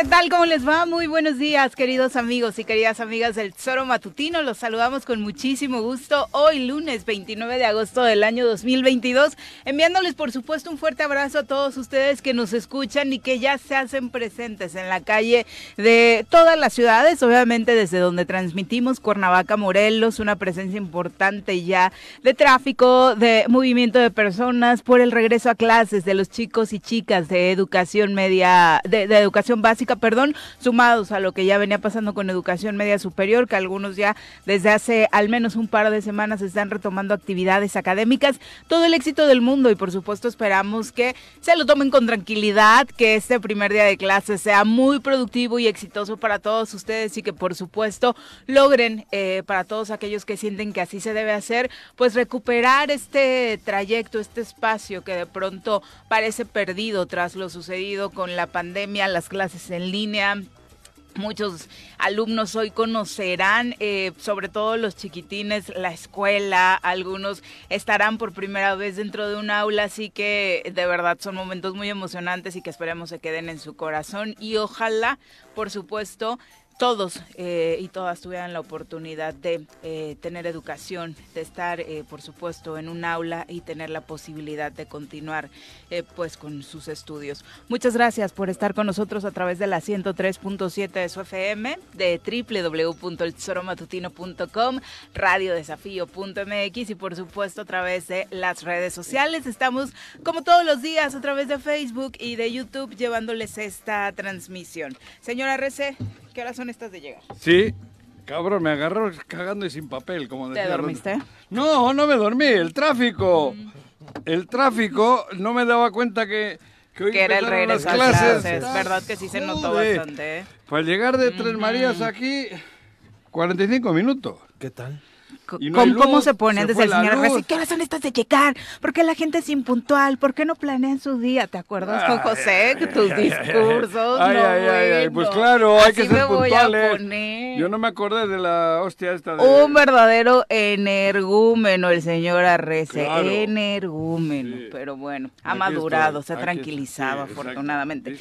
¿Qué tal? ¿Cómo les va? Muy buenos días, queridos amigos y queridas amigas del Tesoro Matutino. Los saludamos con muchísimo gusto hoy, lunes 29 de agosto del año 2022, enviándoles, por supuesto, un fuerte abrazo a todos ustedes que nos escuchan y que ya se hacen presentes en la calle de todas las ciudades, obviamente desde donde transmitimos Cuernavaca, Morelos, una presencia importante ya de tráfico, de movimiento de personas por el regreso a clases de los chicos y chicas de educación media, de, de educación básica perdón, sumados a lo que ya venía pasando con educación media superior, que algunos ya desde hace al menos un par de semanas están retomando actividades académicas. Todo el éxito del mundo y por supuesto esperamos que se lo tomen con tranquilidad, que este primer día de clases sea muy productivo y exitoso para todos ustedes y que por supuesto logren eh, para todos aquellos que sienten que así se debe hacer, pues recuperar este trayecto, este espacio que de pronto parece perdido tras lo sucedido con la pandemia, las clases en línea. Muchos alumnos hoy conocerán, eh, sobre todo los chiquitines, la escuela, algunos estarán por primera vez dentro de un aula, así que de verdad son momentos muy emocionantes y que esperemos se queden en su corazón y ojalá, por supuesto, todos eh, y todas tuvieran la oportunidad de eh, tener educación, de estar, eh, por supuesto, en un aula y tener la posibilidad de continuar, pues, con sus estudios. Muchas gracias por estar con nosotros a través de la 103.7 de su FM, de www.eltesoromatutino.com, radiodesafío.mx y, por supuesto, a través de las redes sociales. Estamos, como todos los días, a través de Facebook y de YouTube, llevándoles esta transmisión. Señora Rece, ¿Qué horas son estas de llegar? Sí, cabrón, me agarró cagando y sin papel, como decía. ¿Te dormiste? No, no me dormí, el tráfico. Mm. El tráfico, no me daba cuenta que... Que, hoy que era el regreso a clases. Es verdad que sí se notó bastante. ¿eh? Para llegar de Tres Marías aquí, 45 minutos. ¿Qué tal? ¿Cómo, se pone desde el señor ¿Qué horas son estas de checar? ¿Por qué la gente es impuntual? ¿Por qué no planean su día? ¿Te acuerdas con José? tus discursos. Ay, ay, ay, Pues claro, hay que ser puntuales. Yo no me acordé de la hostia esta de... Un verdadero energúmeno el señor Arrece. Energúmeno. Pero bueno, ha madurado, se ha tranquilizado afortunadamente.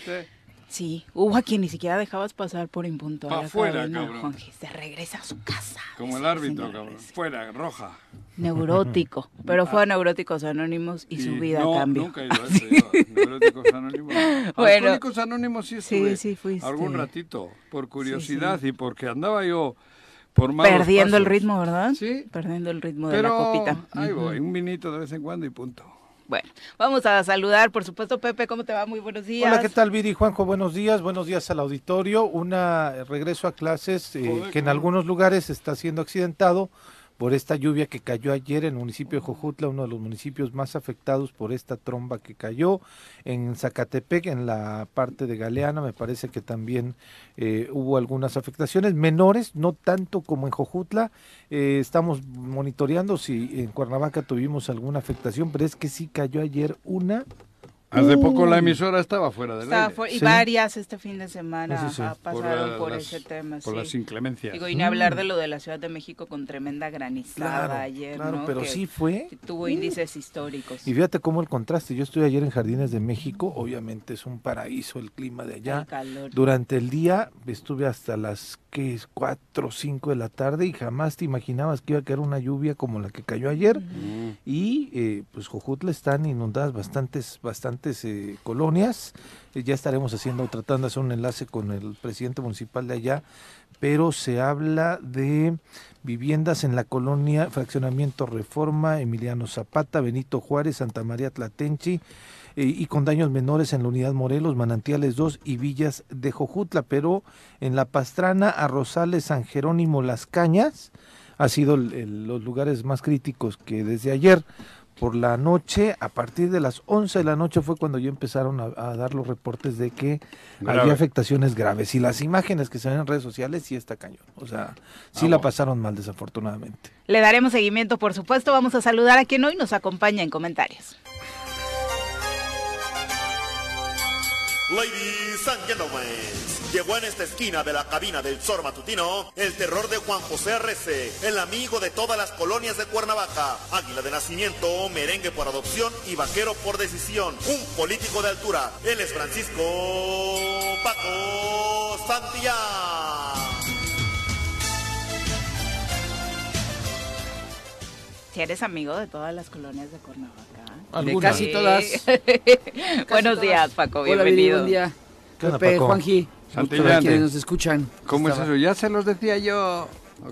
Sí, hubo a quien ni siquiera dejabas pasar por impuntual. Pa' fuera, cabrón. se regresa a su casa. Como el árbitro, cabrón. Fuera, roja. Neurótico, pero fue a Neuróticos Anónimos y, su vida no, cambió. nunca ido a ese, Neuróticos Anónimos. Bueno, Neuróticos Anónimos sí estuve sí, sí fuiste. algún ratito, por curiosidad y porque andaba yo por Perdiendo el ritmo, ¿verdad? Sí. Perdiendo el ritmo de la copita. ahí voy, un vinito de vez en cuando y punto. Bueno, vamos a saludar, por supuesto, Pepe, ¿cómo te va? Muy buenos días. Hola, ¿qué tal, Viri? Juanjo, buenos días. Buenos días al auditorio. Un regreso a clases eh, que en algunos lugares está siendo accidentado por esta lluvia que cayó ayer en el municipio de Jojutla, uno de los municipios más afectados por esta tromba que cayó. En Zacatepec, en la parte de Galeana, me parece que también eh, hubo algunas afectaciones menores, no tanto como en Jojutla. Eh, estamos monitoreando si en Cuernavaca tuvimos alguna afectación, pero es que sí cayó ayer una Hace poco la emisora estaba fuera del estaba aire. y varias este fin de semana pasaron por, ese tema. Por las inclemencias. Digo, y ni hablar de lo de la Ciudad de México con tremenda granizada ayer, Claro, pero sí fue. Tuvo índices históricos. Y fíjate cómo el contraste. Yo estuve ayer en Jardines de México, obviamente es un paraíso el clima de allá. Durante el día estuve hasta las que es 4 o 5 de la tarde y jamás te imaginabas que iba a caer una lluvia como la que cayó ayer. Y eh, pues Jojutla están inundadas bastantes, bastantes eh, colonias. Eh, ya estaremos haciendo, tratando de hacer un enlace con el presidente municipal de allá, pero se habla de viviendas en la colonia Fraccionamiento Reforma, Emiliano Zapata, Benito Juárez, Santa María Tlatenchi y con daños menores en la unidad Morelos, Manantiales 2 y Villas de Jojutla, pero en La Pastrana, a Rosales, San Jerónimo, Las Cañas, ha sido los lugares más críticos que desde ayer por la noche, a partir de las 11 de la noche fue cuando ya empezaron a, dar los reportes de que había afectaciones graves. Y las imágenes que se ven en redes sociales sí está cañón. O sea, sí la pasaron mal desafortunadamente. Le daremos seguimiento, por supuesto. Vamos a saludar a quien hoy nos acompaña en comentarios. Ladies and gentlemen, llegó en esta esquina de la cabina del Zor Matutino el terror de Juan José Arrece, el amigo de todas las colonias de Cuernavaca, águila de nacimiento, merengue por adopción y vaquero por decisión, un político de altura. Él es Francisco Paco Santillán. Si eres amigo de todas las colonias de Cuernavaca. De casi todas. Buenos días, Paco. bienvenido. buen día. Pepe, Juanji. Santillán. quienes nos escuchan. ¿Cómo es eso? Ya se los decía yo.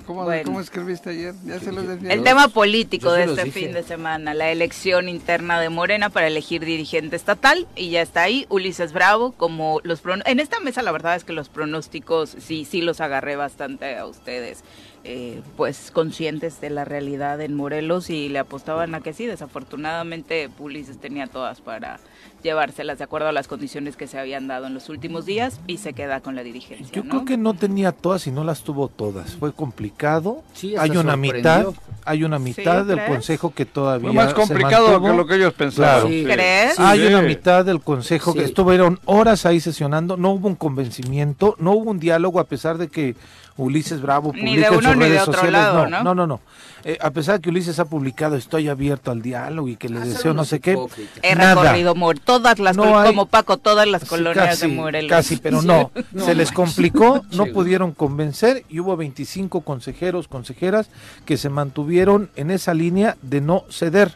¿Cómo, escribiste ayer? Ya se los decía. El tema político de este fin de semana, la elección interna de Morena para elegir dirigente estatal y ya está ahí Ulises Bravo como los en esta mesa la verdad es que los pronósticos sí sí los agarré bastante a ustedes. Eh, pues conscientes de la realidad en Morelos y le apostaban a que sí, desafortunadamente Ulises tenía todas para llevárselas de acuerdo a las condiciones que se habían dado en los últimos días y se queda con la dirigencia. Yo creo que no tenía todas y no las tuvo todas. Fue complicado. hay una mitad, hay una mitad del consejo que todavía Fue más complicado que lo que ellos. ¿Crees? Hay una mitad del consejo que estuvieron horas ahí sesionando, no hubo un convencimiento, no hubo un diálogo a pesar de que Ulises Bravo publica en sus redes sociales. no, no, no. Eh, a pesar de que Ulises ha publicado estoy abierto al diálogo y que le deseo no sé qué. He recorrido todas las como Paco, todas las colonias de Morelos. Casi, pero no. Se les complicó, no pudieron convencer y hubo 25 consejeros, consejeras que se mantuvieron en esa línea de no ceder.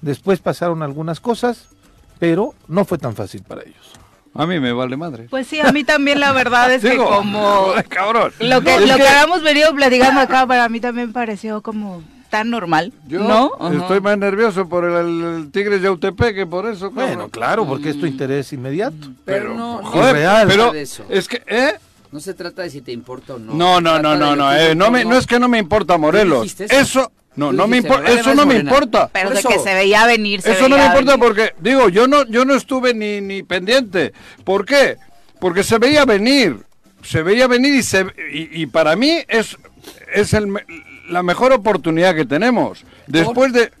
Después pasaron algunas cosas, pero no fue tan fácil para ellos. A mí me vale madre. Pues sí, a mí también la verdad es que como... Cabrón. Lo que, lo que habíamos venido platicando acá para mí también pareció como tan normal. Yo ¿no? estoy más nervioso por el, Tigres de Autepec que por eso. Bueno, claro, porque es tu interés inmediato. Pero, no, joder, real. Pero es que, ¿eh? No se trata de si te importa o no. No, no, no, no, no, eh, no, me, no es que no me importa Morelos. Eso, no, no me importa, eso no me importa. Pero de que se veía venir, se Eso no me importa porque digo, yo no yo no estuve ni ni pendiente. ¿Por qué? Porque se veía venir. Se veía venir y se y, y para mí es es el la mejor oportunidad que tenemos. Después de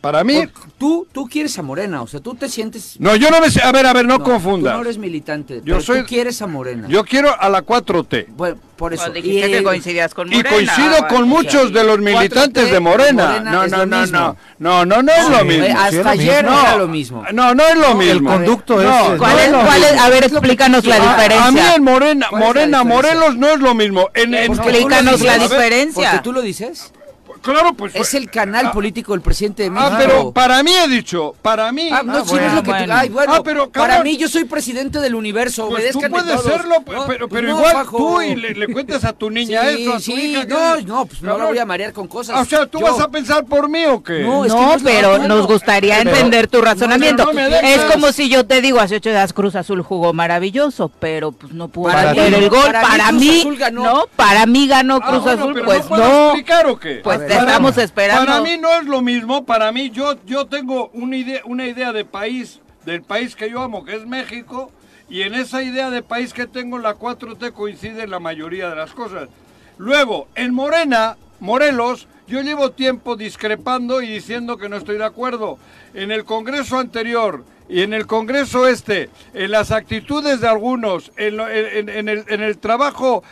para mí. tú, tú quieres a Morena, o sea, tú te sientes. No, yo no me. A ver, a ver, no, confunda. Tú no eres militante. Yo soy. Tú quieres a Morena. Yo quiero a la 4T. Bueno, por eso. y, que coincidías con Morena. Y coincido ah, con muchos de los militantes de Morena. no, no, no, no. No, no, no es lo mismo. Hasta ayer no era lo mismo. No, no es lo mismo. El conducto es. ¿Cuál es? A ver, explícanos la diferencia. A mí en Morena, Morena, Morelos no es lo mismo. Explícanos la diferencia. Porque tú lo dices. Claro, pues. Es el canal ah, político del presidente de México. Ah, pero para mí he dicho, para mí. Ah, no, bueno, es lo que bueno. Ay, bueno, ah, pero, para mí yo soy presidente del universo. Pues tú puedes serlo, pero, pero igual tú y le, le, cuentas a tu niña eso, a tu sí, hija. No, no, pues no la voy a marear con cosas. o sea, ¿tú vas a pensar por mí o qué? No, pero nos gustaría entender tu razonamiento. es como si yo te digo, hace ocho días Cruz Azul jugó maravilloso, pero pues no pudo hacer el gol. Para mí, no, para mí ganó Cruz Azul, pues no. Pues estamos esperando para mí no es lo mismo, para mí yo, yo tengo una idea, una idea de país, del país que yo amo, que es México, y en esa idea de país que tengo, la 4T coincide en la mayoría de las cosas. Luego, en Morena, Morelos, yo llevo tiempo discrepando y diciendo que no estoy de acuerdo. En el Congreso anterior y en el Congreso este, en las actitudes de algunos, en, en, el, en el trabajo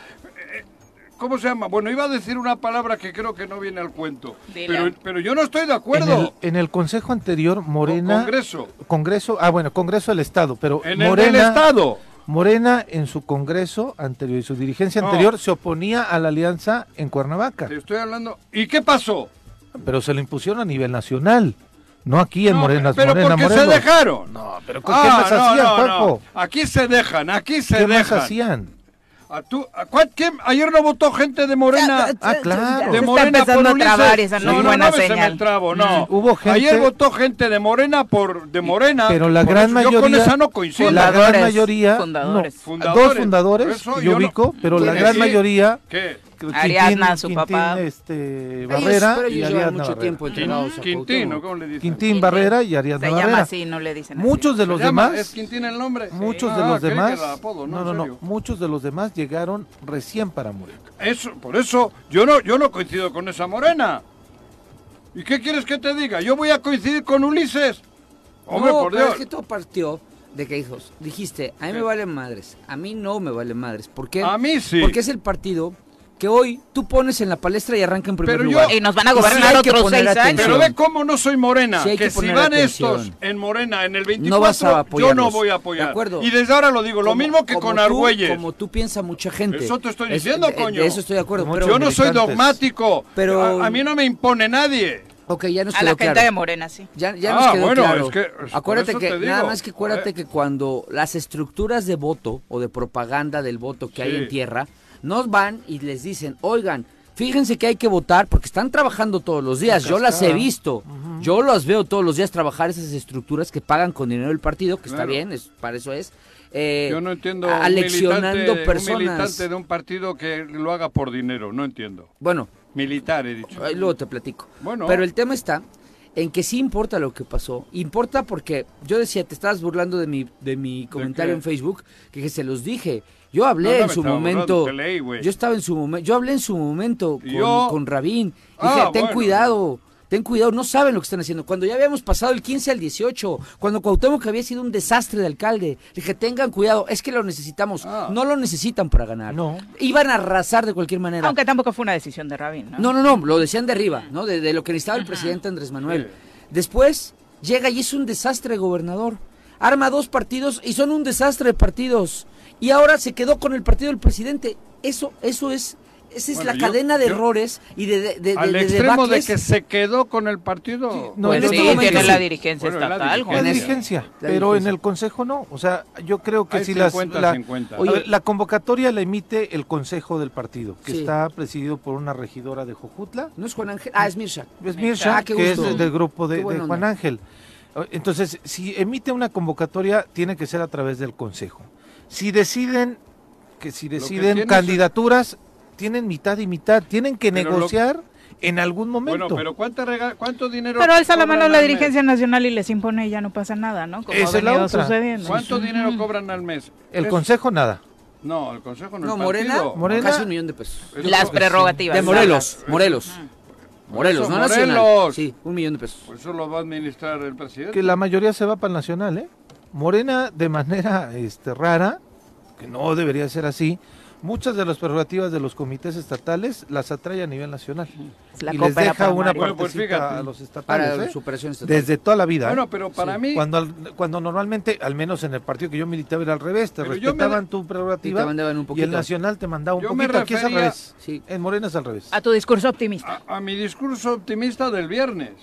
¿Cómo se llama? Bueno, iba a decir una palabra que creo que no viene al cuento. Pero, pero, yo no estoy de acuerdo. En el, consejo anterior, Morena. Congreso. Congreso. Ah, bueno, Congreso del Estado. Pero en Morena, el Estado. Morena en su congreso anterior y su dirigencia anterior se oponía a la alianza en Cuernavaca. Te estoy hablando. ¿Y qué pasó? Pero se lo impusieron a nivel nacional. No aquí en Morena, pero Morena, porque se dejaron. No, pero ¿qué ah, más hacían, Aquí se dejan, aquí se ¿Qué dejan. Más hacían? ¿A tú, a quién? Ayer no votó gente de Morena. ah, claro. De Morena por Ulises. Trabar esa no, no, no, Se me trabo, no. Hubo gente... Ayer votó gente de Morena por de Morena. Pero la gran mayoría. Yo con esa no coincido. La gran mayoría. Fundadores. Dos fundadores, yo, ubico, pero la gran mayoría. ¿Qué? Ariadna, su papá. Este, Barrera y Ariadna mucho tiempo Quintín, ¿cómo le dicen? Quintín Barrera y Ariadna Se Barrera. llama así, no le dicen Muchos de los demás. ¿Es Quintín el nombre? Muchos de los demás. no, no, no. Muchos de los demás llegaron recién para morir. Eso, por eso yo no, yo no coincido con esa morena. ¿Y qué quieres que te diga? Yo voy a coincidir con Ulises. Hombre, por Dios. es que todo partió de que hijos, dijiste, a mí me valen madres, a mí no me valen madres. ¿Por qué? A mí sí. Porque es el partido que hoy tú pones en la palestra y arranca en primer pero lugar. y nos van a gobernar otros seis años. Pero ve cómo no soy morena. que, si van estos en morena en el 24, yo no voy a apoyar. Y desde ahora lo digo, lo mismo que con Argüelles. Como tú piensas mucha gente. Eso te estoy diciendo, coño. eso estoy de acuerdo. Pero yo no soy dogmático. Pero a, mí no me impone nadie. Ok, ya nos a la gente de Morena, sí. Ya, ya nos ah, quedó bueno, claro. Es que, acuérdate que, nada más que acuérdate que cuando las estructuras de voto o de propaganda del voto que hay en tierra, nos van y les dicen, oigan, fíjense que hay que votar porque están trabajando todos los días. Yo las he visto. Yo las veo todos los días trabajar esas estructuras que pagan con dinero del partido, que está bien, es, para eso es. Eh, Yo no entiendo aleccionando un personas. Un militante de un partido que lo haga por dinero, no entiendo. Bueno. Militar, he dicho. luego te platico. Bueno. Pero el tema está en que sí importa lo que pasó. Importa porque yo decía, te estabas burlando de mi, de mi comentario en Facebook, que se los dije. Yo hablé en su momento. yo estaba en su momento. Yo hablé en su momento con, con Rabín. Dije, ah, ten cuidado. Ten cuidado, no saben lo que están haciendo. Cuando ya habíamos pasado el 15 al 18, cuando Cuauhtémoc había sido un desastre de alcalde, dije, tengan cuidado, es que lo necesitamos. Ah. No lo necesitan para ganar. No. Iban a arrasar de cualquier manera. Aunque tampoco fue una decisión de Rabín, ¿no? No, no, no, lo decían de arriba, ¿no? De, lo que necesitaba el presidente Andrés Manuel. Después llega y es un desastre gobernador. Arma dos partidos y son un desastre de partidos y ahora se quedó con el partido del presidente. Eso, eso es esa es la cadena de errores y de, de, al extremo de que se quedó con el partido. no, pues sí, tiene la dirigencia estatal. La, dirigencia, pero en el consejo no. O sea, yo creo que si las, la, la convocatoria la emite el consejo del partido, que está presidido por una regidora de Jojutla. No es Juan Ángel, ah, es Mirsha. Es Mirsha, ah, que es del grupo de, Juan Ángel. Entonces, si emite una convocatoria, tiene que ser a través del consejo. Si deciden que si deciden candidaturas, tienen mitad y mitad, tienen que negociar en algún momento. Bueno, pero ¿cuánto, cuánto dinero? Pero alza la mano la dirigencia nacional y les impone y ya no pasa nada, ¿no? Como Esa ha sucediendo. ¿Cuánto dinero cobran al mes? El consejo nada. No, el consejo no. No, Morena, Morena, casi un millón de pesos. Las prerrogativas. De Morelos, Morelos. Morelos, no nacional. Sí, un millón de pesos. Pues eso lo va a administrar el presidente. Que la mayoría se va para el nacional, ¿eh? Morena, de manera este, rara, que no debería ser así, muchas de las prerrogativas de los comités estatales las atrae a nivel nacional. y les deja una bueno, pues a los estatales. ¿eh? Desde toda la vida. Bueno, ¿eh? pero para mí... Cuando, cuando normalmente, al menos en el partido que yo militaba era al revés, te respetaban tu prerrogativa y, el nacional te mandaba un poquito. Aquí es al revés. En Morena es al revés. A tu discurso optimista. a mi discurso optimista del viernes.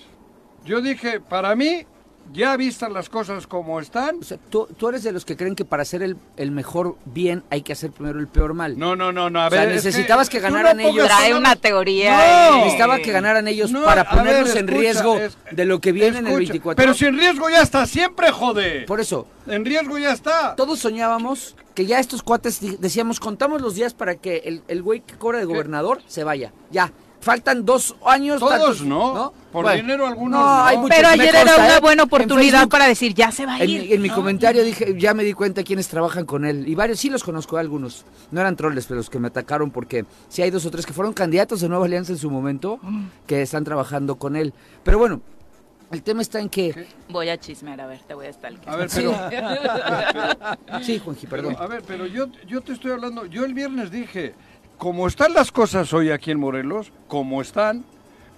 Yo dije, para mí, ya vistas las cosas como están. O sea, ¿tú, eres de los que creen que para hacer el, el, mejor bien hay que hacer primero el peor mal. No, no, no, no. A ver, o sea, necesitabas que, ganaran ellos. Trae una teoría. No. Necesitaba que ganaran ellos para ponernos en riesgo de lo que viene en el 24. Pero si en riesgo ya está siempre, jode. Por eso. En riesgo ya está. Todos soñábamos que ya estos cuates decíamos, contamos los días para que el, el güey que cobra de gobernador se vaya. Ya, faltan dos años. Todos no. Por dinero algunos no. Pero ayer era una buena oportunidad para decir, ya se va a ir. En, mi comentario dije, ya me di cuenta quiénes trabajan con él. Y varios, sí los conozco, algunos. No eran troles, pero los que me atacaron porque sí hay dos o tres que fueron candidatos de Nueva Alianza en su momento que están trabajando con él. Pero bueno, el tema está en que... Voy a chismear, a ver, te voy a estar. A ver, pero... sí, Juanji, perdón. a ver, pero yo, yo te estoy hablando, yo el viernes dije como están las cosas hoy aquí en Morelos, como están,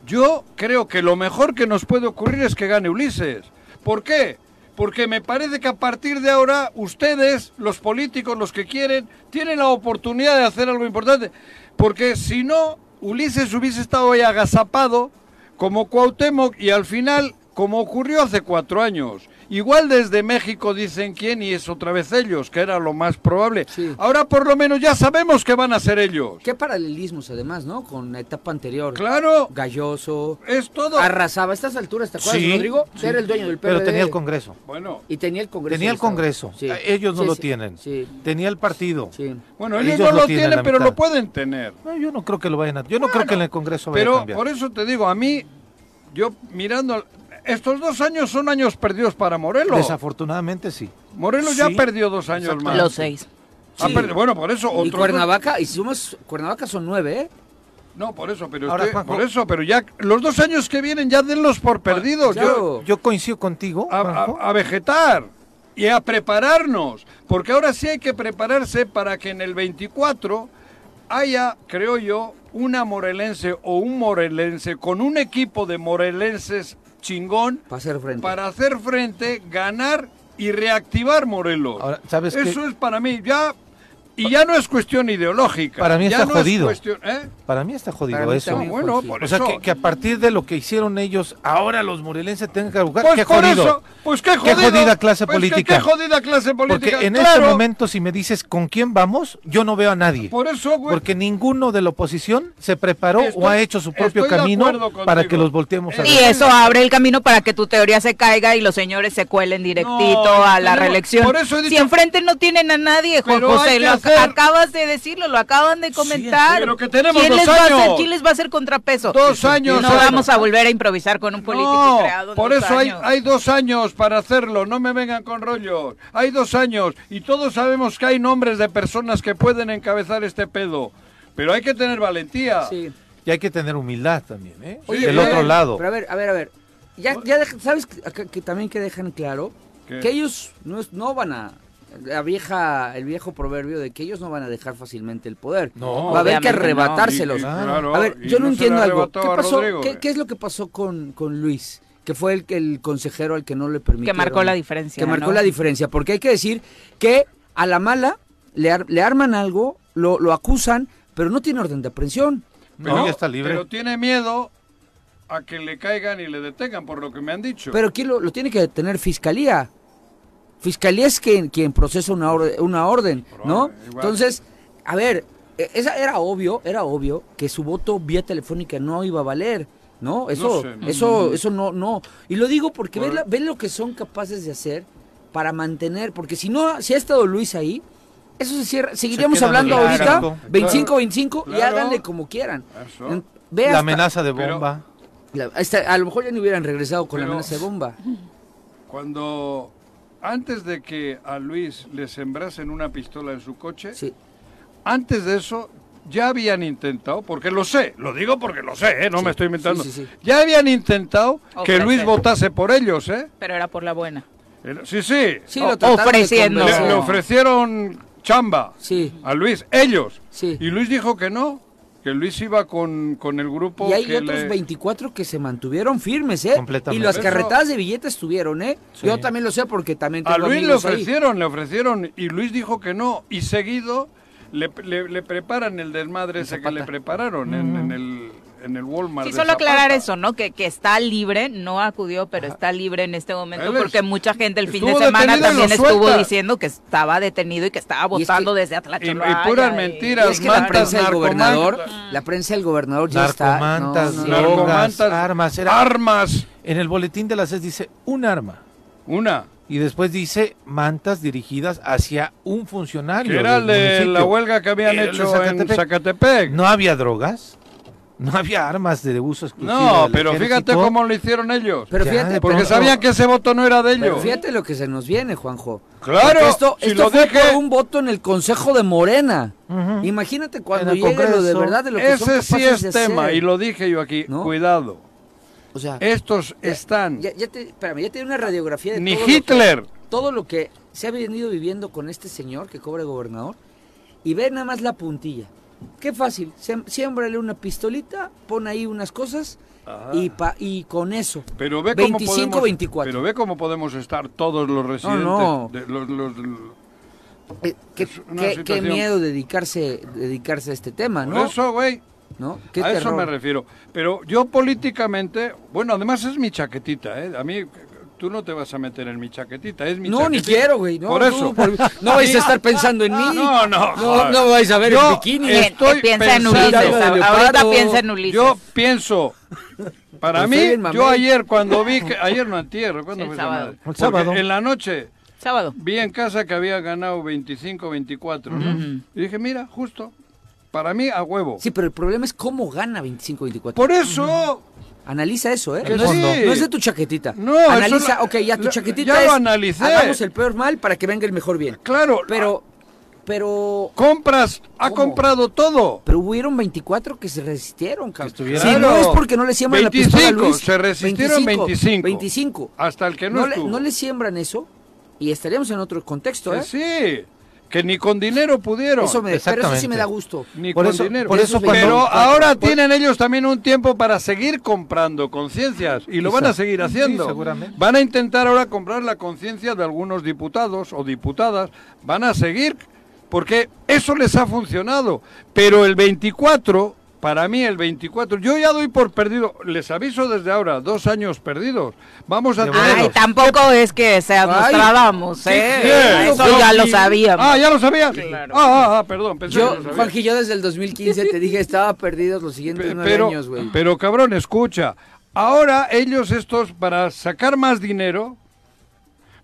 yo creo que lo mejor que nos puede ocurrir es que gane Ulises. ¿Por qué? Porque me parece que a partir de ahora ustedes, los políticos, los que quieren, tienen la oportunidad de hacer algo importante. Porque si no, Ulises hubiese estado ahí agazapado como Cuauhtémoc y al final, como ocurrió hace cuatro años, Igual desde México dicen quién y es otra vez ellos, que era lo más probable. Ahora por lo menos ya sabemos que van a ser ellos. Qué paralelismos además, ¿no? Con la etapa anterior. Claro. Galloso. Es todo. Arrasaba. A estas alturas, ¿te acuerdas, Rodrigo? Era el dueño del PRD. Pero tenía el Congreso. Bueno. Y tenía el Congreso. Tenía el Congreso. Ellos no lo tienen. Tenía el partido. Bueno, ellos, no lo tienen, pero lo pueden tener. yo no creo que lo vayan a... Yo no creo que en el Congreso vaya pero a Pero por eso te digo, a mí, yo mirando estos dos años son años perdidos para Morelos. Desafortunadamente sí. Morelos ya perdió dos años más. Los seis. bueno, por eso. y Cuernavaca, y si somos, Cuernavaca son nueve, ¿eh? No, por eso, pero por eso, pero ya los dos años que vienen ya denlos por perdidos. Yo, yo coincido contigo. a, vegetar y a prepararnos, porque ahora sí hay que prepararse para que en el 24 haya, creo yo, una morelense o un morelense con un equipo de morelenses chingón para hacer frente, para hacer frente ganar y reactivar Morelos. Ahora, ¿sabes Eso es para mí, ya y ya no es cuestión ideológica. Para mí está jodido. ¿eh? Para mí está jodido eso. Bueno, o sea, que, a partir de lo que hicieron ellos, ahora los morelenses tengan que buscar. Pues qué jodido. pues qué, jodido. qué jodida clase pues política. qué jodida clase política. Porque en este momento, si me dices con quién vamos, yo no veo a nadie. Por eso, güey. Porque ninguno de la oposición se preparó o ha hecho su propio camino para que los volteemos a ver. Y eso abre el camino para que tu teoría se caiga y los señores se cuelen directito a la reelección. si enfrente no tienen a nadie, Juan José, lo acabas de decirlo, lo acaban de comentar. pero que tenemos ¿Quién, les Va a hacer, ¿Quién les va a hacer contrapeso? Dos años. No vamos a volver a improvisar con un político creado. Por eso hay, hay dos años para hacerlo, no me vengan con rollos. Hay dos años y todos sabemos que hay nombres de personas que pueden encabezar este pedo. Pero hay que tener valentía. Sí. Y hay que tener humildad también, ¿eh? Del otro lado. Pero a ver, a ver, a ver. Ya, ya ¿Sabes que, también que dejan claro? Que ellos no, no van a la vieja, el viejo proverbio de que ellos no van a dejar fácilmente el poder. No, va a haber que arrebatárselos. a ver, yo no, entiendo algo. ¿Qué pasó? ¿Qué, es lo que pasó con, con Luis? Que fue el, el consejero al que no le permitió. Que marcó la diferencia. Que marcó la diferencia. Porque hay que decir que a la mala le, le arman algo, lo, lo acusan, pero no tiene orden de aprehensión. Pero, está libre. pero tiene miedo a que le caigan y le detengan, por lo que me han dicho. Pero ¿quién lo, lo tiene que detener fiscalía? Fiscalía es quien, quien procesa una, orden, una orden, ¿no? Entonces, a ver, e, esa era obvio, era obvio que su voto vía telefónica no iba a valer, ¿no? Eso, eso, eso no, no. Y lo digo porque ven, lo que son capaces de hacer para mantener, porque si no, si ha estado Luis ahí, eso se cierra. Seguiríamos hablando ahorita, 25-25, y háganle como quieran. la amenaza de bomba. a lo mejor ya no hubieran regresado con la amenaza de bomba. Cuando antes de que a Luis le sembrasen una pistola en su coche, antes de eso ya habían intentado, porque lo sé, lo digo porque lo sé, ¿eh? no me estoy inventando, ya habían intentado que Luis votase por ellos, ¿eh? Pero era por la buena. Sí, sí. ofreciendo. Le, ofrecieron chamba a Luis, ellos. Y Luis dijo que no que Luis iba con, con el grupo. Y hay otros 24 que se mantuvieron firmes, ¿eh? Y las carretadas de billetes estuvieron, ¿eh? Yo también lo sé porque también tengo A Luis le ofrecieron, le ofrecieron, y Luis dijo que no. Y seguido le, le, preparan el desmadre ese que le prepararon en, el en el Walmart. Sí, solo aclarar eso, ¿no? Que, que está libre, no acudió, pero está libre en este momento porque mucha gente el fin de semana también estuvo diciendo que estaba detenido y que estaba votando desde Atlacholoaya. Y, puras mentiras, es que la prensa del gobernador, la prensa del gobernador ya está. Narcomantas, armas, armas. En el boletín de las SES dice un arma. Una. Y después dice mantas dirigidas hacia un funcionario. Era de la huelga que habían hecho en Zacatepec. ¿No había drogas? No había armas de uso exclusivo. No, pero fíjate cómo lo hicieron ellos. Pero fíjate, porque sabían que ese voto no era de ellos. Pero fíjate lo que se nos viene, Juanjo. Claro. esto, esto fue un voto en el Consejo de Morena. Imagínate cuando llegue lo de verdad de lo que Ese sí es tema y lo dije yo aquí. Cuidado. O sea, estos están. Ya, te, espérame, ya una radiografía de Ni Hitler. todo lo que se ha venido viviendo con este señor que cobra gobernador y ve nada más la puntilla. Qué fácil, siémbrale una pistolita, pon ahí unas cosas y, pa, y con eso. Pero ve 25, 24. Pero ve cómo podemos estar todos los residentes. No, eh, qué, miedo dedicarse, dedicarse a este tema, ¿no? Por eso, güey. ¿No? a eso me refiero. Pero yo políticamente, bueno, además es mi chaquetita, ¿eh? A mí tú no te vas a meter en mi chaquetita, es mi No, ni quiero, güey. No, por eso. No, vais a estar pensando en mí. No, no. No, no vais a ver el bikini. Estoy piensa en Ulises. Ahorita piensa en Ulises. Yo pienso, para mí, yo ayer cuando vi que, ayer no antier, ¿cuándo fue el sábado? El sábado. En la noche. Sábado. Vi en casa que había ganado 25, 24, ¿no? Y dije, mira, justo, para mí a huevo. Sí, pero el problema es cómo gana 25, 24. Por eso... Analiza eso, ¿eh? No es, de tu chaquetita. No, Analiza, ok, ya tu chaquetita ya lo analicé. hagamos el peor mal para que venga el mejor bien. Claro. Pero, pero... Compras, ha comprado todo. Pero hubieron 24 que se resistieron, cabrón. Si no es porque no le siembran la pistola a Luis. se resistieron 25. 25. Hasta el que no, no le, no le siembran eso y estaríamos en otro contexto, ¿eh? Sí. Que ni con dinero pudieron. Eso me, pero eso sí me da gusto. Ni con dinero. Por eso pero ahora tienen ellos también un tiempo para seguir comprando conciencias y lo van a seguir haciendo. van a intentar ahora comprar la conciencia de algunos diputados o diputadas. Van a seguir porque eso les ha funcionado. Pero el 24 para mí el 24, yo ya doy por perdido, les aviso desde ahora, dos años perdidos. Vamos a tener... Ay, tampoco es que sea Nostradamus, ¿eh? Eso ya lo sabíamos. Ah, ya lo sabías. Claro. Ah, ah, ah, perdón. Pensé yo, Juanji, yo desde el 2015 te dije estaba perdidos los siguientes nueve años, güey. Pero cabrón, escucha. Ahora ellos estos, para sacar más dinero,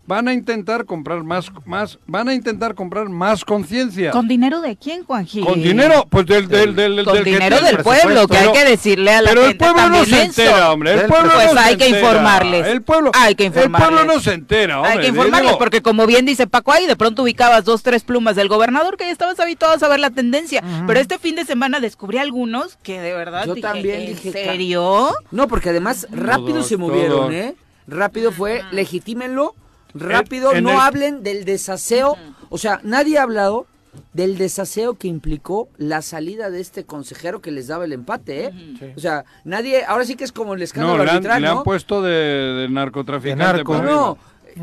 van a intentar comprar más, más, van a intentar comprar más conciencia. ¿Con dinero de quién, Juan Gil? Con dinero, pues del, del, del, Con dinero del pueblo, que hay que decirle a la pero gente. Pero el pueblo no se entera, hombre. El pueblo pues no hay que informarles. El pueblo, hay que informarles. El pueblo no se entera, hombre. Hay que informarles, porque como bien dice Paco, ahí de pronto ubicabas dos, tres plumas del gobernador que ya estabas habituado a saber la tendencia. Pero este fin de semana descubrí algunos que de verdad Yo dije, también ¿en dije, serio? No, porque además rápido se movieron, ¿eh? Rápido fue, legitímenlo rápido, no hablen del desaseo. O sea, nadie ha hablado del desaseo que implicó la salida de este consejero que les daba el empate, ¿eh? O sea, nadie, ahora sí que es como el escándalo no, le han, le han puesto de, narcotraficante. no,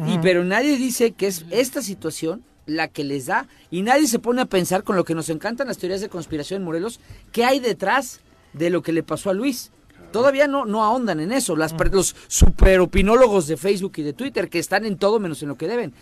y, pero nadie dice que es esta situación la que les da. Y nadie se pone a pensar con lo que nos encantan las teorías de conspiración en Morelos, qué hay detrás de lo que le pasó a Luis. Todavía no, no ahondan en eso. Las, los superopinólogos de Facebook y de Twitter que están en todo menos en lo que deben.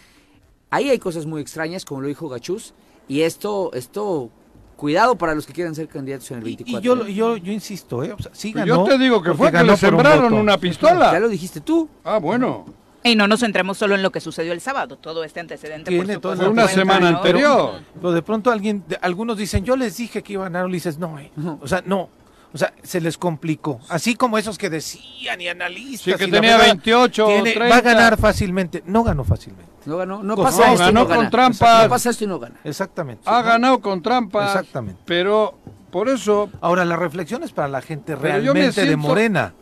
Ahí hay cosas muy extrañas, como lo dijo Gachús, y esto, esto cuidado para los que quieran ser candidatos en el 24. Y, yo, yo, yo insisto, ¿eh? Pues yo te digo que fue que le sembraron una pistola. Ya lo dijiste tú. Ah, bueno. Y no nos centremos solo en lo que sucedió el sábado, todo este antecedente. Tiene por una semana anterior. Pero, de pronto alguien, algunos dicen, yo les dije que iban a ganar, dices, no, eh. o sea, no, o sea, se les complicó. Así como esos que decían y analistas. Sí, que tenía 28 Va a ganar fácilmente. No ganó fácilmente. No ganó. No pasa esto ganó con trampas. No pasa esto y no gana. Exactamente. Ha ganado con trampas. Exactamente. Pero por eso. Ahora, la reflexión es para la gente realmente de Morena.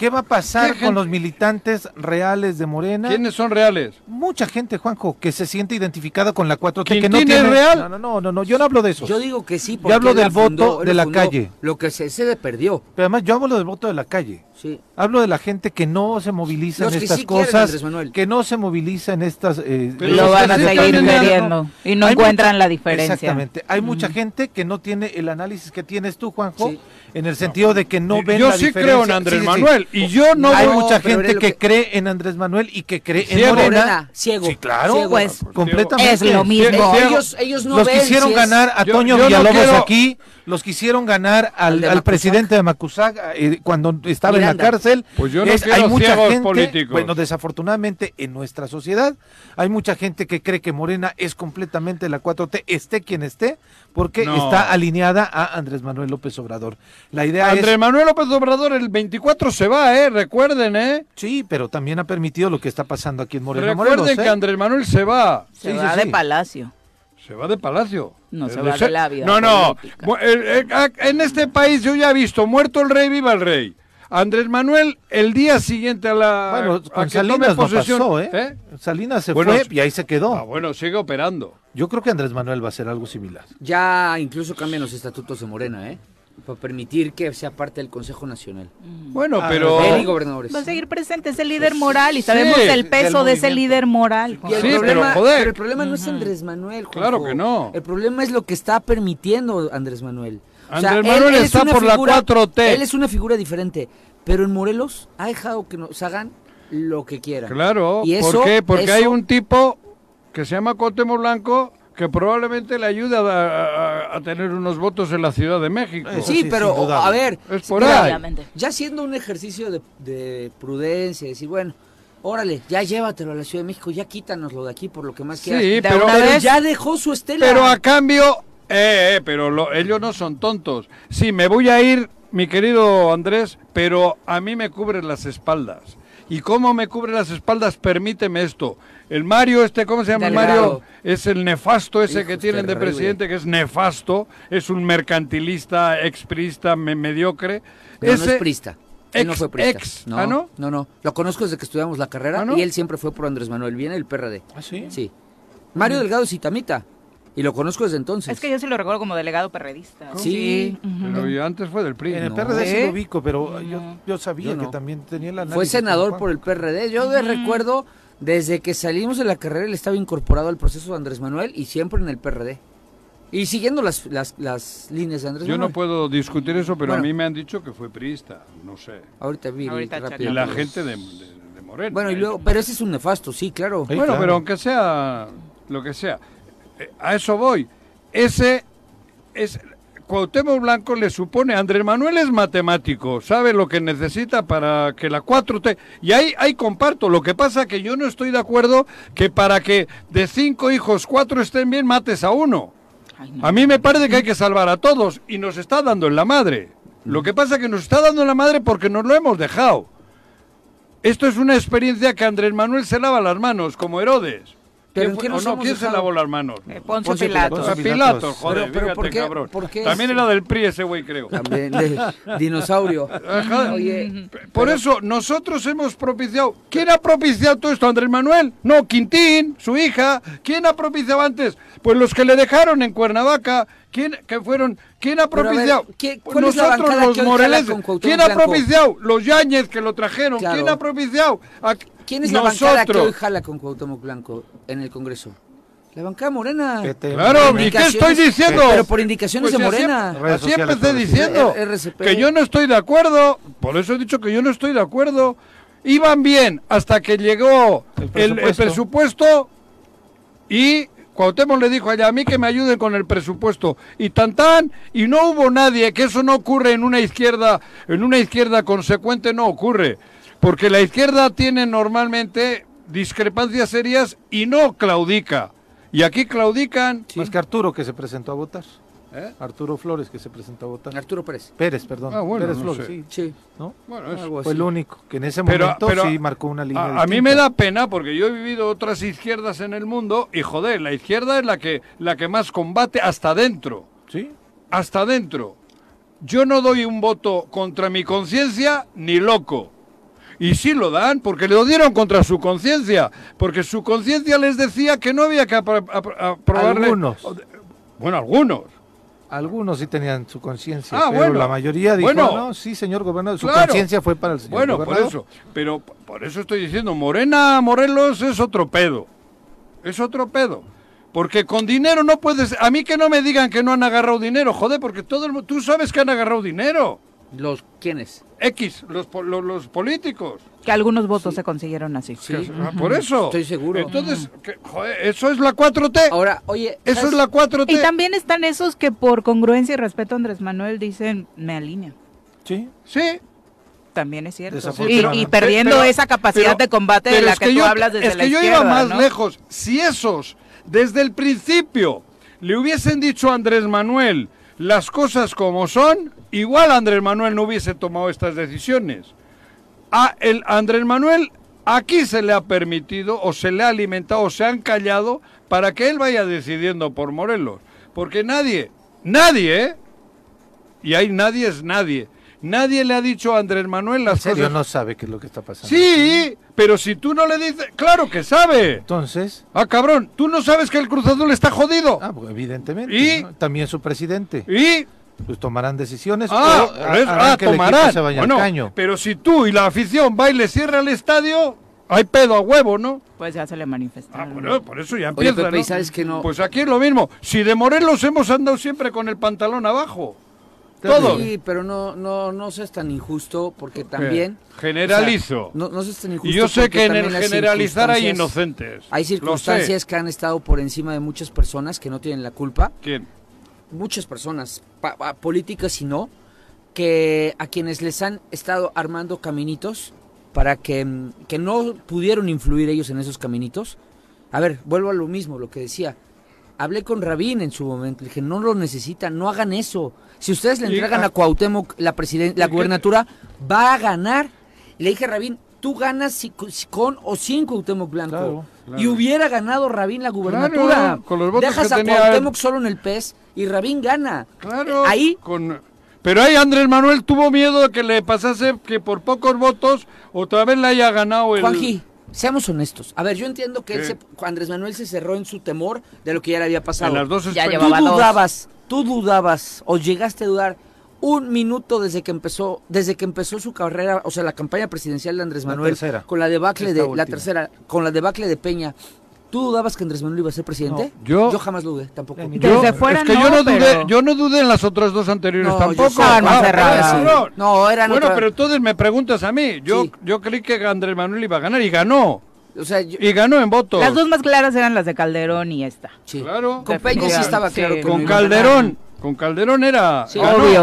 ¿Qué va a pasar con los militantes reales de Morena? ¿Quiénes son reales? Mucha gente, Juanjo, que se siente identificada con la 4T. que no tiene real? No, no, no, no, yo no hablo de eso. Yo digo que sí, porque yo hablo del voto de la calle. Lo que se, se perdió. Pero además yo hablo del voto de la calle. Sí. Hablo de la gente que no se moviliza en estas cosas, que no se moviliza en estas... Eh, lo van a seguir queriendo y no encuentran la diferencia. Exactamente. Hay mucha gente que no tiene el análisis que tienes tú, Juanjo, en el sentido de que no ven yo la sí creo en Andrés Manuel y yo no hay mucha gente que, cree en Andrés Manuel y que cree en Morena. Ciego. Sí claro. Pues completamente. es lo mismo. Ellos, ellos no los quisieron ganar a Toño Villalobos aquí los quisieron ganar al, presidente de Macusaga eh, cuando estaba en la cárcel pues yo no hay mucha gente políticos. bueno desafortunadamente en nuestra sociedad hay mucha gente que cree que Morena es completamente la 4T esté quien esté porque está alineada a Andrés Manuel López Obrador la idea Andrés Manuel López Obrador el 24 se va, ¿eh? Recuerden, ¿eh? Sí, pero también ha permitido lo que está pasando aquí en Moreno Recuerden que ¿eh? Andrés Manuel se va. Se va de Palacio. Se va de Palacio. No, se va de la vida No, no. Eh, eh, en este país yo ya he visto, muerto el rey, viva el rey. Andrés Manuel, el día siguiente a la bueno, con Salinas posesión, pasó, ¿eh? Salinas se fue y ahí se quedó. Ah, bueno, sigue operando. Yo creo que Andrés Manuel va a hacer algo similar. Ya incluso cambian los estatutos de Morena, ¿eh? para permitir que sea parte del Consejo Nacional. Mm. Bueno, pero gobernadores. Va a seguir presente ese líder moral y sabemos el peso de ese líder moral. sí, pero, joder. el problema no es Andrés Manuel. Claro que no. El problema es lo que está permitiendo Andrés Manuel. Andrés Manuel está por la 4T. Él es una figura diferente, pero en Morelos ha dejado que nos hagan lo que quieran. Claro, ¿por qué? Porque hay un tipo que se llama Cotemo Blanco que probablemente le ayude a, tener unos votos en la Ciudad de México. sí, pero a ver, es por ahí. ya siendo un ejercicio de, de, prudencia, decir, bueno, órale, ya llévatelo a la Ciudad de México, ya quítanoslo de aquí por lo que más quieras. Sí, pero, ya dejó su estela. Pero a cambio, eh, eh pero ellos no son tontos. Sí, me voy a ir, mi querido Andrés, pero a mí me cubren las espaldas. ¿Y cómo me cubre las espaldas? Permíteme esto. El Mario, este, ¿cómo se llama Mario? Es el nefasto ese que tienen de presidente, que es nefasto, es un mercantilista, exprista, mediocre. Pero ese, no es prista. Él no fue prista. Ex, no, ¿Ah, no? No, no. Lo conozco desde que estudiamos la carrera ¿Ah, y él siempre fue por Andrés Manuel. Viene el PRD. ¿Ah, sí? Sí. Mario Delgado Citamita. Y lo conozco desde entonces. Es que yo sí lo recuerdo como delegado perredista. Sí. Pero antes fue del PRI. En el PRD sí lo ubico, pero yo, sabía que también tenía la Fue senador por el PRD. Yo recuerdo desde que salimos de la carrera él estaba incorporado al proceso de Andrés Manuel y siempre en el PRD. Y siguiendo las, las, las líneas de Andrés Yo no puedo discutir eso, pero a mí me han dicho que fue priista, no sé. Ahorita vi rápido. Y la gente de, de, Moreno. Bueno, y luego, pero ese es un nefasto, sí, claro. bueno, pero aunque sea lo que sea, eh, a eso voy. Ese es Cuauhtémoc Blanco le supone, Andrés Manuel es matemático, sabe lo que necesita para que la 4T... Y ahí, ahí comparto, lo que pasa que yo no estoy de acuerdo que para que de cinco hijos cuatro estén bien mates a uno. A mí me parece que hay que salvar a todos y nos está dando en la madre. Lo que pasa es que nos está dando en la madre porque nos lo hemos dejado. Esto es una experiencia que Andrés Manuel se lava las manos, como Herodes. ¿Pero ¿Quién, no, ¿quién se lavó las manos? Eh, Poncio, Pilatos. Poncio Pilatos, joder, pero, ¿por qué, cabrón. También era del PRI ese güey, creo. También, de, dinosaurio. Oye, por eso, nosotros hemos propiciado... ¿Quién ha propiciado todo esto? ¿Andrés Manuel? No, Quintín, su hija. ¿Quién ha propiciado antes? Pues los que le dejaron en Cuernavaca, ¿quién, que fueron, ¿quién ha propiciado? Nosotros los Moreles. ¿Quién ha propiciado? Los Yáñez que lo trajeron. ¿Quién ha propiciado? ¿Quién es la bancada que hoy jala con Cuauhtémoc Blanco en el Congreso? La bancada morena. Claro, ¿y qué estoy diciendo? Pero por indicaciones pues de Morena. Así, empecé diciendo que yo no estoy de acuerdo. Por eso he dicho que yo no estoy de acuerdo. Iban bien hasta que llegó el presupuesto, y Cuauhtémoc le dijo allá a mí que me ayuden con el presupuesto y tan tan y no hubo nadie que eso no ocurre en una izquierda en una izquierda consecuente no ocurre porque la izquierda tiene normalmente discrepancias serias y no claudica. Y aquí claudican... Más que Arturo que se presentó a votar. ¿Eh? Arturo Flores que se presentó a votar. Arturo Pérez. Pérez, perdón. Ah, bueno, Pérez Flores, sí. sí. ¿No? Bueno, fue el único que en ese momento sí marcó una línea. A, mí me da pena porque yo he vivido otras izquierdas en el mundo y joder, la izquierda es la que la que más combate hasta dentro. Sí. Hasta dentro. Yo no doy un voto contra mi conciencia ni loco. Y sí lo dan, porque le lo dieron contra su conciencia, porque su conciencia les decía que no había que aprobarle... Algunos. Bueno, algunos. Algunos sí tenían su conciencia, ah, pero la mayoría dijo, no, sí, señor gobernador, su conciencia fue para el señor bueno, por eso, pero por eso estoy diciendo, Morena Morelos es otro pedo, es otro pedo. Porque con dinero no puedes... A mí que no me digan que no han agarrado dinero, joder, porque todo el, tú sabes que han agarrado dinero. ¿Los quiénes? X, los, los, políticos. Que algunos votos se consiguieron así. Sí. Ah, por eso. Estoy seguro. Entonces, eso es la 4T. Ahora, oye. Eso es la 4T. Y también están esos que por congruencia y respeto a Andrés Manuel dicen, me alinea. Sí. Sí. También es cierto. y, perdiendo esa capacidad de combate de la que, tú hablas desde Es que yo iba más lejos. Si esos, desde el principio, le hubiesen dicho a Andrés Manuel las cosas como son, igual Andrés Manuel no hubiese tomado estas decisiones. A el Andrés Manuel aquí se le ha permitido o se le ha alimentado o se han callado para que él vaya decidiendo por Morelos. Porque nadie, nadie, y ahí nadie es nadie, nadie le ha dicho a Andrés Manuel las ¿En serio no sabe qué es lo que está pasando? Sí, pero si tú no le dices, claro que sabe. Entonces. Ah, cabrón, tú no sabes que el Cruz Azul está jodido. Ah, pues evidentemente. Y también su presidente. Y pues tomarán decisiones ah, ah tomarán. bueno, pero si tú y la afición va y le cierra el estadio, hay pedo a huevo, ¿no? Pues ya se le manifesta. Ah, por eso ya empieza, Oye, ¿sabes que no? Pues aquí es lo mismo. Si de Morelos hemos andado siempre con el pantalón abajo. Todo. Sí, pero no, no, no seas tan injusto porque también... Generalizo. no, no seas tan injusto Y yo sé que en el generalizar hay inocentes. Hay circunstancias que han estado por encima de muchas personas que no tienen la culpa. ¿Quién? Muchas personas, políticas y no, que a quienes les han estado armando caminitos para que, mm, que no pudieron influir ellos en esos caminitos. A ver, vuelvo a lo mismo, lo que decía. Hablé con Rabín en su momento, le dije, no lo necesitan, no hagan eso. Si ustedes le entregan a, Cuauhtémoc la, la gubernatura, va a ganar. Le dije a Rabín, tú ganas con o sin Cuauhtémoc Blanco. Y hubiera ganado Rabín la gubernatura. Dejas a Cuauhtémoc solo en el PES y Rabín gana. Claro. Ahí. Con... Pero ahí Andrés Manuel tuvo miedo de que le pasase que por pocos votos otra vez le haya ganado el. Juanji, Seamos honestos. A ver, yo entiendo que él Andrés Manuel se cerró en su temor de lo que ya le había pasado. las dos ya llevaba tú dudabas, tú dudabas o llegaste a dudar un minuto desde que empezó desde que empezó su carrera, o sea, la campaña presidencial de Andrés Manuel con la debacle de la tercera, con la debacle de Peña. ¿Tú dudabas que Andrés Manuel iba a ser presidente? yo, yo jamás dudé, tampoco. Yo, es que yo no dudé, yo no dudé en las otras dos anteriores tampoco. Ah, no, no, eran Bueno, pero entonces me preguntas a mí. Yo yo creí que Andrés Manuel iba a ganar y ganó. O sea, y ganó en votos. Las dos más claras eran las de Calderón y esta. Sí. Claro. Con Peña sí estaba claro. con Calderón. Con Calderón era.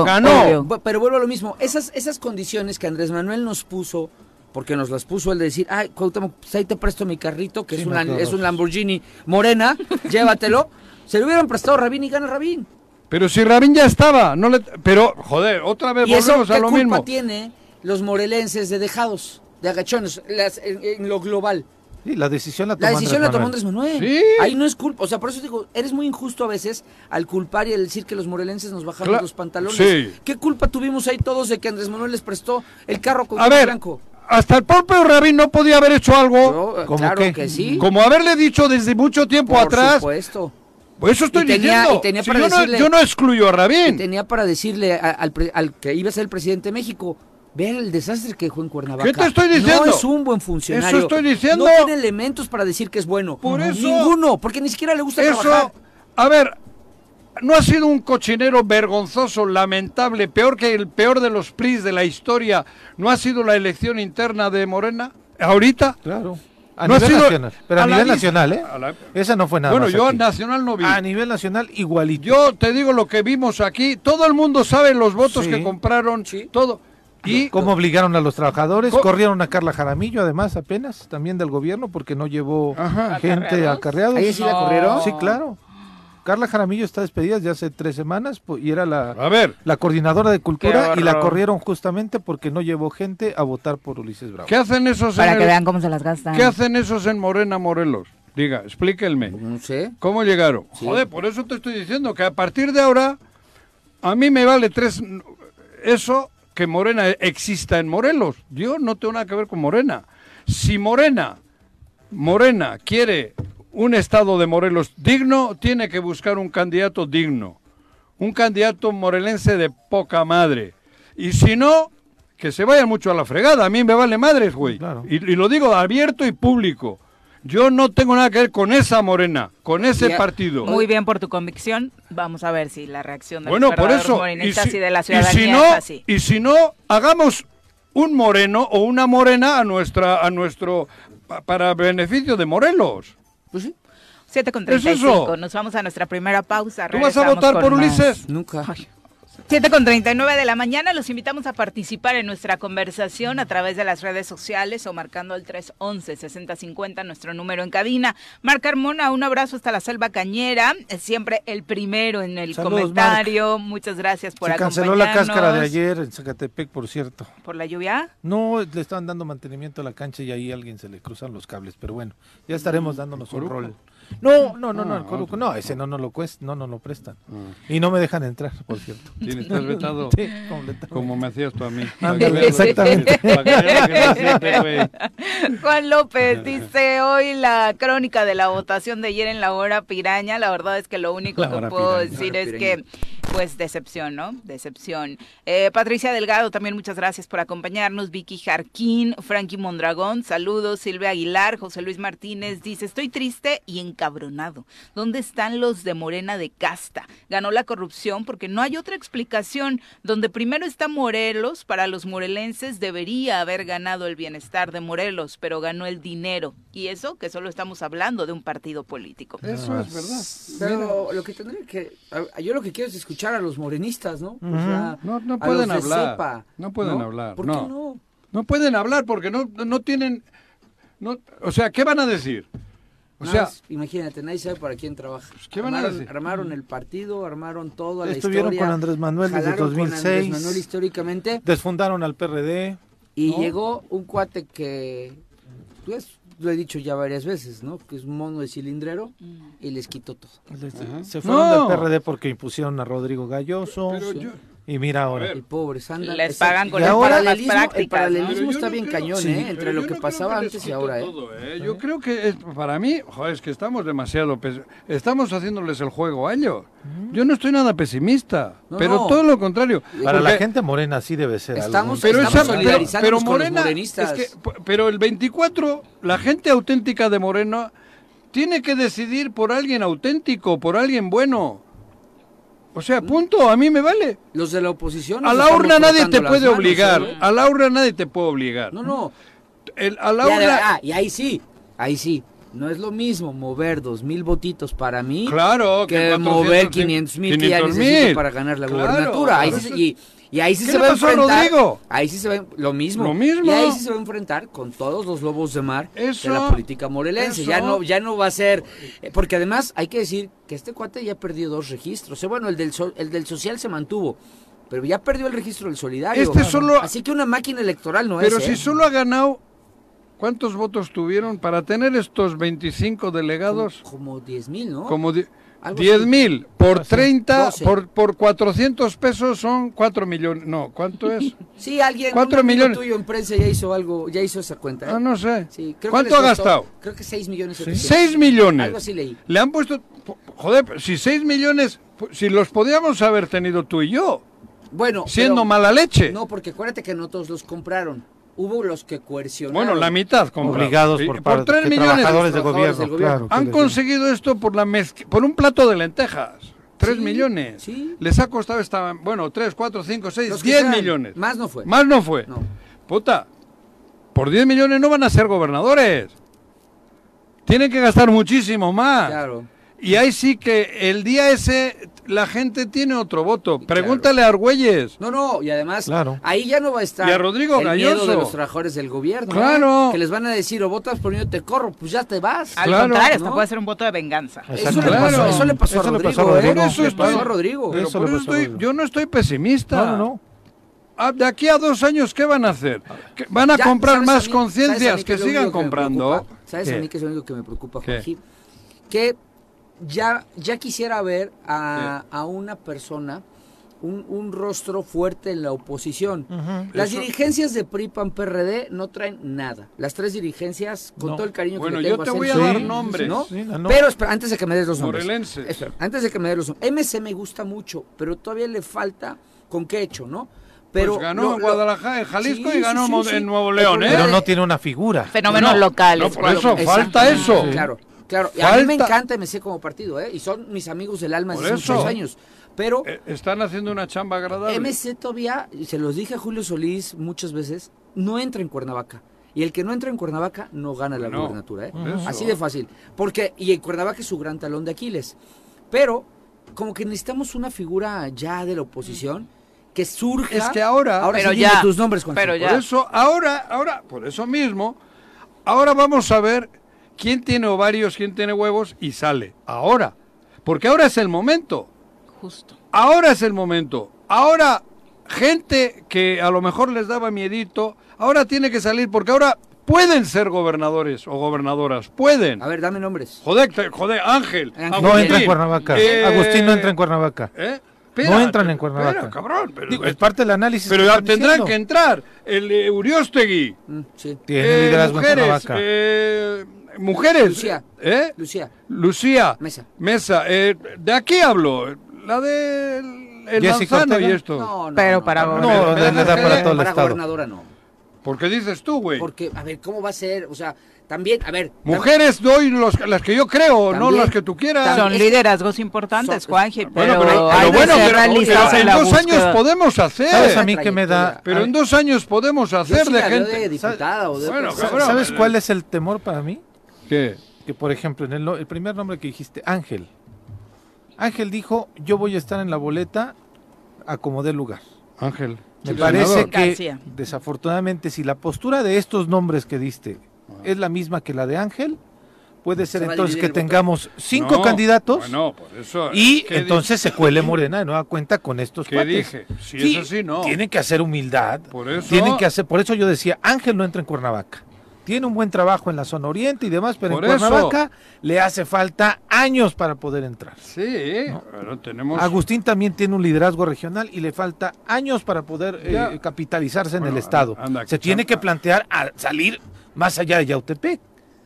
ganó, Pero vuelvo a lo mismo. Esas, esas condiciones que Andrés Manuel nos puso, porque nos las puso el de decir, ay, Cuauhtémoc, pues ahí te presto mi carrito, que es, un, es un Lamborghini morena, llévatelo. Se le hubieran prestado a Rabín y gana Rabín. Pero si Rabín ya estaba, no le, pero joder, otra vez volvemos a lo mismo. ¿Qué culpa tiene los morelenses de dejados, de agachones, en lo global? La decisión la tomó La decisión la tomó Andrés Manuel. Ahí no es culpa. O sea, por eso digo, eres muy injusto a veces al culpar y al decir que los morelenses nos bajamos los pantalones. ¿Qué culpa tuvimos ahí todos de que Andrés Manuel les prestó el carro con a ver, blanco? Hasta el propio Rabín no podía haber hecho algo. No, claro que sí. Como haberle dicho desde mucho tiempo por atrás. supuesto. Pues eso estoy diciendo. yo, no, yo, no, excluyo a Rabín. tenía para decirle al, al que iba a ser el presidente de México, Vean el desastre que dejó en Cuernavaca. ¿Qué te estoy diciendo? No es un buen funcionario. Eso estoy diciendo. No tiene elementos para decir que es bueno. Por eso. Ninguno, porque ni siquiera le gusta eso, A ver, no ha sido un cochinero vergonzoso, lamentable, peor que el peor de los PRIs de la historia. ¿No ha sido la elección interna de Morena? ¿Ahorita? Claro. A nivel nacional. Pero a, nivel nacional, ¿eh? Esa no fue nada. Bueno, yo a nacional no vi. A nivel nacional, igualito. Yo te digo lo que vimos aquí. Todo el mundo sabe los votos que compraron. Sí. Todo. ¿Y cómo obligaron a los trabajadores? Corrieron a Carla Jaramillo, además, apenas, también del gobierno, porque no llevó gente acarreados. ¿Ahí sí la corrieron? Sí, claro. Carla Jaramillo está despedida ya hace tres semanas y era la, a ver. la coordinadora de cultura y la corrieron justamente porque no llevó gente a votar por Ulises Bravo. ¿Qué hacen esos Para que vean cómo se las gastan. ¿Qué hacen esos en Morena, Morelos? Diga, explíquenme. No sé. ¿Cómo llegaron? Joder, por eso te estoy diciendo que a partir de ahora a mí me vale tres eso que Morena exista en Morelos. Yo no tengo nada que ver con Morena. Si Morena, Morena quiere un estado de Morelos digno, tiene que buscar un candidato digno. Un candidato morelense de poca madre. Y si no, que se vaya mucho a la fregada. A mí me vale madres, güey. Y, y, lo digo abierto y público. Yo no tengo nada que ver con esa morena, con ese partido. Muy bien por tu convicción. Vamos a ver si la reacción de bueno, por eso, y si, de la ciudadanía es así. Y si no, hagamos un moreno o una morena a nuestra a nuestro para beneficio de Morelos. Pues sí. 7 con 35. Nos vamos a nuestra primera pausa. ¿Tú vas a votar por Ulises? Nunca. 7 con 39 de la mañana, los invitamos a participar en nuestra conversación a través de las redes sociales o marcando el 311-6050, nuestro número en cabina. Marc Carmona, un abrazo hasta la selva cañera, siempre el primero en el comentario. Muchas gracias por Se canceló la cáscara de ayer en Zacatepec, por cierto. ¿Por la lluvia? No, le estaban dando mantenimiento a la cancha y ahí alguien se le cruzan los cables, pero bueno, ya estaremos dándonos un rol. No, no, no, no, ah, no, ese no no lo cuesta, no, no lo prestan. Ah. Y no me dejan entrar, por cierto. ¿Tienes estás vetado? Sí, Como me hacías tú a mí. exactamente. Juan López dice hoy la crónica de la votación de ayer en la hora piraña. La verdad es que lo único que puedo decir es que pues decepción, ¿no? Decepción. Eh, Patricia Delgado, también muchas gracias por acompañarnos. Vicky Jarquín, Frankie Mondragón, saludos. Silvia Aguilar, José Luis Martínez dice, estoy triste y encabronado. ¿Dónde están los de Morena de Casta? Ganó la corrupción porque no hay otra explicación. Donde primero está Morelos, para los morelenses debería haber ganado el bienestar de Morelos, pero ganó el dinero. Y eso que solo estamos hablando de un partido político. Eso es verdad. Pero lo que tendría que... Yo lo que quiero es escuchar a los morenistas, ¿no? no, pueden hablar. no pueden hablar. ¿Por no. qué no? No pueden hablar porque no, no tienen... No, o sea, ¿qué van a decir? O sea, imagínate, nadie sabe para quién trabaja. Pues, ¿Qué van armaron, a decir? armaron el partido, armaron todo la Estuvieron con Andrés Manuel desde 2006. Con Andrés Manuel históricamente. Desfundaron al PRD. Y llegó un cuate que pues, lo he dicho ya varias veces, ¿no? Que es un mono de cilindrero y les quitó todo. Se fueron del PRD porque impusieron a Rodrigo Galloso. Pero yo, Y mira ahora. El pobre Sandra. Les pagan con el paralelismo, prácticas, el paralelismo está bien cañón, ¿eh? Entre lo que pasaba antes y ahora, ¿eh? ¿eh? Yo creo que es, para mí, joder, es que estamos demasiado... Estamos haciéndoles el juego a ellos. Yo no estoy nada pesimista, pero todo lo contrario. Para la gente morena sí debe ser Estamos, pero, pero, morena, es que, pero el 24, la gente auténtica de Morena tiene que decidir por alguien auténtico, por alguien bueno. O sea, punto, a mí me vale. Los de la oposición. A la urna nadie te puede obligar. ¿eh? A la urna nadie te puede obligar. No, no. El, a la urna... ah, y ahí sí, ahí sí. No es lo mismo mover dos mil votitos para mí claro, que, mover 500 mil que ya necesito para ganar la gubernatura. Ahí sí, y, ahí sí se va a enfrentar. Ahí sí se va lo mismo. Lo mismo. Y ahí sí se va a enfrentar con todos los lobos de mar de la política morelense. Ya no, ya no va a ser. Eh, porque además hay que decir que este cuate ya perdió dos registros. O bueno, el del, el del social se mantuvo. Pero ya perdió el registro del solidario. Este solo... Así que una máquina electoral no es. Pero si ¿eh? solo ha ganado ¿Cuántos votos tuvieron para tener estos 25 delegados? Como, 10 mil, ¿no? Como 10 mil por 30, por, por 400 pesos son 4 millones. No, ¿cuánto es? sí, alguien 4 millones. tuyo en prensa ya hizo algo, ya hizo esa cuenta. ¿eh? Ah, no sé. ¿Cuánto ha gastado? Creo que 6 millones. 6 millones. Algo así leí. Le han puesto, joder, si 6 millones, si los podíamos haber tenido tú y yo. Bueno, siendo mala leche. No, porque acuérdate que no todos los compraron hubo los que coercionaron. Bueno, la mitad obligados por, por 3 millones trabajadores de gobierno. han conseguido esto por la por un plato de lentejas. 3 millones. ¿Sí? Les ha costado esta, bueno, 3, 4, 5, 6, 10 millones. Más no fue. Más no fue. No. Puta, por 10 millones no van a ser gobernadores. Tienen que gastar muchísimo más. Claro. Y ahí sí que el día ese la gente tiene otro voto. Pregúntale a Argüelles. No, no, y además ahí ya no va a estar y a Rodrigo el miedo de los trabajadores del gobierno. Claro. Que les van a decir, o votas por mí o te corro, pues ya te vas. Al contrario, esto puede ser un voto de venganza. Eso, le pasó, eso le pasó a Rodrigo. ¿eh? Eso le pasó a Rodrigo. yo no estoy pesimista. No, no. De aquí a dos años, ¿qué van a hacer? ¿Van a comprar más conciencias? Que, sigan comprando. ¿Sabes a mí qué es lo único que me preocupa, Jorge? Que ya, ya quisiera ver a, a una persona, un, un, rostro fuerte en la oposición. Las dirigencias de PRI, PAN, PRD no traen nada. Las tres dirigencias, con todo el cariño que le tengo yo te voy a dar nombres. ¿no? Pero espera, antes de que me des los nombres. Espera, antes de que me des los nombres. MC me gusta mucho, pero todavía le falta con qué hecho, ¿no? Pero pues ganó en Guadalajara, en Jalisco y ganó en Nuevo León, ¿eh? Pero no tiene una figura. Fenómenos locales. por eso, falta eso. Claro. Claro, a mí me encanta MC como partido, ¿eh? Y son mis amigos del alma desde muchos años. Pero. Eh, están haciendo una chamba agradable. MC todavía, y se los dije a Julio Solís muchas veces, no entra en Cuernavaca. Y el que no entra en Cuernavaca no gana la gubernatura, ¿eh? Así de fácil. Porque, y en Cuernavaca es su gran talón de Aquiles. Pero, como que necesitamos una figura ya de la oposición que surja. Es que ahora. Ahora pero ya, tus nombres, Pero ya. Por eso, ahora, ahora, por eso mismo, ahora vamos a ver quién tiene ovarios, quién tiene huevos y sale. Ahora. Porque ahora es el momento. Justo. Ahora es el momento. Ahora, gente que a lo mejor les daba miedito, ahora tiene que salir porque ahora pueden ser gobernadores o gobernadoras. Pueden. A ver, dame nombres. Joder, joder Ángel. No entra en Cuernavaca. Eh, Agustín no entra en Cuernavaca. ¿Eh? no entran en Cuernavaca. cabrón, pero, es parte del análisis. Pero tendrán que entrar. El de Uriostegui. Mm, sí. Tiene eh, liderazgo mujeres, en Cuernavaca. Eh, mujeres. Lucía. ¿Eh? Lucía. Lucía. Mesa. Mesa. Eh, ¿De aquí hablo? La de el Manzano y esto. No, no, Pero para no, no, de, de, para todo el para estado. gobernadora no. ¿Por qué dices tú, güey? Porque, a ver, ¿cómo va a ser? O sea, también, a ver. Mujeres doy los, las que yo creo, no las que tú quieras. Son liderazgos importantes, Juanji, pero, bueno, pero, bueno, pero, en dos años podemos hacer. ¿Sabes a mí que me da? Pero en dos años podemos hacer de gente. De diputada o de bueno, ¿Sabes cuál es el temor para mí? ¿Qué? que por ejemplo, en el, primer nombre que dijiste, Ángel. Ángel dijo, yo voy a estar en la boleta a como dé lugar. Ángel. Me parece que, desafortunadamente, si la postura de estos nombres que diste ah. es la misma que la de Ángel, puede ser entonces que tengamos cinco candidatos y entonces se cuele Morena de nueva cuenta con estos ¿Qué dije? Si es así, no. Tienen que hacer humildad. Por eso... Tienen que hacer, por eso yo decía, Ángel no entra en Cuernavaca. Tiene un buen trabajo en la zona oriente y demás, pero en Cuernavaca le hace falta años para poder entrar. Sí, pero tenemos... Agustín también tiene un liderazgo regional y le falta años para poder eh, capitalizarse en el Estado. Se tiene que plantear a salir más allá de Yautepec.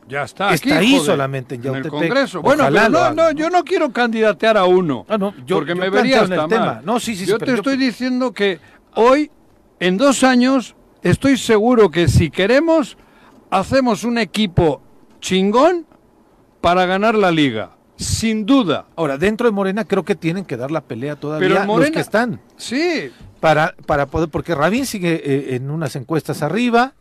Ya está. Está ahí solamente en, el Congreso. Bueno, pero no, no, yo no quiero candidatear a uno. Ah, no, yo, porque me vería hasta el Tema. No, sí, sí, yo te estoy diciendo que hoy, en dos años, estoy seguro que si queremos, hacemos un equipo chingón para ganar la liga. Sin duda. Ahora, dentro de Morena creo que tienen que dar la pelea todavía Pero Morena, los que están. Sí. Para, para poder, porque Rabín sigue eh, en unas encuestas arriba,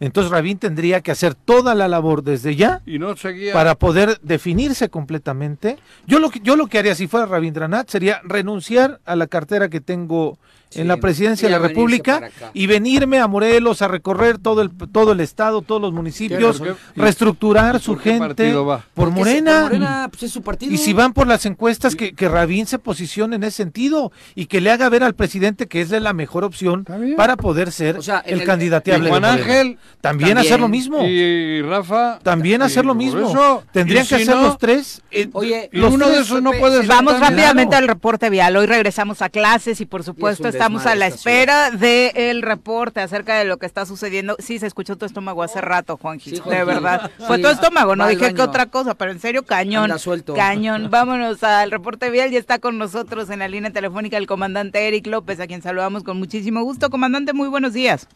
entonces Rabín tendría que hacer toda la labor desde ya y no para poder definirse completamente. Yo lo que yo lo que haría si fuera Rabindranath sería renunciar a la cartera que tengo en la presidencia de la República y venirme a Morelos a recorrer todo el todo el estado, todos los municipios, reestructurar su gente por Morena. Pues, es su partido. Y si van por las encuestas que, que Rabín se posicione en ese sentido y que le haga ver al presidente que es la mejor opción para poder ser el, candidateable. Juan Ángel también, hacer lo mismo. Y Rafa también hacer lo mismo. Tendrían que hacer los tres. Eh, Oye, uno de esos no puede ser Vamos rápidamente al reporte vial. Hoy regresamos a clases y por supuesto Estamos a la espera del reporte acerca de lo que está sucediendo. Sí, se escuchó tu estómago hace rato, Juanji, de verdad. Fue tu estómago, no dije que otra cosa, pero en serio, cañón. Cañón. Vámonos al reporte vial. Ya está con nosotros en la línea telefónica el comandante Eric López, a quien saludamos con muchísimo gusto. Comandante, muy buenos días.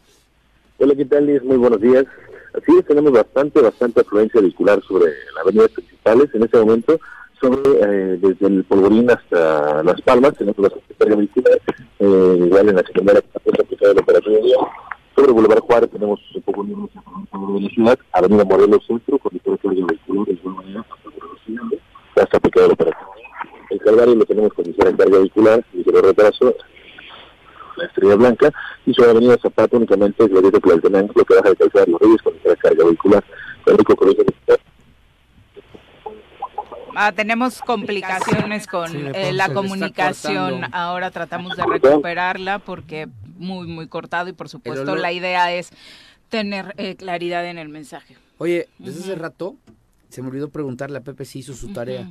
Hola, ¿qué tal, Liz? Muy buenos días. Así es, tenemos bastante, bastante afluencia vehicular sobre las avenidas principales en este momento eh, desde el Polvorín hasta Las Palmas, tenemos la carga vehicular, eh, igual en la secundaria de la operación sobre Boulevard Juárez tenemos un poco de de la ciudad, Avenida Morelos Centro, con carga vehicular, de igual manera, hasta aplicado la operación. El Calvario lo tenemos con ligera carga vehicular, ligero retraso, la Estrella Blanca, y sobre Avenida Zapata únicamente es la dieta lo que baja de Calvario Reyes con ligera carga vehicular, el único que Ah, tenemos complicaciones con eh, la comunicación. Ahora tratamos de recuperarla porque muy, muy cortado y por supuesto la idea es tener eh, claridad en el mensaje. Oye, desde hace rato se me olvidó preguntarle a Pepe si hizo su tarea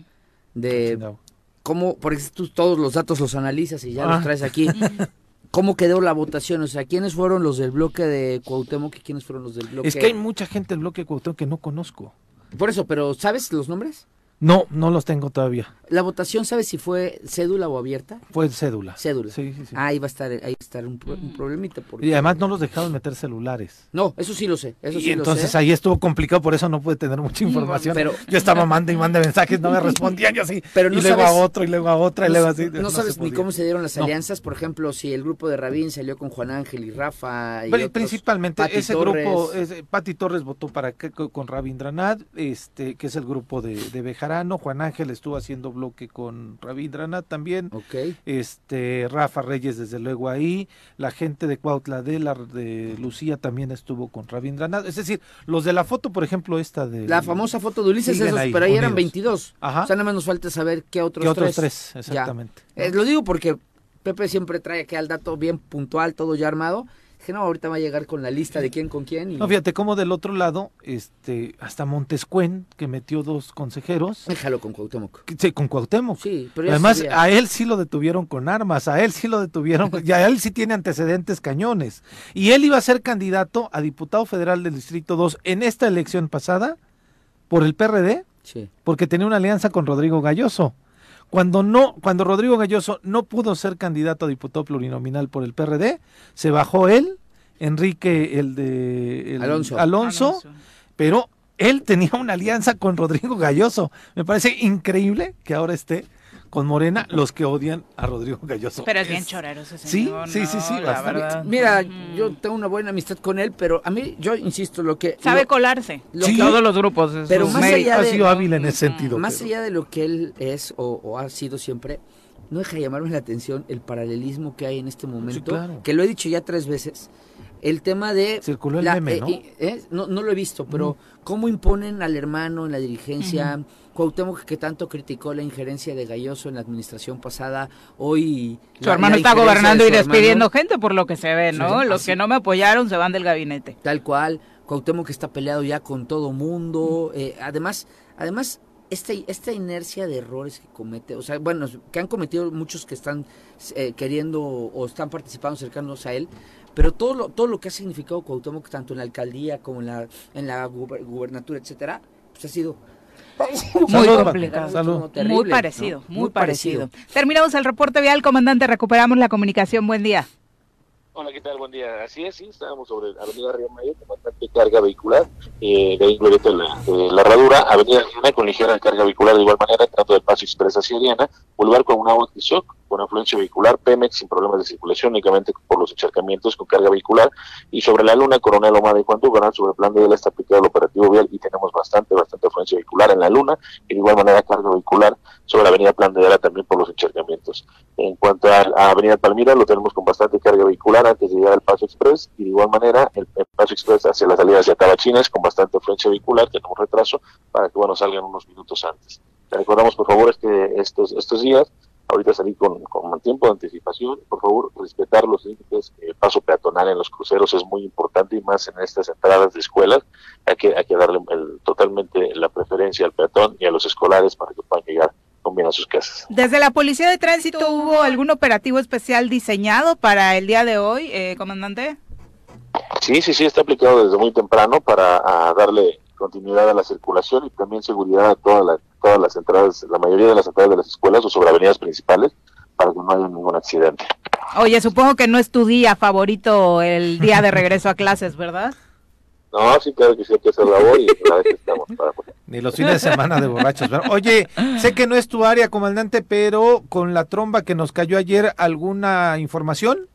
de cómo, porque tú todos los datos los analizas y ya los ah. traes aquí. ¿Cómo quedó la votación? O sea, ¿quiénes fueron los del bloque de Cuauhtémoc y quiénes fueron los del bloque? Es que hay mucha gente del bloque de Cuauhtémoc que no conozco. Por eso, pero ¿sabes los nombres? No, no los tengo todavía. ¿La votación sabes si fue cédula o abierta? Fue cédula. Cédula. Sí, sí, sí. Ah, ahí va a estar, ahí va a estar un, problemita. Y además no los dejaron meter celulares. No, eso sí lo sé. Eso y entonces ahí estuvo complicado, por eso no pude tener mucha información. Pero, yo estaba mandando y mandando mensajes, no me respondían, yo así. Pero no y luego a otro, y luego a otra, y luego así. No, sabes ni cómo se dieron las alianzas, por ejemplo, si el grupo de Rabín salió con Juan Ángel y Rafa. Y Pero principalmente ese grupo, Pati Torres votó para con Rabindranath, este, que es el grupo de, de Bejarano, Juan Ángel estuvo haciendo bloque con Rabindranath también. Este, Rafa Reyes, desde luego ahí. La gente de Cuautla de, la, de Lucía también estuvo con Rabindranath. Es decir, los de la foto, por ejemplo, esta de. La famosa foto de Ulises, esos, pero ahí eran 22. Ajá. O sea, nada más nos falta saber qué otros, ¿Qué otros tres. exactamente. Eh, lo digo porque Pepe siempre trae aquí al dato bien puntual, todo ya armado. Dije, no, ahorita va a llegar con la lista de quién con quién. Y... No, fíjate cómo del otro lado, este, hasta Montescuen, que metió dos consejeros. Déjalo con Cuauhtémoc. Sí, con Cuauhtémoc. Sí, pero Además, a él sí lo detuvieron con armas, a él sí lo detuvieron, y a él sí tiene antecedentes cañones. Y él iba a ser candidato a diputado federal del Distrito 2 en esta elección pasada por el PRD, sí. porque tenía una alianza con Rodrigo Galloso. Cuando no, cuando Rodrigo Galloso no pudo ser candidato a diputado plurinominal por el PRD, se bajó él, Enrique el de Alonso. Alonso, pero él tenía una alianza con Rodrigo Galloso. Me parece increíble que ahora esté con Morena los que odian a Rodrigo Galloso. Pero es, bien chorero ese señor. Sí, sí, sí, sí. Mira, yo tengo una buena amistad con él, pero a mí, yo insisto, lo que... Sabe colarse. Todos los grupos. Pero más allá de, ha sido hábil en ese sentido. Más allá de lo que él es o, ha sido siempre, no deja de llamarme la atención el paralelismo que hay en este momento, que lo he dicho ya tres veces. El tema de... Circuló el meme, ¿no? Eh, eh, ¿no? ¿no? lo he visto, pero cómo imponen al hermano en la dirigencia... Cuauhtémoc que tanto criticó la injerencia de Galloso en la administración pasada, hoy... Su hermano está gobernando y despidiendo gente por lo que se ve, ¿no? Los que no me apoyaron se van del gabinete. Tal cual. Cuauhtémoc está peleado ya con todo mundo. Eh, además, además esta, esta inercia de errores que comete, o sea, bueno, que han cometido muchos que están eh, queriendo o están participando cercanos a él, pero todo lo, todo lo que ha significado Cuauhtémoc, tanto en la alcaldía como en la, en la gubernatura, etcétera, pues ha sido muy complicado. Muy parecido, muy, parecido. Terminamos el reporte vial, comandante, recuperamos la comunicación. Buen día. Hola, ¿qué tal? Buen día. Así es, sí, estábamos sobre Avenida Río Mayor con bastante carga vehicular, eh, de ahí de la, de la herradura, Avenida Diana con ligera carga vehicular de igual manera, entrando del Paso Express hacia Diana, Boulevard con un agua de shock, con afluencia vehicular, Pemex sin problemas de circulación, únicamente por los encharcamientos con carga vehicular, y sobre la Luna, Coronel Omar y Juan Dugan, sobre el plan de vial está aplicado el operativo vial y tenemos bastante, bastante afluencia vehicular en la Luna, y de igual manera carga vehicular sobre la Avenida Plan de Vial también por los encharcamientos. En cuanto a, Avenida Palmira, lo tenemos con bastante carga vehicular antes de llegar al Paso Express y de igual manera el, Paso Express hacia la salida hacia Tabachines con bastante influencia vehicular, tenemos retraso para que bueno salgan unos minutos antes. Te recordamos por favor que estos, estos días, ahorita salir con, con tiempo de anticipación, por favor respetar los límites, el paso peatonal en los cruceros es muy importante y más en estas entradas de escuelas, hay que, hay que darle totalmente la preferencia al peatón y a los escolares para que puedan llegar a sus casas. Desde la Policía de Tránsito, ¿hubo algún operativo especial diseñado para el día de hoy, eh, comandante? Sí, sí, sí, está aplicado desde muy temprano para darle continuidad a la circulación y también seguridad a todas las, todas las entradas, la mayoría de las entradas de las escuelas o sobre avenidas principales para que no haya ningún accidente. Oye, supongo que no es tu día favorito el día de regreso a clases, ¿verdad? No, sí, claro que sí hay que hacer labor y la vez estamos para... Ni los fines de semana de borrachos. Oye, sé que no es tu área, comandante, pero con la tromba que nos cayó ayer, ¿alguna información?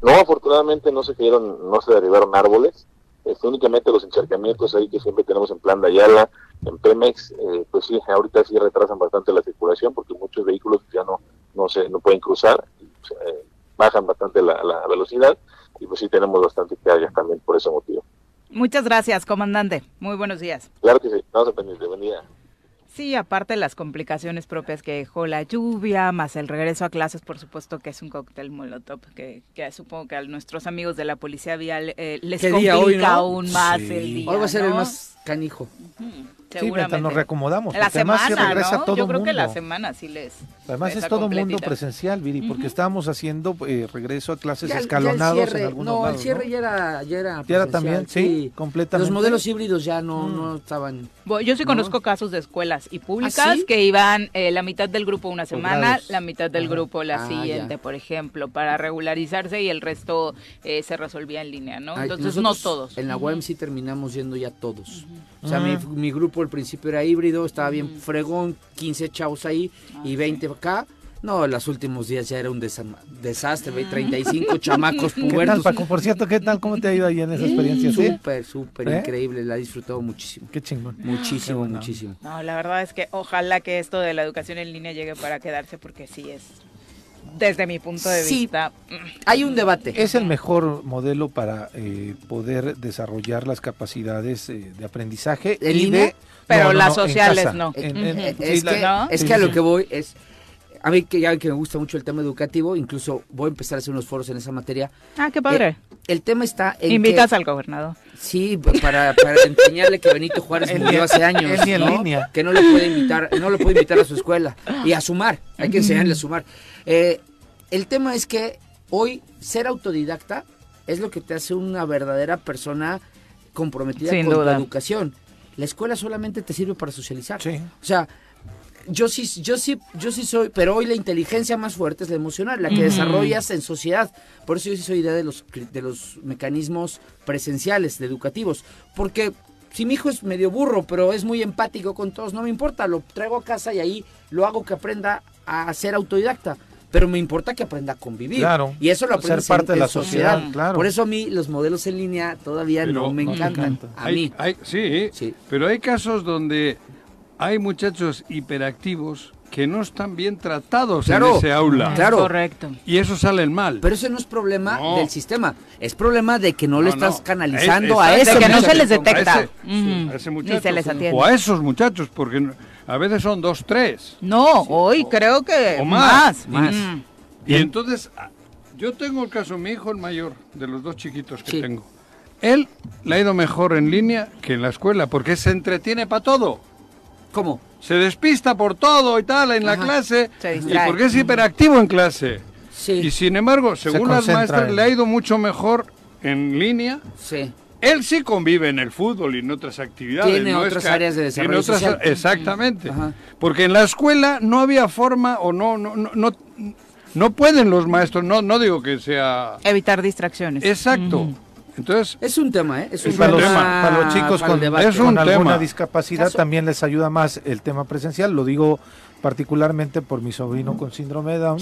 No, afortunadamente no se cayeron, no se derribaron árboles. Es únicamente los encharcamientos ahí que siempre tenemos en Plan de Ayala, en Pemex, eh, pues sí, ahorita sí retrasan bastante la circulación porque muchos vehículos ya no no se no pueden cruzar, eh, bajan bastante la, la, velocidad y pues sí tenemos bastante carga también por ese motivo. Muchas gracias, comandante. Muy buenos días. Claro que sí, estamos pendientes. Buen día. Sí, aparte de las complicaciones propias que dejó la lluvia, más el regreso a clases, por supuesto que es un cóctel molotov, que, que supongo que a nuestros amigos de la policía vial eh, les complica aún más el día. Hoy va a ser el más canijo. Sí, mientras nos reacomodamos. La semana, regresa ¿no? todo Yo creo que la semana sí les. Además es todo mundo presencial, Viri, porque estábamos haciendo eh, regreso a clases escalonados en algunos no, el cierre ya era ya era, ya era también, sí, completamente. Los modelos híbridos ya no, mm. no estaban. yo sí conozco casos de escuelas y públicas ¿Ah, que iban eh, la mitad del grupo una semana, la mitad del grupo la ah, siguiente, por ejemplo, para regularizarse y el resto eh, se resolvía en línea, ¿no? Entonces no todos. En la UAM sí terminamos yendo ya todos. O sea, mi, mi grupo al principio era híbrido, estaba bien fregón, 15 chavos ahí y 20 acá. No, los últimos días ya era un desastre, 35 chamacos pubertos. Paco? Por cierto, ¿qué tal? ¿Cómo te ha ido ahí en esa experiencia? Súper, súper ¿Eh? increíble, la he disfrutado muchísimo. Qué chingón. Muchísimo, muchísimo. No, la verdad es que ojalá que esto de la educación en línea llegue para quedarse porque sí es desde mi punto de vista. Hay un debate. Es el mejor modelo para eh, poder desarrollar las capacidades eh, de aprendizaje. ¿En línea? pero las sociales no. es, que, a lo que voy es a mí que ya que me gusta mucho el tema educativo, incluso voy a empezar a hacer unos foros en esa materia. Ah, qué padre. Eh, el tema está en Invitas al gobernador. Sí, para, para enseñarle que Benito Juárez murió hace años, que no le puede invitar, no lo puede invitar a su escuela y a sumar, hay que enseñarle a sumar. Eh, el tema es que hoy ser autodidacta es lo que te hace una verdadera persona comprometida con la educación. La escuela solamente te sirve para socializar. O sea, yo sí, yo sí, yo sí soy, pero hoy la inteligencia más fuerte es la emocional, la que desarrollas en sociedad. Por eso yo sí soy idea de los, de los mecanismos presenciales, de educativos. Porque si mi hijo es medio burro, pero es muy empático con todos, no me importa, lo traigo a casa y ahí lo hago que aprenda a ser autodidacta. Pero me importa que aprenda a convivir. Claro. Y eso lo aprende ser parte de la sociedad. Claro. Por eso a mí los modelos en línea todavía no me encantan. A mí. sí, sí, pero hay casos donde hay muchachos hiperactivos que no están bien tratados en ese aula. Claro. Correcto. Y eso sale mal. Pero ese no es problema del sistema, es problema de que no, le estás canalizando a eso. De que no se les detecta. Ni se les atiende. O a esos muchachos, porque a veces son dos, tres. No, hoy creo que o más. Más. Y entonces, yo tengo el caso, mi hijo el mayor, de los dos chiquitos que tengo él le ha ido mejor en línea que en la escuela, porque se entretiene para todo. ¿Cómo? Se despista por todo y tal en la clase, y porque es hiperactivo en clase. Sí. Y sin embargo, según las maestras, le ha ido mucho mejor en línea. Sí. Él sí convive en el fútbol y en otras actividades. Tiene otras áreas de desarrollo social. Exactamente. Porque en la escuela no había forma o no, no, no, no, pueden los maestros, no, no digo que sea... Evitar distracciones. Exacto. Entonces, es un tema, ¿eh? Es un para, tema, los, para los chicos con, alguna discapacidad también les ayuda más el tema presencial. Lo digo particularmente por mi sobrino con síndrome de Down.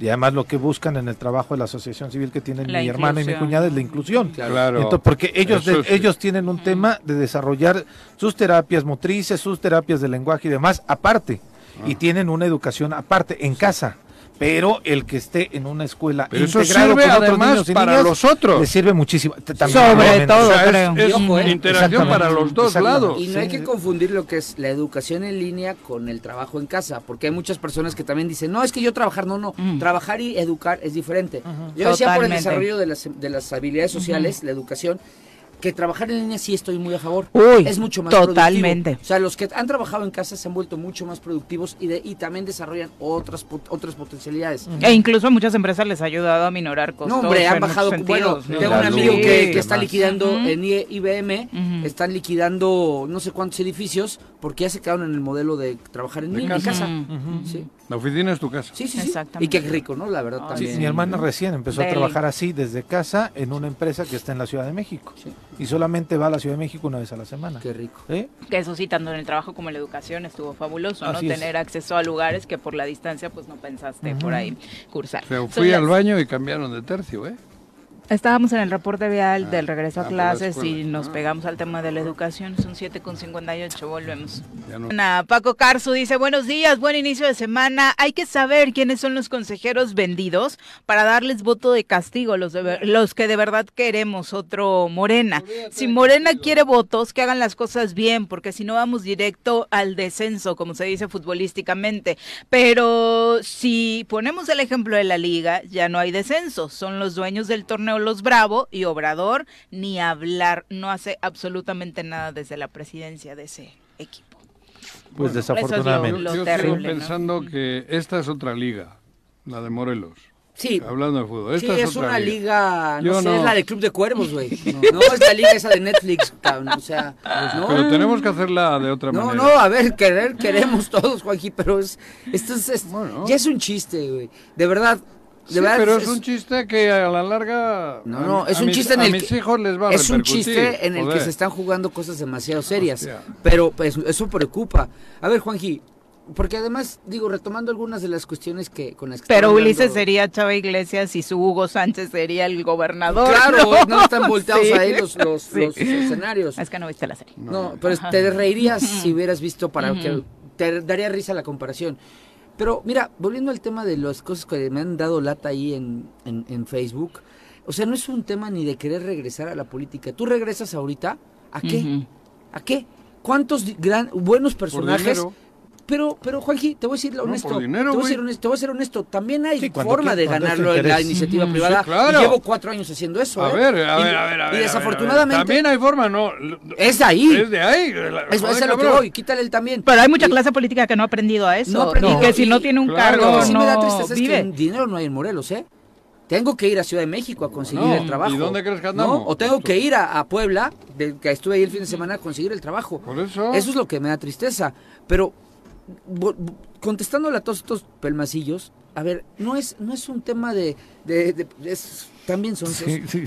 Y además lo que buscan en el trabajo de la asociación civil que tienen mi hermana y mi cuñada es la inclusión. Claro. porque ellos, ellos tienen un tema de desarrollar sus terapias motrices, sus terapias de lenguaje y demás aparte. Y ah. tienen una educación aparte en casa pero el que esté en una escuela pero eso sirve además para los otros. le sirve muchísimo. Sobre todo es, interacción para los dos lados. Y no hay que confundir lo que es la educación en línea con el trabajo en casa porque hay muchas personas que también dicen no es que yo trabajar no no mm. trabajar y educar es diferente yo decía por el desarrollo de las, de las habilidades sociales la educación que trabajar en línea sí estoy muy a favor. es mucho más totalmente. O sea, los que han trabajado en casa se han vuelto mucho más productivos y, de, y también desarrollan otras otras potencialidades. E incluso a muchas empresas les ha ayudado a minorar costos. No, hombre, han bajado. Bueno, tengo un amigo que, está liquidando en IBM, están liquidando no sé cuántos edificios porque ya se quedaron en el modelo de trabajar en, línea, casa. ¿Sí? La oficina es tu casa. Sí, sí, sí. Y qué rico, ¿no? La verdad también. mi hermana recién empezó a trabajar así desde casa en una empresa que está en la Ciudad de México. Y solamente va a la Ciudad de México una vez a la semana. Qué rico. Que eso sí, tanto en el trabajo como en la educación estuvo fabuloso, ¿no? Tener acceso a lugares que por la distancia pues no pensaste por ahí cursar. fui al baño y cambiaron de tercio, ¿eh? Estábamos en el reporte vial ah, del regreso a ah, clases y nos ah. pegamos al tema de la educación. Son 7.58, volvemos. Paco Carzu dice, buenos días, buen inicio de semana. Hay que saber quiénes son los consejeros vendidos para darles voto de castigo, los, los que de verdad queremos, otro Morena. Si Morena quiere votos, que hagan las cosas bien, porque si no vamos directo al descenso, como se dice futbolísticamente. Pero si ponemos el ejemplo de la liga, ya no hay descenso. Son los dueños del torneo los Bravo y Obrador ni hablar, no hace absolutamente nada desde la presidencia de ese equipo. Pues desafortunadamente. Yo estoy pensando que esta es otra liga, la de Morelos. Sí. Hablando de fútbol. sí, es una liga, no sé, es la de Club de Cuervos, güey. No. es la liga esa de Netflix, o sea, no. Pero tenemos que hacerla de otra manera. No, no, a ver, querer queremos todos, Juanji, pero es, esto es, ya es un chiste, güey. De verdad, sí, pero es, un chiste que a la larga. No, no, es un chiste en el mis hijos les va a Es un chiste en el que se están jugando cosas demasiado serias. Pero pues, eso preocupa. A ver, Juanji, porque además, digo, retomando algunas de las cuestiones que con las que Pero Ulises sería Chava Iglesias y su Hugo Sánchez sería el gobernador. Claro, no, están volteados ahí los, los, escenarios. Es que no viste la serie. No, pero te reirías si hubieras visto para que te daría risa la comparación. Pero mira, volviendo al tema de las cosas que me han dado lata ahí en, en, Facebook, o sea, no es un tema ni de querer regresar a la política. ¿Tú regresas ahorita? ¿A qué? ¿A qué? ¿Cuántos gran, buenos personajes pero, pero Juanji, te voy a decir honesto. te, voy a ser honesto te voy a ser honesto. También hay forma de ganarlo en la iniciativa privada. Y llevo cuatro años haciendo eso. A ¿eh? ver, a ver, a ver. A y desafortunadamente. también hay forma, ¿no? Es de ahí. Es de ahí. eso es lo que voy. Quítale el también. Pero hay mucha clase política que no ha aprendido a eso. No, aprendido, y que si no tiene un cargo. Lo que sí me da tristeza es que dinero no hay en Morelos, ¿eh? Tengo que ir a Ciudad de México a conseguir el trabajo. ¿Y dónde crees que andamos? O tengo que ir a, Puebla, que estuve ahí el fin de semana, a conseguir el trabajo. Por eso. Eso es lo que me da tristeza. Pero contestándole a todos estos pelmacillos, a ver, no es, no es un tema de, de, también son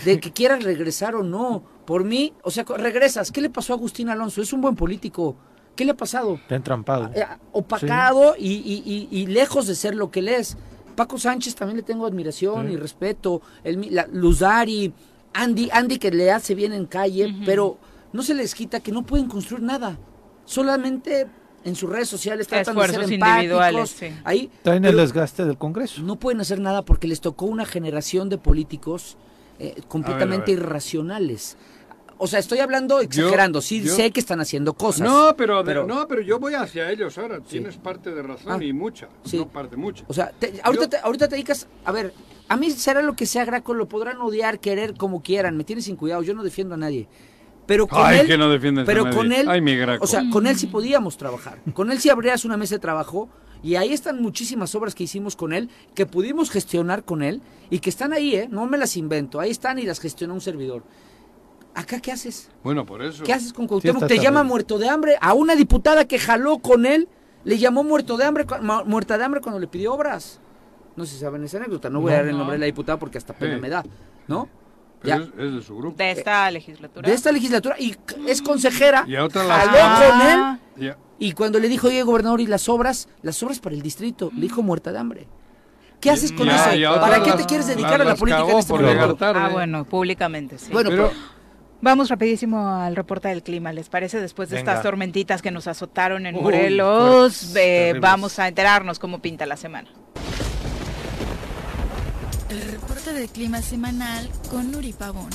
de que quieras regresar o no. Por mí, o sea, regresas. ¿Qué le pasó a Agustín Alonso? Es un buen político. ¿Qué le ha pasado? Está entrampado. Eh, opacado y, lejos de ser lo que él es. Paco Sánchez también le tengo admiración y respeto. El, la, Luzari, Andy, Andy que le hace bien en calle, pero no se les quita que no pueden construir nada. Solamente en sus redes sociales tratan de ser individuales. Ahí, Traen el desgaste del Congreso. No pueden hacer nada porque les tocó una generación de políticos eh, completamente irracionales. O sea, estoy hablando exagerando, sí sé que están haciendo cosas. No, pero, no, pero yo voy hacia ellos ahora. Tienes parte de razón ah, y mucha, no parte mucha. O sea, ahorita, te, ahorita te dedicas, a ver, a mí será lo que sea Graco, lo podrán odiar, querer como quieran, me tiene sin cuidado, yo no defiendo a nadie. Pero con Ay, él, que no defiendes a pero con él, Ay, mi Graco. o sea, con él sí podíamos trabajar. Con él sí abrías una mesa de trabajo y ahí están muchísimas obras que hicimos con él, que pudimos gestionar con él y que están ahí, ¿eh? No me las invento, ahí están y las gestiona un servidor. ¿Acá qué haces? Bueno, por eso. ¿Qué haces con Cuauhtémoc? Te llama muerto de hambre. A una diputada que jaló con él, le llamó muerto de hambre, muerta de hambre cuando le pidió obras. No sé si saben esa anécdota, no voy a dar el nombre de la diputada porque hasta pena Sí. me da, ¿no? Ya. es, es de su grupo. De esta legislatura. De esta legislatura, y es consejera, Y a otra la- jaló Ah. con él, Ya. y cuando le dijo, oye, gobernador, ¿y las obras? Las obras para el distrito, le dijo muerta de hambre. ¿Qué haces con Ya, eso? ¿Para qué te quieres dedicar las- a la política en este por momento? Ah, bueno, públicamente, sí. Bueno, Pero, Vamos rapidísimo al reporte del clima, ¿les parece? Después de Venga. estas tormentitas que nos azotaron en Uy, Morelos, eh, vamos a enterarnos cómo pinta la semana. El reporte del clima semanal con Nuri Pavón.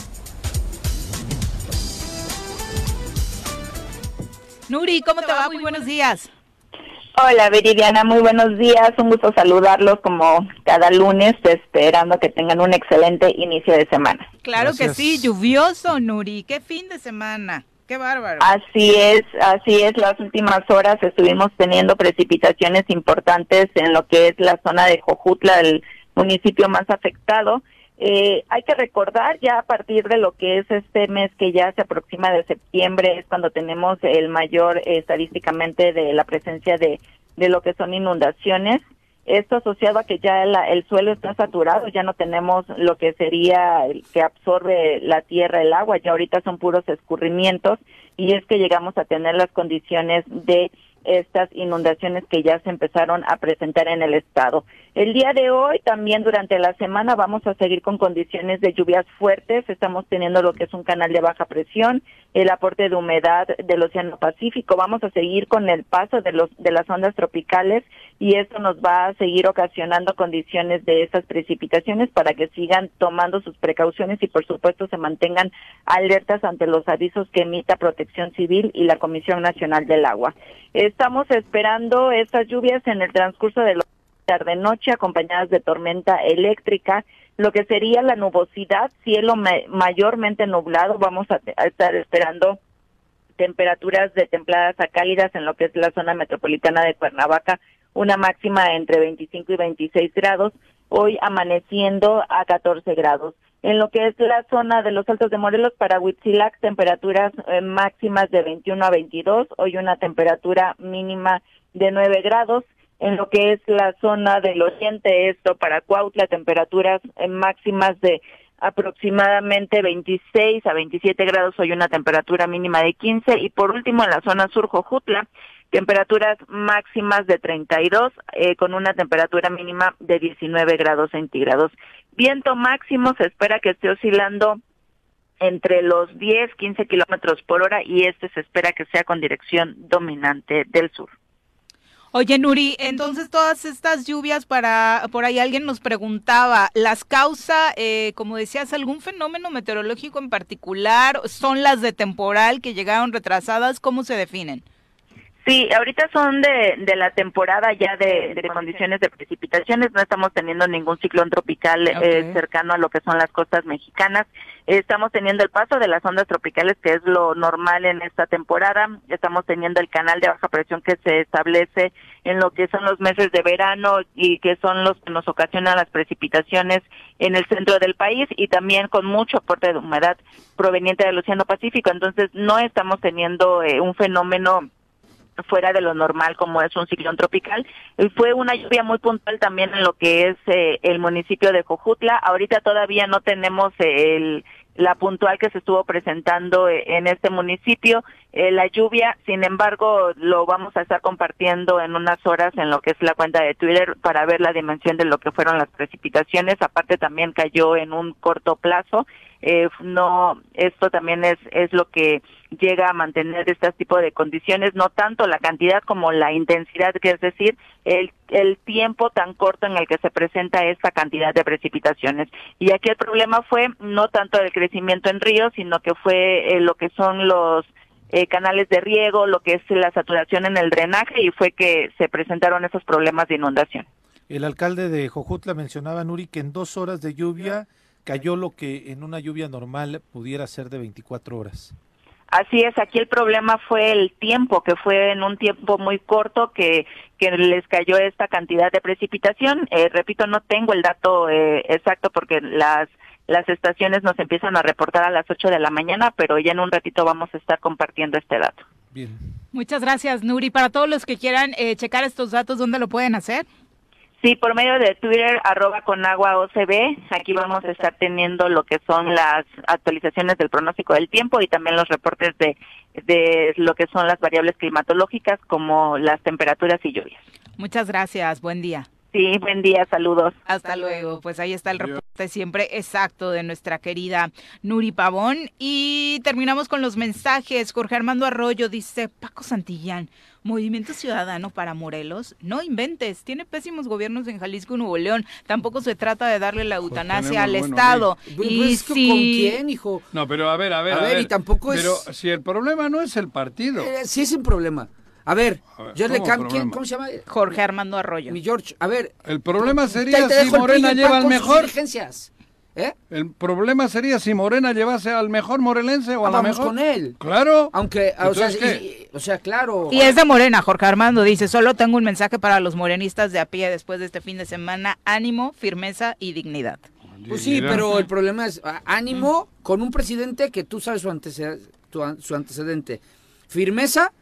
Nuri, ¿cómo te va? Muy buenos días. Hola Viridiana, muy buenos días, un gusto saludarlos como cada lunes, esperando que tengan un excelente inicio de semana. Claro que sí, lluvioso, Nuri. Qué fin de semana. Qué bárbaro. Así es, así es, las últimas horas estuvimos teniendo precipitaciones importantes en lo que es la zona de Jojutla, el municipio más afectado. Eh, hay que recordar ya a partir de lo que es este mes que ya se aproxima de septiembre, es cuando tenemos el mayor eh, estadísticamente de la presencia de, de lo que son inundaciones. Esto asociado a que ya la- el suelo está saturado, ya no tenemos lo que sería que absorbe la tierra, el agua, ya ahorita son puros escurrimientos y es que llegamos a tener las condiciones de estas inundaciones que ya se empezaron a presentar en el estado. El día de hoy, también durante la semana, vamos a seguir con condiciones de lluvias fuertes. Estamos teniendo lo que es un canal de baja presión, el aporte de humedad del Océano Pacífico. Vamos a seguir con el paso de los de las ondas tropicales y esto nos va a seguir ocasionando condiciones de esas precipitaciones para que sigan tomando sus precauciones y por supuesto se mantengan alertas ante los avisos que emita Protección Civil y la Comisión Nacional del Agua. Estamos esperando estas lluvias en el transcurso de la tarde-noche acompañadas de tormenta eléctrica, lo que sería la nubosidad, cielo ma- mayormente nublado, vamos a estar esperando temperaturas de templadas a cálidas en lo que es la zona metropolitana de Cuernavaca, una máxima entre 25 y 26 grados, hoy amaneciendo a 14 grados. En lo que es la zona de los Altos de Morelos para Huitzilac, temperaturas eh, máximas de 21 a 22, hoy una temperatura mínima de 9 grados. En lo que es la zona del oriente, esto para Cuautla, temperaturas eh, máximas de aproximadamente 26 a 27 grados, hoy una temperatura mínima de 15 y por último en la zona sur Jojutla, temperaturas máximas de 32 eh, con una temperatura mínima de 19 grados centígrados. Viento máximo se espera que esté oscilando entre los 10, 15 kilómetros por hora y este se espera que sea con dirección dominante del sur. Oye, Nuri, entonces todas estas lluvias para, por ahí alguien nos preguntaba, ¿las causa, eh, como decías, algún fenómeno meteorológico en particular? ¿Son las de temporal que llegaron retrasadas? ¿Cómo se definen? Sí, ahorita son de, de la temporada ya de, de condiciones de precipitaciones, no estamos teniendo ningún ciclón tropical eh, cercano a lo que son las costas mexicanas. Estamos teniendo el paso de las ondas tropicales, que es lo normal en esta temporada. Estamos teniendo el canal de baja presión que se establece en lo que son los meses de verano y que son los que nos ocasionan las precipitaciones en el centro del país y también con mucho aporte de humedad proveniente del Océano Pacífico. Entonces, no estamos teniendo eh, un fenómeno fuera de lo normal como es un ciclón tropical. Y fue una lluvia muy puntual también en lo que es eh, el municipio de Jojutla. Ahorita todavía no tenemos eh, el la puntual que se estuvo presentando eh, en este municipio. Eh, la lluvia, sin embargo, lo vamos a estar compartiendo en unas horas en lo que es la cuenta de Twitter para ver la dimensión de lo que fueron las precipitaciones. Aparte también cayó en un corto plazo. Eh, no, esto también es es lo que llega a mantener este tipo de condiciones, no tanto la cantidad como la intensidad, que es decir, el, el tiempo tan corto en el que se presenta esta cantidad de precipitaciones. Y aquí el problema fue no tanto el crecimiento en ríos, sino que fue eh, lo que son los eh, canales de riego, lo que es la saturación en el drenaje y fue que se presentaron esos problemas de inundación. El alcalde de Jojutla mencionaba, Nuri, que en dos horas de lluvia cayó lo que en una lluvia normal pudiera ser de 24 horas. Así es, aquí el problema fue el tiempo, que fue en un tiempo muy corto que, que les cayó esta cantidad de precipitación. Eh, repito, no tengo el dato eh, exacto porque las las estaciones nos empiezan a reportar a las 8 de la mañana, pero ya en un ratito vamos a estar compartiendo este dato. Bien. Muchas gracias, Nuri. Para todos los que quieran eh, checar estos datos, ¿dónde lo pueden hacer? Sí, por medio de Twitter, arroba con agua OCB. Aquí vamos a estar teniendo lo que son las actualizaciones del pronóstico del tiempo y también los reportes de, de lo que son las variables climatológicas como las temperaturas y lluvias. Muchas gracias. Buen día. Sí, buen día, saludos. Hasta luego. Pues ahí está el reporte siempre exacto de nuestra querida Nuri Pavón. Y terminamos con los mensajes. Jorge Armando Arroyo dice, Paco Santillán, Movimiento Ciudadano para Morelos, no inventes, tiene pésimos gobiernos en Jalisco y Nuevo León. Tampoco se trata de darle la pues eutanasia al Estado. Pues, y ¿Con quién, hijo? No, pero a ver, a ver. A, ver, y tampoco es. Pero si el problema no es el partido. Eh, sí es un problema. A ver, George ¿quién, ¿cómo se llama? Jorge Armando Arroyo. Mi George, a ver. El problema sería si Morena lleva al mejor. ¿Eh? El problema sería si Morena llevase al mejor morelense o a la mejor. con él. Claro. Aunque, o sea, o sea, claro. Y es de Morena, Jorge Armando dice, solo tengo un mensaje para los morenistas de a pie después de este fin de semana, ánimo, firmeza y dignidad. Pues sí, pero el problema es ánimo con un presidente que tú sabes su antecedente, su antecedente. Firmeza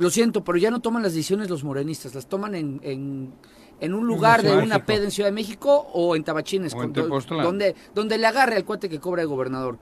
lo siento, pero ya no toman las decisiones los morenistas, las toman en, en, un lugar de una peda en Ciudad de México o en Tabachines, donde, donde le agarre al cuate que cobra el gobernador.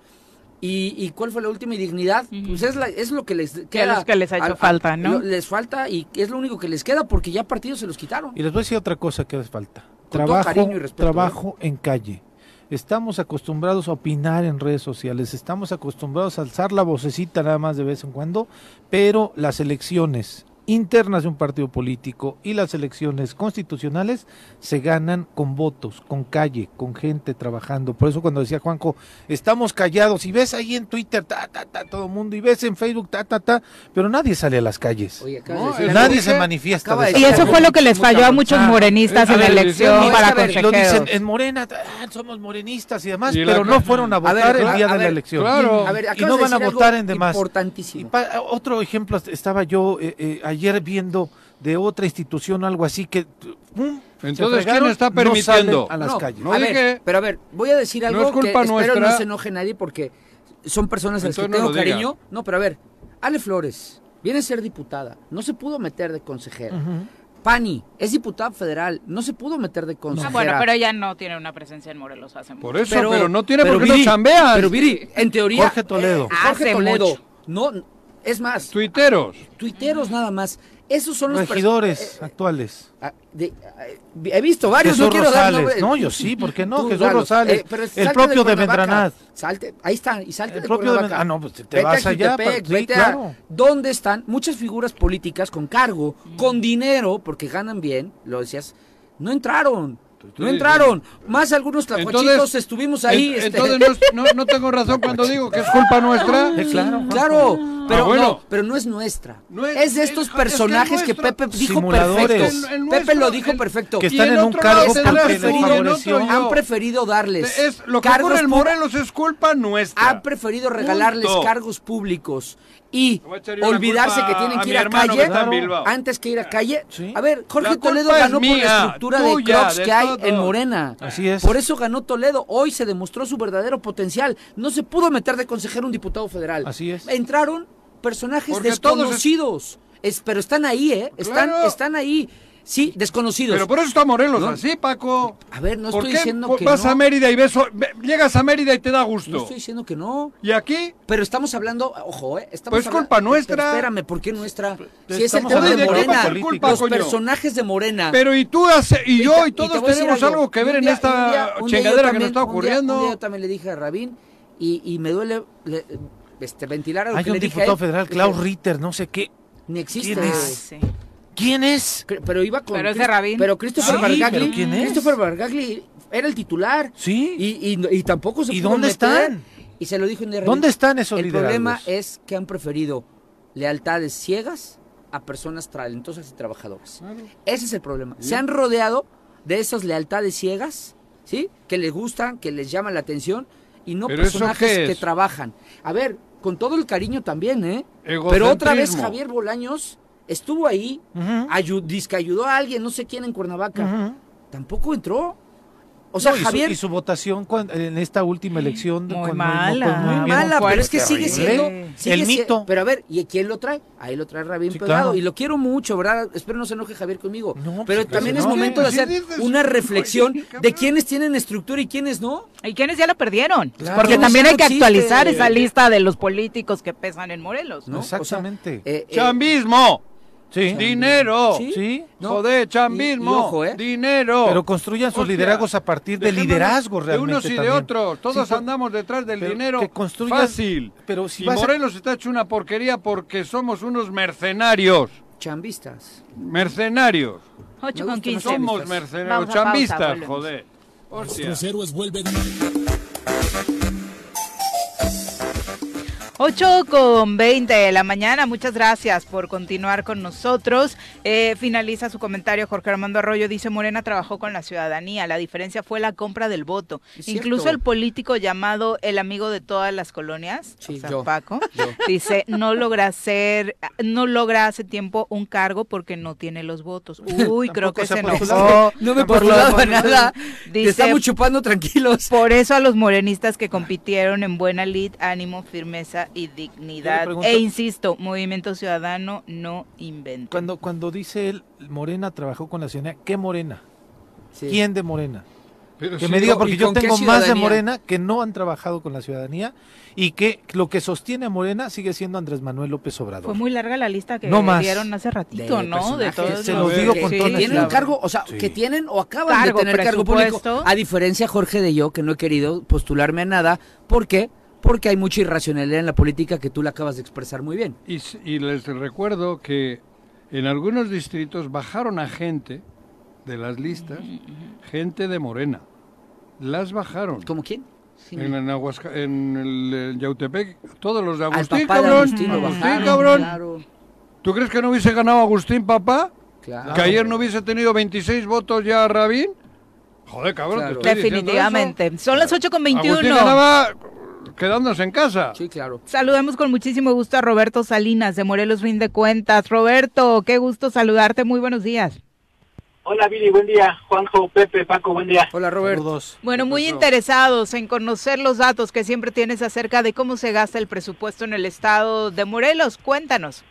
¿Y, ¿Y, cuál fue la última dignidad? Pues es, es lo que les queda. Es que les ha hecho falta, ¿no? les falta y es lo único que les queda porque ya partidos se los quitaron. Y les voy a decir otra cosa que les falta. trabajo, trabajo ¿eh? en calle. Estamos acostumbrados a opinar en redes sociales, estamos acostumbrados a alzar la vocecita nada más de vez en cuando, pero las elecciones internas de un partido político y las elecciones constitucionales se ganan con votos, con calle, con gente trabajando. Por eso cuando decía Juanjo, estamos callados y ves ahí en Twitter, ta, ta, ta, todo el mundo, y ves en Facebook, ta, ta, ta, pero nadie sale a las calles. nadie se manifiesta. y eso fue lo que les falló a muchos morenistas en la elección para Lo dicen en Morena, ah, somos morenistas y demás, pero no fueron a votar el día de la elección. y no van a votar en demás. Importantísimo. otro ejemplo, estaba yo eh, eh, ayer viendo de otra institución algo así que entonces quién está permitiendo a las calles. a ver, pero a ver voy a decir algo que espero no se enoje nadie porque son personas a las que tengo cariño. No pero a ver Ale Flores viene a ser diputada. No se pudo meter de consejera. Pani es diputada federal, no se pudo meter de consejera. bueno, pero ella no tiene una presencia en Morelos hace Por eso, pero, no tiene por qué no chambean. Pero Viri, en teoría Jorge Toledo. Jorge Toledo. No, es más. Tuiteros. Tuiteros nada más. Esos son los regidores eh, actuales. Ah, eh, he visto varios, Jesús no Rosales. No, yo sí, ¿por qué no? Jesús Rosales. Eh, el propio de, Vendranat. Salte, ahí está, y salte el propio de Ah, no, pues te, vas allá. claro. ¿Dónde están muchas figuras políticas con cargo, con dinero, porque ganan bien, lo decías, no entraron? No entraron. Más algunos tlacuachitos estuvimos ahí. Este, entonces no, no, tengo razón cuando digo que es culpa nuestra. claro, claro. Pero, ah, no, pero no es nuestra. es, de estos personajes que, Pepe dijo perfecto. Pepe lo dijo perfecto. Que están en un cargo han preferido, han preferido darles es, lo que cargos en Morelos es culpa nuestra. Han preferido regalarles cargos públicos y olvidarse que tienen que ir a calle antes que ir a calle. A ver, Jorge Toledo ganó por la estructura de Crocs que hay en Morena. Así es. Por eso ganó Toledo. Hoy se demostró su verdadero potencial. No se pudo meter de consejero un diputado federal. Así es. Entraron personajes desconocidos. Es... pero están ahí, ¿eh? Están, están ahí. Sí, desconocidos. Pero por eso está Morelos así, Paco. A ver, no estoy diciendo que vas a Mérida y ves, llegas a Mérida y te da gusto. No estoy diciendo que no. ¿Y aquí? Pero estamos hablando, ojo, ¿eh? Estamos pues culpa nuestra. espérame, ¿por qué nuestra? Si es el tema de, Morena, los personajes de Morena. Pero y tú hace, y yo y todos tenemos algo que ver en esta chingadera que nos está ocurriendo. Un yo también le dije a Rabín y, y me duele este, ventilar Hay un diputado federal, Klaus Ritter, no sé qué. Ni existe. ¿Quién es? Pero iba con. Pero es de Rabin. Pero Christopher sí, Bargagli. ¿quién es? Christopher Bargagli era el titular. Sí. Y, y, y tampoco se ¿Y dónde están? Y se lo dijo en ¿Dónde están esos El problema es que han preferido lealtades ciegas a personas talentosas y trabajadoras. Ese es el problema. Se han rodeado de esas lealtades ciegas, ¿sí? Que les gustan, que les llaman la atención y no personajes que trabajan. A ver, con todo el cariño también, ¿eh? Pero otra vez Javier Bolaños estuvo ahí, que ayudó a alguien, no sé quién en Cuernavaca. Tampoco entró. O sea, Javier. Y su, votación en esta última elección. Muy mala. muy, mala, pero es que sigue siendo. el mito. pero a ver, ¿y quién lo trae? Ahí lo trae Rabín Pegado. Y lo quiero mucho, ¿verdad? Espero no se enoje Javier conmigo. Pues pero también es momento de hacer una reflexión de quiénes tienen estructura y quiénes no. Y quiénes ya la perdieron. Porque también hay que actualizar esa lista de los políticos que pesan en Morelos. ¿no? Exactamente. Eh, eh, ¡Chambismo! Sí. Dinero. Sí. Joder, chambismo. ¿eh? Dinero. Pero construyan sus liderazgos a partir de liderazgo realmente. De unos y de otros. Todos andamos detrás del dinero. Que fácil. Pero si y Morelos está hecho una porquería porque somos unos mercenarios. Chambistas. Mercenarios. Ocho con Somos mercenarios. Chambistas, joder. Los héroes vuelven. 8 con 20 de la mañana, muchas gracias por continuar con nosotros. Eh, finaliza su comentario Jorge Armando Arroyo, dice Morena trabajó con la ciudadanía, la diferencia fue la compra del voto. Incluso el político llamado el amigo de todas las colonias, Paco, dice no logra ser, no logra hace tiempo un cargo porque no tiene los votos. Uy, creo que se enojó. No me por nada. Dice, estamos chupando tranquilos. Por eso a los morenistas que compitieron en buena lid, ánimo, firmeza y dignidad. E insisto, Movimiento Ciudadano no inventa. Cuando, cuando dice él, Morena trabajó con la ciudadanía, ¿qué Morena? ¿Quién de Morena? que me diga, porque yo tengo más de Morena que no han trabajado con la ciudadanía y que lo que sostiene a Morena sigue siendo Andrés Manuel López Obrador. Fue muy larga la lista que no dieron hace ratito, ¿no? De todos Se los digo con que tienen cargo, o sea, que tienen o acaban de tener cargo público. A diferencia, Jorge, de yo, que no he querido postularme a nada, ¿por qué? Porque hay mucha irracionalidad en la política que tú la acabas de expresar muy bien. Y, les recuerdo que en algunos distritos bajaron a gente de las listas, gente de Morena. Las bajaron. ¿Cómo quién? en, en, el, Yautepec, todos los de Agustín, cabrón. Agustín, cabrón. ¿Tú crees que no hubiese ganado Agustín, papá? Claro. ¿Que ayer no hubiese tenido 26 votos ya Rabín? Joder, cabrón. Definitivamente. Son las 8 con 21 quedándose en casa. Sí, claro. Saludemos con muchísimo gusto a Roberto Salinas de Morelos Fin de Cuentas. Roberto, qué gusto saludarte. Muy buenos días. Hola, Viri, buen día. Juanjo, Pepe, Paco, buen día. Hola, Roberto. Bueno, muy interesados en conocer los datos que siempre tienes acerca de cómo se gasta el presupuesto en el estado de Morelos. Cuéntanos.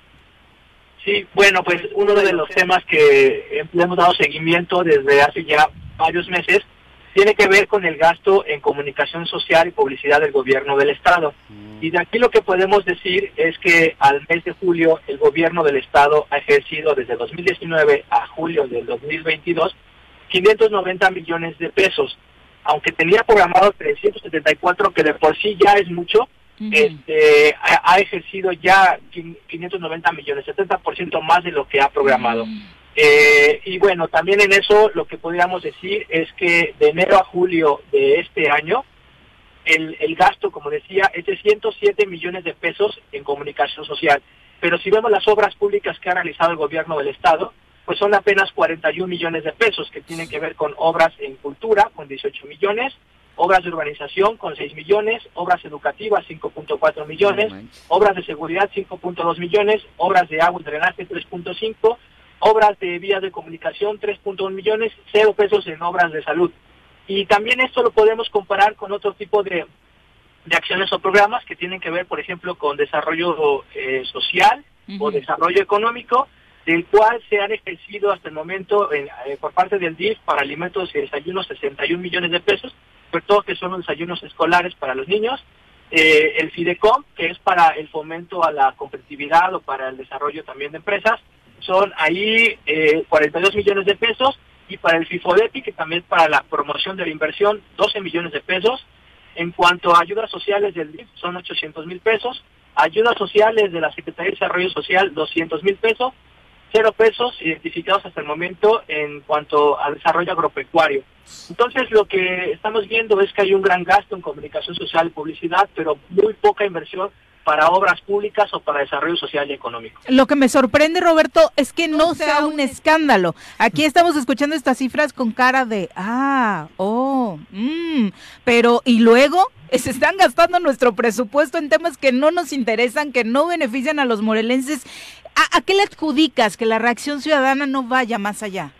Sí, bueno, pues uno de los temas que hemos dado seguimiento desde hace ya varios meses tiene que ver con el gasto en comunicación social y publicidad del gobierno del Estado. Mm. Y de aquí lo que podemos decir es que al mes de julio el gobierno del Estado ha ejercido desde 2019 a julio del 2022 590 millones de pesos. Aunque tenía programado 374, que de por sí ya es mucho, este, ha, ejercido ya 590 millones, 70% más de lo que ha programado. Mm. Eh, y bueno, también en eso lo que podríamos decir es que de enero a julio de este año, el, el gasto, como decía, es de 107 millones de pesos en comunicación social. Pero si vemos las obras públicas que ha realizado el gobierno del Estado, pues son apenas 41 millones de pesos que tienen que ver con obras en cultura, con 18 millones, obras de urbanización con 6 millones, obras educativas 5.4 millones, obras de seguridad 5.2 millones, obras de agua y drenaje 3.5 obras de vías de comunicación 3.1 millones, cero pesos en obras de salud. Y también esto lo podemos comparar con otro tipo de, de acciones o programas que tienen que ver, por ejemplo, con desarrollo eh, social o desarrollo económico, del cual se han ejercido hasta el momento eh, por parte del DIF para alimentos y desayunos 61 millones de pesos, sobre todo que son los desayunos escolares para los niños, eh, el FIDECOM, que es para el fomento a la competitividad o para el desarrollo también de empresas, son ahí eh, 42 millones de pesos y para el FIFODEPI, que también para la promoción de la inversión, 12 millones de pesos. En cuanto a ayudas sociales del DIF, son 800 mil pesos. Ayudas sociales de la Secretaría de Desarrollo Social, 200 mil pesos. Cero pesos identificados hasta el momento en cuanto al desarrollo agropecuario. Entonces, lo que estamos viendo es que hay un gran gasto en comunicación social y publicidad, pero muy poca inversión para obras públicas o para desarrollo social y económico. Lo que me sorprende, Roberto, es que no sea un escándalo. Aquí estamos escuchando estas cifras con cara de, ah, oh, mmm, pero ¿y luego? Se están gastando nuestro presupuesto en temas que no nos interesan, que no benefician a los morelenses. ¿A, qué le adjudicas que la reacción ciudadana no vaya más allá?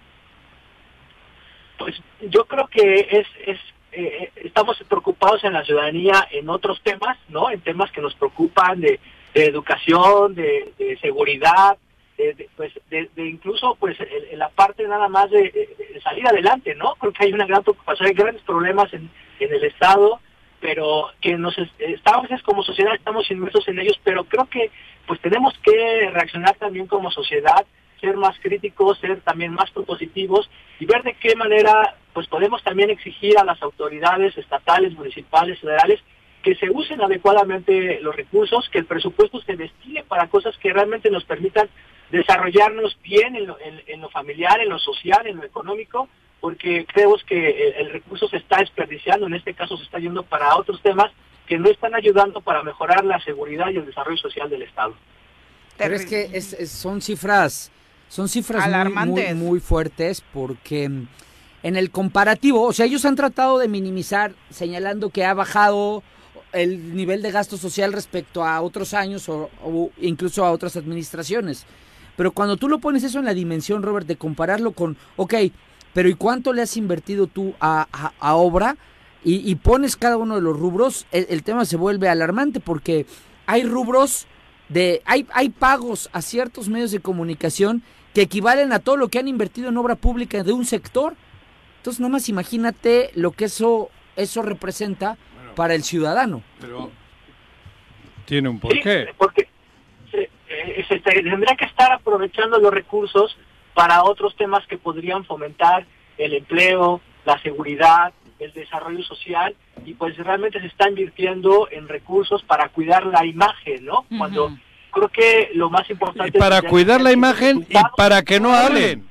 Pues yo creo que es, es eh, estamos preocupados en la ciudadanía en otros temas, ¿no? En temas que nos preocupan de, educación, de, seguridad, de, pues, de, incluso pues en, la parte nada más de, salir adelante, ¿no? Creo que hay una gran preocupación, hay grandes problemas en, en el Estado, pero que nos estamos como sociedad estamos inmersos en ellos, pero creo que pues tenemos que reaccionar también como sociedad ser más críticos, ser también más propositivos y ver de qué manera pues podemos también exigir a las autoridades estatales, municipales, federales que se usen adecuadamente los recursos, que el presupuesto se destine para cosas que realmente nos permitan desarrollarnos bien en lo, en, lo familiar, en lo social, en lo económico, porque creemos que el, el, recurso se está desperdiciando, en este caso se está yendo para otros temas que no están ayudando para mejorar la seguridad y el desarrollo social del Estado. Pero es que es, son cifras son cifras muy, muy, fuertes porque mm, en el comparativo, o sea, ellos han tratado de minimizar señalando que ha bajado el nivel de gasto social respecto a otros años o, incluso a otras administraciones. Pero cuando tú lo pones eso en la dimensión, Robert, de compararlo con, ok, pero ¿y cuánto le has invertido tú a, obra? Y, pones cada uno de los rubros, el, el, tema se vuelve alarmante porque hay rubros de, hay, hay pagos a ciertos medios de comunicación que equivalen a todo lo que han invertido en obra pública de un sector. Entonces, nomás imagínate lo que eso, eso representa para el ciudadano. Pero tiene un porqué. porque se, eh, se, tendría que estar aprovechando los recursos para otros temas que podrían fomentar el empleo, la seguridad, el desarrollo social y pues realmente se está invirtiendo en recursos para cuidar la imagen, ¿no? Cuando creo que lo más importante... para cuidar la imagen y para que no hablen.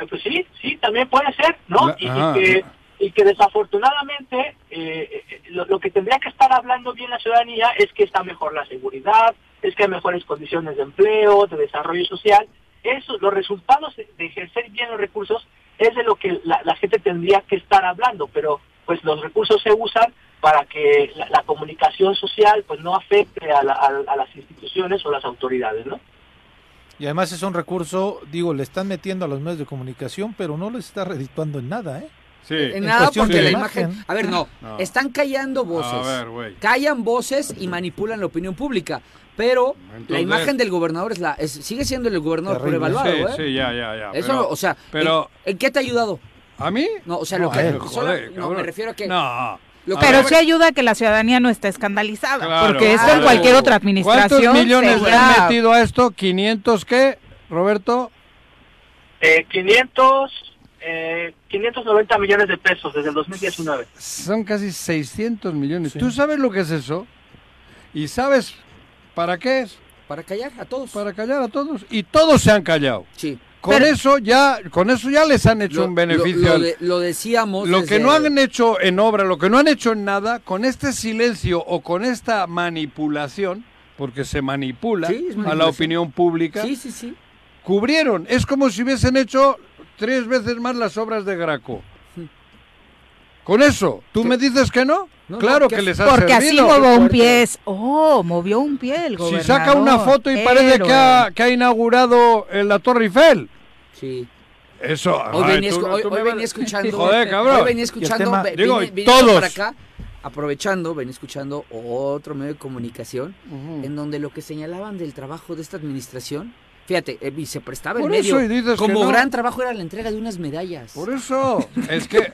Eh, pues sí, sí, también puede ser, ¿no? y, que, y, que, desafortunadamente eh, eh, lo, que tendría que estar hablando bien la ciudadanía es que está mejor la seguridad, es que hay mejores condiciones de empleo, de desarrollo social. Eso, los resultados de, ejercer bien los recursos es de lo que la, la gente tendría que estar hablando, pero pues los recursos se usan para que la, comunicación social pues no afecte a, las instituciones o las autoridades, ¿no? Y además es un recurso, digo, le están metiendo a los medios de comunicación, pero no les está redituando en nada, ¿eh? Sí. En, nada porque la imagen... A ver, no, están callando voces. callan voces y manipulan la opinión pública. Pero la imagen del gobernador es la sigue siendo el gobernador por evaluado, ¿eh? Sí, ya, ya, ya. Eso, o sea, pero... ¿en, qué te ha ayudado? ¿A mí? No, o sea, lo que... no, me refiero a que... No, pero sí ayuda a que la ciudadanía no esté escandalizada, porque esto en cualquier otra administración. ¿Cuántos millones le han metido a esto? ¿500 qué, Roberto? Eh, 500, eh, 590 millones de pesos desde el 2019. Son casi 600 millones. ¿Tú sabes lo que es eso? ¿Y sabes para qué es? Para callar a todos. Para callar a todos. Y todos se han callado. Sí con eso ya con eso ya les han hecho un beneficio. Lo, decíamos. Lo que no han hecho en obra, lo que no han hecho en nada, con este silencio o con esta manipulación, porque se manipula a la opinión pública, sí, sí, sí. cubrieron. Es como si hubiesen hecho tres veces más las obras de Graco. Con eso, ¿tú me dices que no? Claro que les ha Porque así movió un pie. Oh, movió un pie el gobernador. Si saca una foto y parece que ha, que ha inaugurado la Torre Eiffel. Sí. Eso. Hoy, venía, escuchando. Joder, cabrón. Hoy venía escuchando. digo, todos. Para acá, aprovechando, venía escuchando otro medio de comunicación en donde lo que señalaban del trabajo de esta administración. Fíjate, eh, se prestaba el medio. como gran trabajo era la entrega de unas medallas. Por eso, es que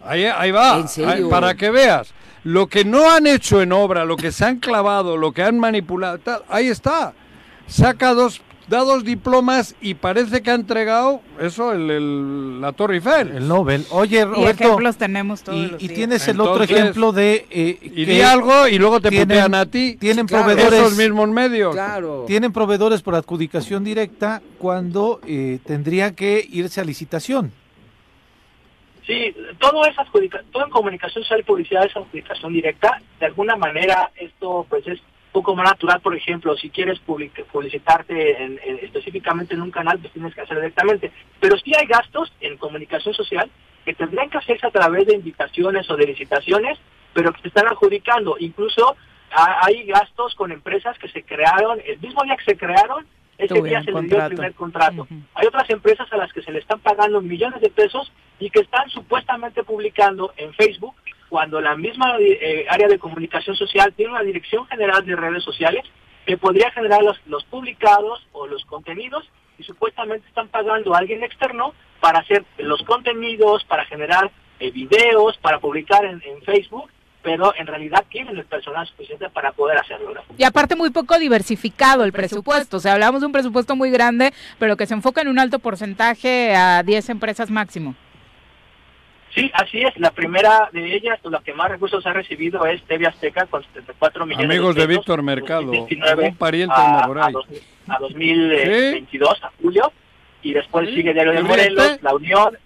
ahí, ahí va, ¿En serio? para que veas. Lo que no han hecho en obra, lo que se han clavado, lo que han manipulado, ahí está. Saca dos da dos diplomas y parece que ha entregado eso, el, la Torre Eiffel. El Nobel. Oye, Roberto. Y ejemplos tenemos todos Y, y tienes el otro ejemplo de... Eh, y di algo y luego te tienen, a ti. Tienen proveedores... Esos mismos medios. Claro. Tienen proveedores por adjudicación directa cuando eh, tendría que irse a licitación. Sí, todo es todo en comunicación social y publicidad es adjudicación directa. De alguna manera esto pues es poco más natural, por ejemplo, si quieres publicitarte en, específicamente en un canal, pues tienes que hacer directamente. Pero sí hay gastos en comunicación social que tendrían que hacerse a través de invitaciones o de licitaciones, pero que se están adjudicando. Incluso hay gastos con empresas que se crearon, el mismo día que se crearon, ese día se les dio el primer contrato. Hay otras empresas a las que se le están pagando millones de pesos y que están supuestamente publicando en Facebook cuando la misma eh, área de comunicación social tiene una dirección general de redes sociales que podría generar los, los publicados o los contenidos y supuestamente están pagando a alguien externo para hacer los contenidos, para generar eh, videos, para publicar en, Facebook pero en realidad tienen el personal suficiente para poder hacerlo. Y aparte muy poco diversificado el presupuesto, o sea, hablamos de un presupuesto muy grande, pero que se enfoca en un alto porcentaje a 10 empresas máximo. Sí, así es. La primera de ellas, la que más recursos ha recibido es TV Azteca con 74 millones Amigos de, Víctor Mercado, un pariente a, a, 2022, a julio. Y después sigue Diario de Morelos, La Unión,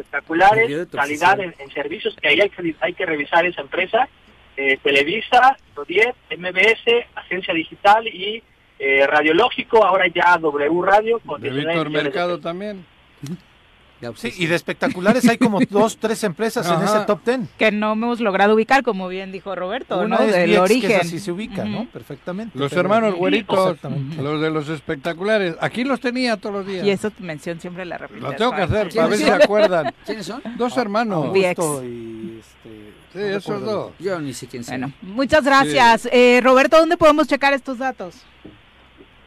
espectaculares, calidad en, servicios, que ahí hay que, hay que revisar esa empresa. Eh, Televisa, Rodiet, MBS, Agencia Digital y eh, Radiológico, ahora ya W Radio. Con de Víctor Mercado también. Sí, y de espectaculares hay como dos, tres empresas en ese top ten. Que no hemos logrado ubicar, como bien dijo Roberto, ¿no? Del origen. Que así se ubica, ¿no? Perfectamente. Los hermanos güeritos, los de los espectaculares. Aquí los tenía todos los días. Y esa mención siempre la repito. Lo tengo que hacer, para ver si se acuerdan. ¿Quiénes son? Dos hermanos. y este... Sí, esos dos. Yo ni sé quién. Bueno, muchas gracias. Eh, Roberto, ¿dónde podemos checar estos datos?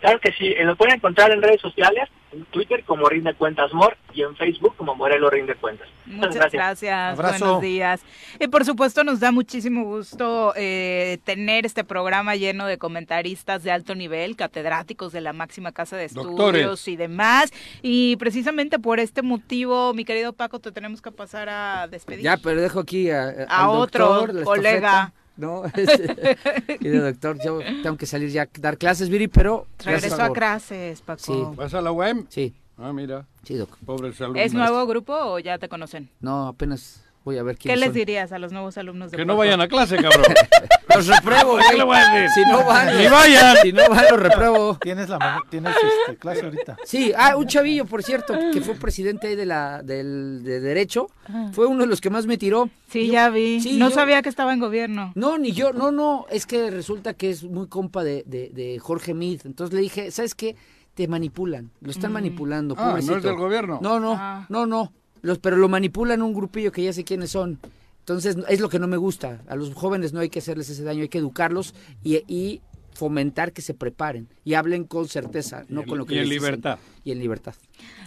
Claro que sí, eh, lo pueden encontrar en redes sociales, en Twitter como Rinde Cuentas Mor y en Facebook como Morelos Rinde Cuentas. Muchas, gracias, buenos días. Y por supuesto nos da muchísimo gusto eh, tener este programa lleno de comentaristas de alto nivel, catedráticos de la máxima casa de estudios y demás. Y precisamente por este motivo, mi querido Paco, te tenemos que pasar a despedir. Ya, pero dejo aquí a, a otro colega. ¿No? y doctor, yo tengo que salir ya a dar clases, Viri, pero... Regreso a clases, Paco. ¿Vas a la UEM? Sí. Ah, mira. Sí, doc. Pobre salud. ¿Es nuevo grupo o ya te conocen? No, apenas Voy a ver quién ¿Qué les dirías a los nuevos alumnos de Que no vayan a clase, cabrón. los repruebo, ¿Qué le voy a decir? Si no van, ni vayan. Si no van, los repruebo. Tienes la tienes este, clase ahorita. Sí, ah, un chavillo, por cierto, que fue presidente ahí de la del de derecho, fue uno de los que más me tiró. Sí, ya vi. no sabía que estaba en gobierno. No, ni yo, no, no, es que resulta que es muy compa de, de, de Jorge Mid. Entonces le dije, ¿sabes qué? Te manipulan, lo están manipulando. Ah, ¿no es del gobierno? No, no, ah. no, no. Los, pero lo manipulan un grupillo que ya sé quiénes son. Entonces, es lo que no me gusta. A los jóvenes no hay que hacerles ese daño, hay que educarlos y, fomentar que se preparen y hablen con certeza, no con lo que Y en libertad. Y en libertad.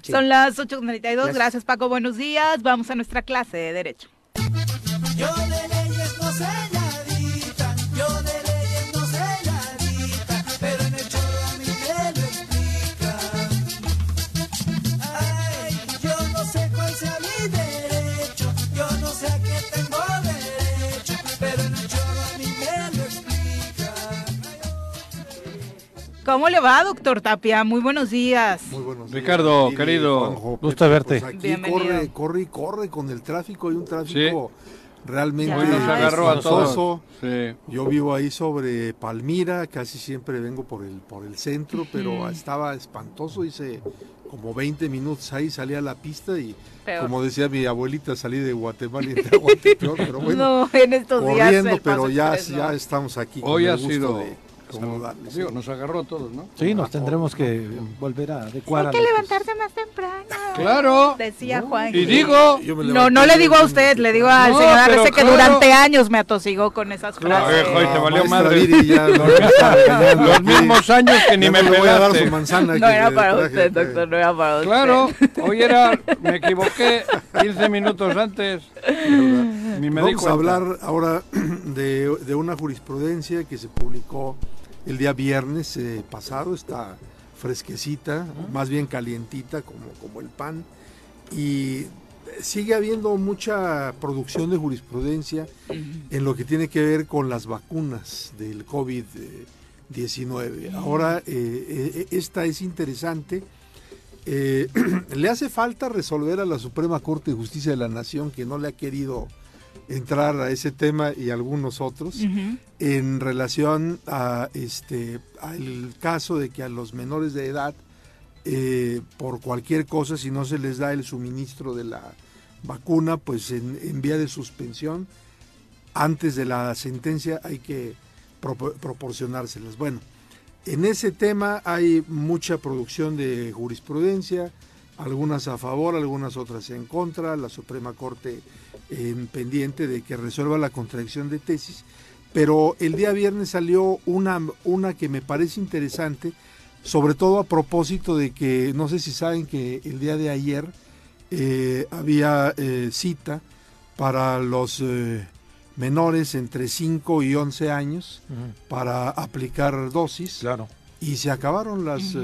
Son las 8.32. Gracias. Gracias, Paco. Buenos días. Vamos a nuestra clase de Derecho. Yo de ¿Cómo le va, doctor Tapia? Muy buenos días. Muy buenos días. Ricardo, querido, gusto verte. Pues aquí corre, corre y corre con el tráfico. Hay un tráfico realmente espantoso. Yo vivo ahí sobre Palmira, casi siempre vengo por el, por el centro, pero estaba espantoso. Hice como 20 minutos ahí, salí a la pista y, como decía mi abuelita, salí de Guatemala y de pero bueno, no, en estos corriendo, días pero ya, ya estamos aquí. Hoy ha sido nos agarró a todos, ¿no? Sí, nos tendremos que volver a adecuar. Hay que levantarse más temprano. Claro. Decía Juan. Y digo. No, no le digo a usted, le digo al señor Arce que durante años me atosigó con esas frases. Claro, te valió madre. los mismos años que ni me voy a dar su manzana. No era para usted, doctor, no era para usted. Claro, hoy era, me equivoqué 15 minutos antes. Ni me Vamos a hablar ahora de, de una jurisprudencia que se publicó el día viernes eh, pasado, está fresquecita, más bien calientita como, como el pan, y sigue habiendo mucha producción de jurisprudencia en lo que tiene que ver con las vacunas del COVID-19. Ahora, eh, eh, esta es interesante. le hace falta resolver a la Suprema Corte de Justicia de la Nación que no le ha querido entrar a ese tema y algunos otros en relación a este al caso de que a los menores de edad eh, por cualquier cosa si no se les da el suministro de la vacuna pues en, vía de suspensión antes de la sentencia hay que proporcionárselas. Bueno en ese tema hay mucha producción de jurisprudencia algunas a favor, algunas otras en contra, la Suprema Corte en pendiente de que resuelva la contradicción de tesis, pero el día viernes salió una, una que me parece interesante, sobre todo a propósito de que, no sé si saben que el día de ayer eh, había eh, cita para los eh, menores entre 5 y 11 años para aplicar dosis. Claro. Y se acabaron las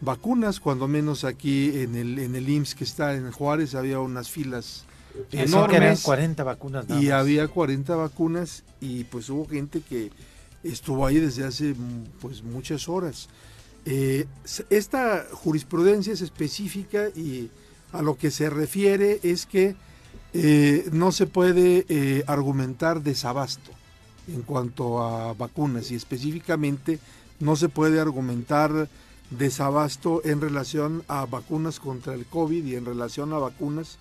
vacunas, cuando menos aquí en el, en el IMSS que está en Juárez había unas filas enormes. 40 vacunas. y había 40 vacunas y pues hubo gente que estuvo ahí desde hace pues muchas horas. Eh, esta jurisprudencia es específica y a lo que se refiere es que eh, no se puede eh, argumentar desabasto en cuanto a vacunas y específicamente no se puede argumentar desabasto en relación a vacunas contra el COVID y en relación a vacunas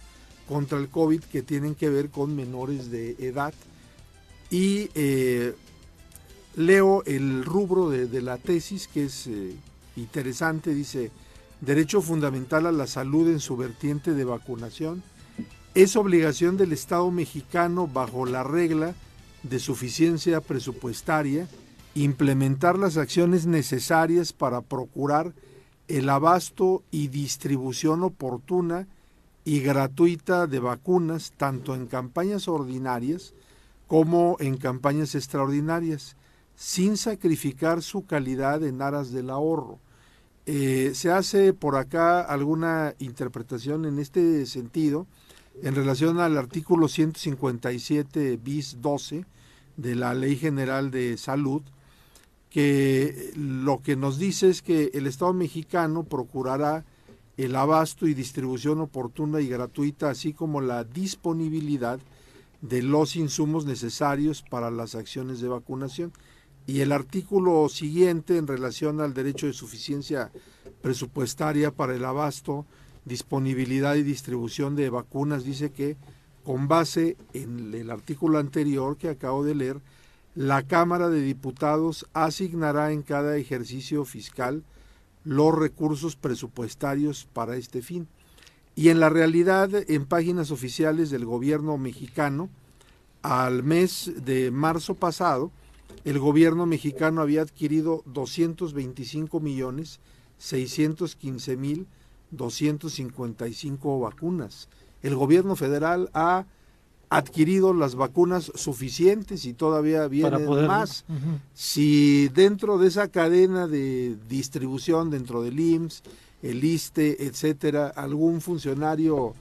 contra el COVID que tienen que ver con menores de edad. Y eh, leo el rubro de, la tesis que es eh, interesante, dice, derecho fundamental a la salud en su vertiente de vacunación. Es obligación del Estado mexicano bajo la regla de suficiencia presupuestaria implementar las acciones necesarias para procurar el abasto y distribución oportuna y gratuita de vacunas tanto en campañas ordinarias como en campañas extraordinarias, sin sacrificar su calidad en aras del ahorro. Eh, se hace por acá alguna interpretación en este sentido en relación al artículo 157 bis 12 de la Ley General de Salud, que lo que nos dice es que el Estado mexicano procurará el abasto y distribución oportuna y gratuita, así como la disponibilidad de los insumos necesarios para las acciones de vacunación. Y el artículo siguiente en relación al derecho de suficiencia presupuestaria para el abasto, disponibilidad y distribución de vacunas dice que con base en el artículo anterior que acabo de leer, la Cámara de Diputados asignará en cada ejercicio fiscal los recursos presupuestarios para este fin. Y en la realidad, en páginas oficiales del gobierno mexicano, al mes de marzo pasado, el gobierno mexicano había adquirido 225 millones 615 mil 255 vacunas. El gobierno federal ha adquirido las vacunas suficientes y todavía vienen más. Si dentro de esa cadena de distribución, dentro del IMSS, el ISTE, etcétera, algún funcionario,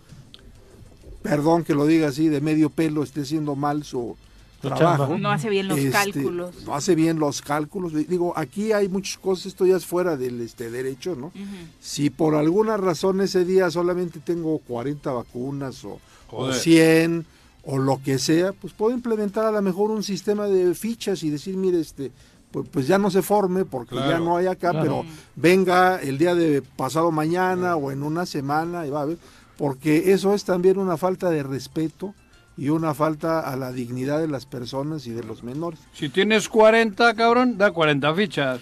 perdón que lo diga así, de medio pelo esté haciendo mal su trabajo. No hace bien los este, cálculos. No hace bien los cálculos. Digo, aquí hay muchas cosas, esto ya es fuera del este derecho, ¿no? Si por alguna razón ese día solamente tengo 40 vacunas o, o 100 o lo que sea, pues puedo implementar a lo mejor un sistema de fichas y decir, mire, este, pues, pues ya no se forme porque ya no hay acá, pero venga el día de pasado mañana o en una semana y va a ver, porque eso es también una falta de respeto y una falta a la dignidad de las personas y de los menores. Si tienes 40, cabrón, da 40 fichas.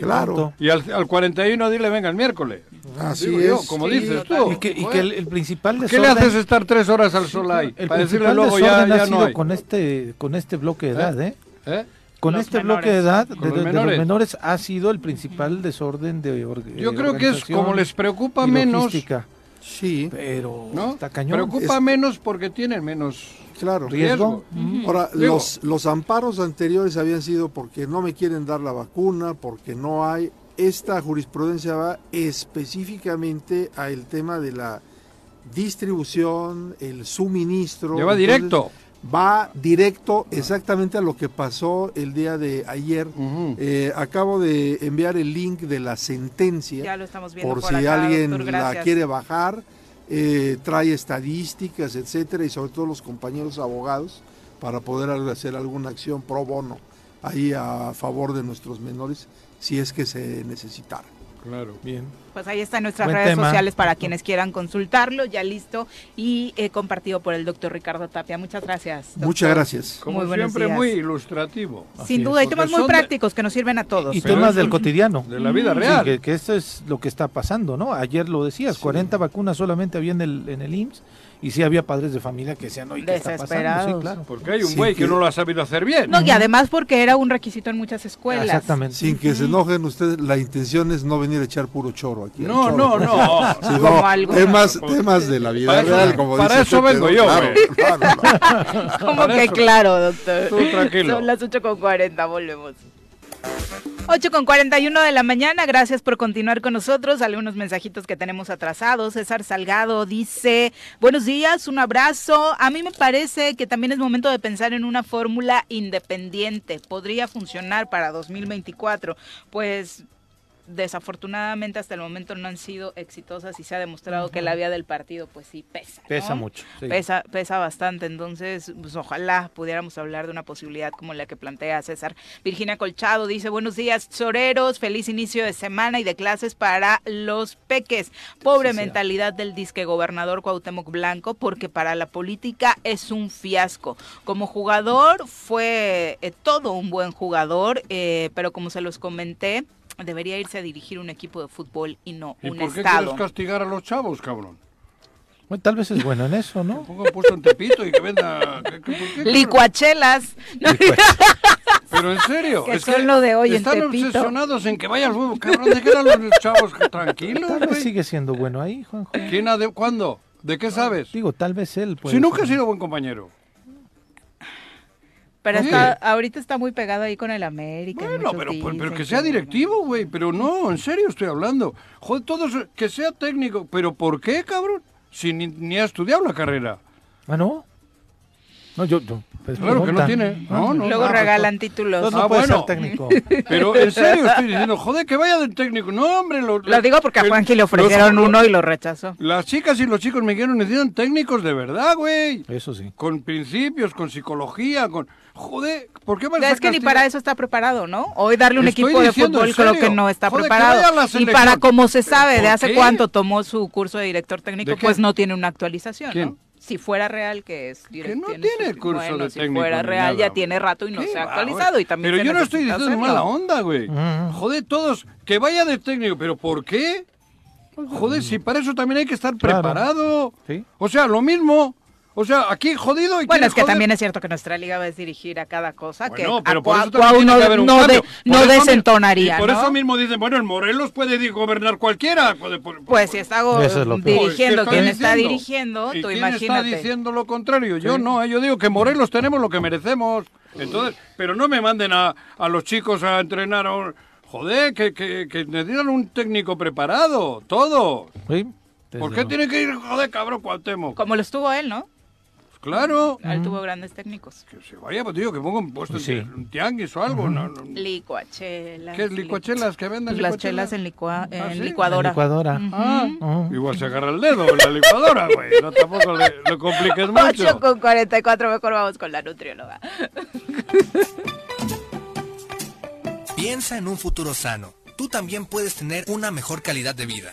Claro. Y al, al 41 dile venga el miércoles. Así es. como dices tú. Y que, y que el, principal desorden... ¿Qué le haces estar tres horas al sol ahí? El para decirle luego ya, ya no hay. con este, con este bloque de edad, ¿eh? ¿Eh? Con este bloque de edad de, los de, los menores ha sido el principal desorden de Yo creo que es como les preocupa menos. Sí. Pero ¿no? está cañón. Preocupa menos porque tienen menos claro. riesgo. Ahora, los, los amparos anteriores habían sido porque no me quieren dar la vacuna, porque no hay esta jurisprudencia va específicamente al tema de la distribución, el suministro. va directo. Va directo exactamente a lo que pasó el día de ayer. Eh, acabo de enviar el link de la sentencia por, si alguien la quiere bajar. Eh, trae estadísticas, etcétera, y sobre todo los compañeros abogados para poder hacer alguna acción pro bono ahí a favor de nuestros menores si es que se necesitara. Claro. Bien. Pues ahí están nuestras redes sociales para quienes quieran consultarlo, ya listo y eh, compartido por el doctor Ricardo Tapia. Muchas gracias. Muchas gracias. Como siempre, muy ilustrativo. Sin duda, hay temas muy prácticos que nos sirven a todos. Y, temas del cotidiano. De la vida real. que, que, esto es lo que está pasando, ¿no? Ayer lo decías, 40 vacunas solamente había en el, en el IMSS y sí había padres de familia que decían, oye, ¿qué está pasando? Sí, claro. Porque hay un güey que, no lo ha sabido hacer bien. No, y además porque era un requisito en muchas escuelas. Exactamente. Sin que se enojen ustedes, la intención es no venir a echar puro choro aquí. No, no, no. temas, temas de la vida real, como Para eso vengo yo, claro, Como que claro, doctor. Tú tranquilo. Son las 8 con 40, volvemos. 8 con 41 de la mañana, gracias por continuar con nosotros. Algunos mensajitos que tenemos atrasados. César Salgado dice, buenos días, un abrazo. A mí me parece que también es momento de pensar en una fórmula independiente. Podría funcionar para 2024. Pues desafortunadamente hasta el momento no han sido exitosas y se ha demostrado que la vía del partido pues sí pesa. Pesa mucho. Pesa, pesa bastante, entonces pues ojalá pudiéramos hablar de una posibilidad como la que plantea César. Virginia Colchado dice, buenos días, soreros, feliz inicio de semana y de clases para los peques. Pobre mentalidad del disque gobernador Cuauhtémoc Blanco, porque para la política es un fiasco. Como jugador fue eh, todo un buen jugador, eh, pero como se los comenté, debería irse a dirigir un equipo de fútbol y no ¿Y un por qué estado. quieres castigar a los chavos, cabrón? Bueno, tal vez es bueno en eso, ¿no? Pongo puesto en Tepito y que venda... ¿qué, qué, qué, Licuachelas. Pero en serio. Que es son que lo de hoy están en obsesionados en que vaya al fútbol. Cabrón, dejen a los chavos tranquilos, Tal vez sigue siendo bueno ahí, Juanjo. ¿Quién ha de, ¿Cuándo? ¿De qué sabes? Digo, tal vez él. puede si nunca ser. ha sido buen compañero. Pero está, ahorita está muy pegado ahí con el América. Bueno, pero, pero, dicen que sea directivo, güey. Pero no, en serio estoy hablando. Joder, todos, que sea técnico. ¿Pero por qué, cabrón? Si ni, ni ha estudiado la carrera. Ah, ¿no? No, yo... yo pues, Claro que no tiene. No, no. Luego Ah, regalan títulos. No Ah, puede bueno. ser técnico. Pero en serio estoy diciendo, joder, que vaya del técnico. No, hombre. Lo, Lo digo porque a Juanji le ofrecieron los- uno y lo rechazó. Las chicas y los chicos me dijeron, necesitan técnicos de verdad, güey. Eso sí. Con principios, con psicología, con... Joder, ¿por qué me Es que ni para eso está preparado, ¿no? Hoy darle un Estoy equipo de fútbol creo que no está Joder, preparado. Y para como se sabe de ¿Por hace qué? cuánto tomó su curso de director técnico, pues no tiene una actualización, ¿Quién? ¿no? Si fuera real que es Que no tiene el curso bueno, de si técnico fuera ni real nada, ya tiene rato y no ¿Qué se ha actualizado güey? y también Pero yo no estoy diciendo hacerlo. mala onda, güey. Mm. Joder, todos, que vaya de técnico, pero ¿por qué? Joder, si para eso también hay que estar Claro. preparado. Sí. O sea, lo mismo. O sea, aquí jodido y Bueno, es que joder. también es cierto que nuestra liga va a dirigir a cada cosa Bueno, que pero por eso también Cuau tiene no, que haber un no cambio. de- Por no eso mi- desentonaría, Y por ¿no? eso mismo dicen, bueno, el Morelos puede gobernar cualquiera. Por- Pues si está es dirigiendo Pues, ¿qué quien está dirigiendo, ¿Y tú quién imagínate. está diciendo lo contrario? Yo no, eh, yo digo que Morelos tenemos lo que merecemos. Entonces, pero no me manden a, a los chicos a entrenar a un... Joder, que, que, que necesitan un técnico preparado, todo. Sí, ¿Por qué tiene que ir, joder, cabrón, Cuauhtémoc? Como lo estuvo él, ¿no? Claro. Él tuvo grandes técnicos. Que se vaya, pues digo, que ponga un puesto Sí. en un tianguis o algo. no, no. Licuachelas. ¿Qué es licuachelas? ¿Que venden Pues las licuachelas? chelas en, licua- en ¿Ah, sí? licuadora. Licuadora. Ah, Ujú. igual se agarra el dedo en la licuadora, güey. No tampoco le, le compliques 8 mucho. con 44, mejor vamos con la nutrióloga. Piensa en un futuro sano. Tú también puedes tener una mejor calidad de vida.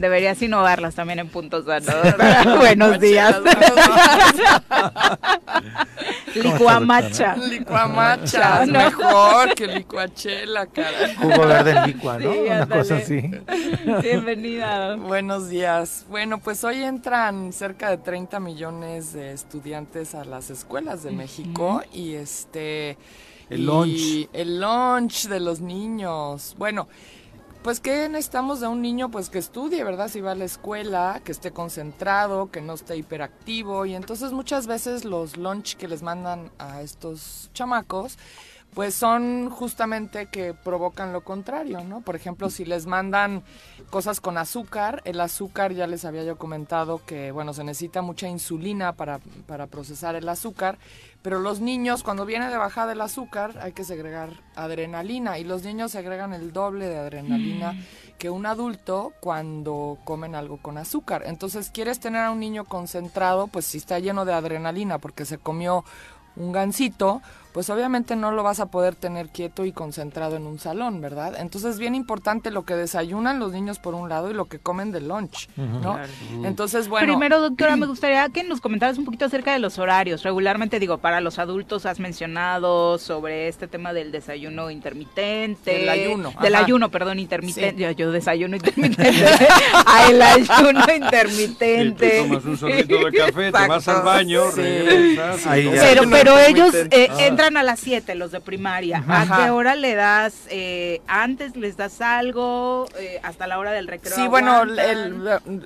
Deberías innovarlas también en puntos sanos. Buenos días. Licuamacha. Licuamacha, es mejor que licuachela, cara. Jugo verde en licua, ¿no? Sí, Una cosa así. Bienvenida. Buenos días. Bueno, pues hoy entran cerca de 30 millones de estudiantes a las escuelas de México y este El y lunch. el lunch de los niños. Bueno, pues que necesitamos de un niño pues que estudie, ¿verdad? Si va a la escuela, que esté concentrado, que no esté hiperactivo y entonces muchas veces los lunch que les mandan a estos chamacos pues son justamente que provocan lo contrario, ¿no? Por ejemplo, si les mandan cosas con azúcar, el azúcar ya les había yo comentado que, bueno, se necesita mucha insulina para, para procesar el azúcar, pero los niños, cuando viene de bajada el azúcar, hay que segregar adrenalina y los niños segregan el doble de adrenalina mm. que un adulto cuando comen algo con azúcar. Entonces, quieres tener a un niño concentrado, pues si está lleno de adrenalina porque se comió un gansito, pues obviamente no lo vas a poder tener quieto y concentrado en un salón, ¿verdad? Entonces es bien importante lo que desayunan los niños por un lado y lo que comen de lunch, ¿no? Entonces, bueno. Primero, doctora, me gustaría que nos comentaras un poquito acerca de los horarios. Regularmente, digo, para los adultos has mencionado sobre este tema del desayuno intermitente. Del ayuno. Del ayuno, perdón, intermitente. Yo, desayuno intermitente. ah, el ayuno intermitente. Sí, tomas un sorbito de café, te vas al baño, regresas. pero, pero ellos eh, entran a las 7 los de primaria. ¿A qué hora le das? Eh, ¿Antes les das algo? Eh, ¿Hasta la hora del recreo? Sí, bueno,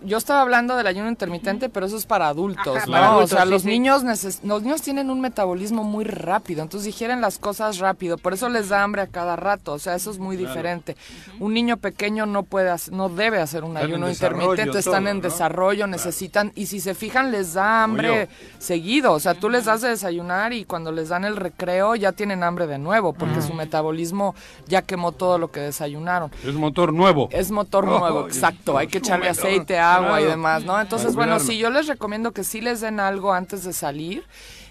yo estaba hablando del ayuno intermitente, pero eso es para adultos, ¿no? o sea, los, Niños los niños tienen un metabolismo muy rápido, entonces digieren las cosas rápido, por eso les da hambre a cada rato, o sea, eso es muy diferente. Un niño pequeño no puede, no debe hacer un ayuno intermitente, están en desarrollo, necesitan, y si se fijan, les da hambre seguido, o sea, tú les das de desayunar y cuando les dan el recreo, creo, ya tienen hambre de nuevo, porque su metabolismo ya quemó todo lo que desayunaron. Es motor nuevo. Es motor nuevo, exacto. Hay que echarle aceite, agua y demás, ¿no? Entonces, bueno, sí, yo les recomiendo que sí les den algo antes de salir.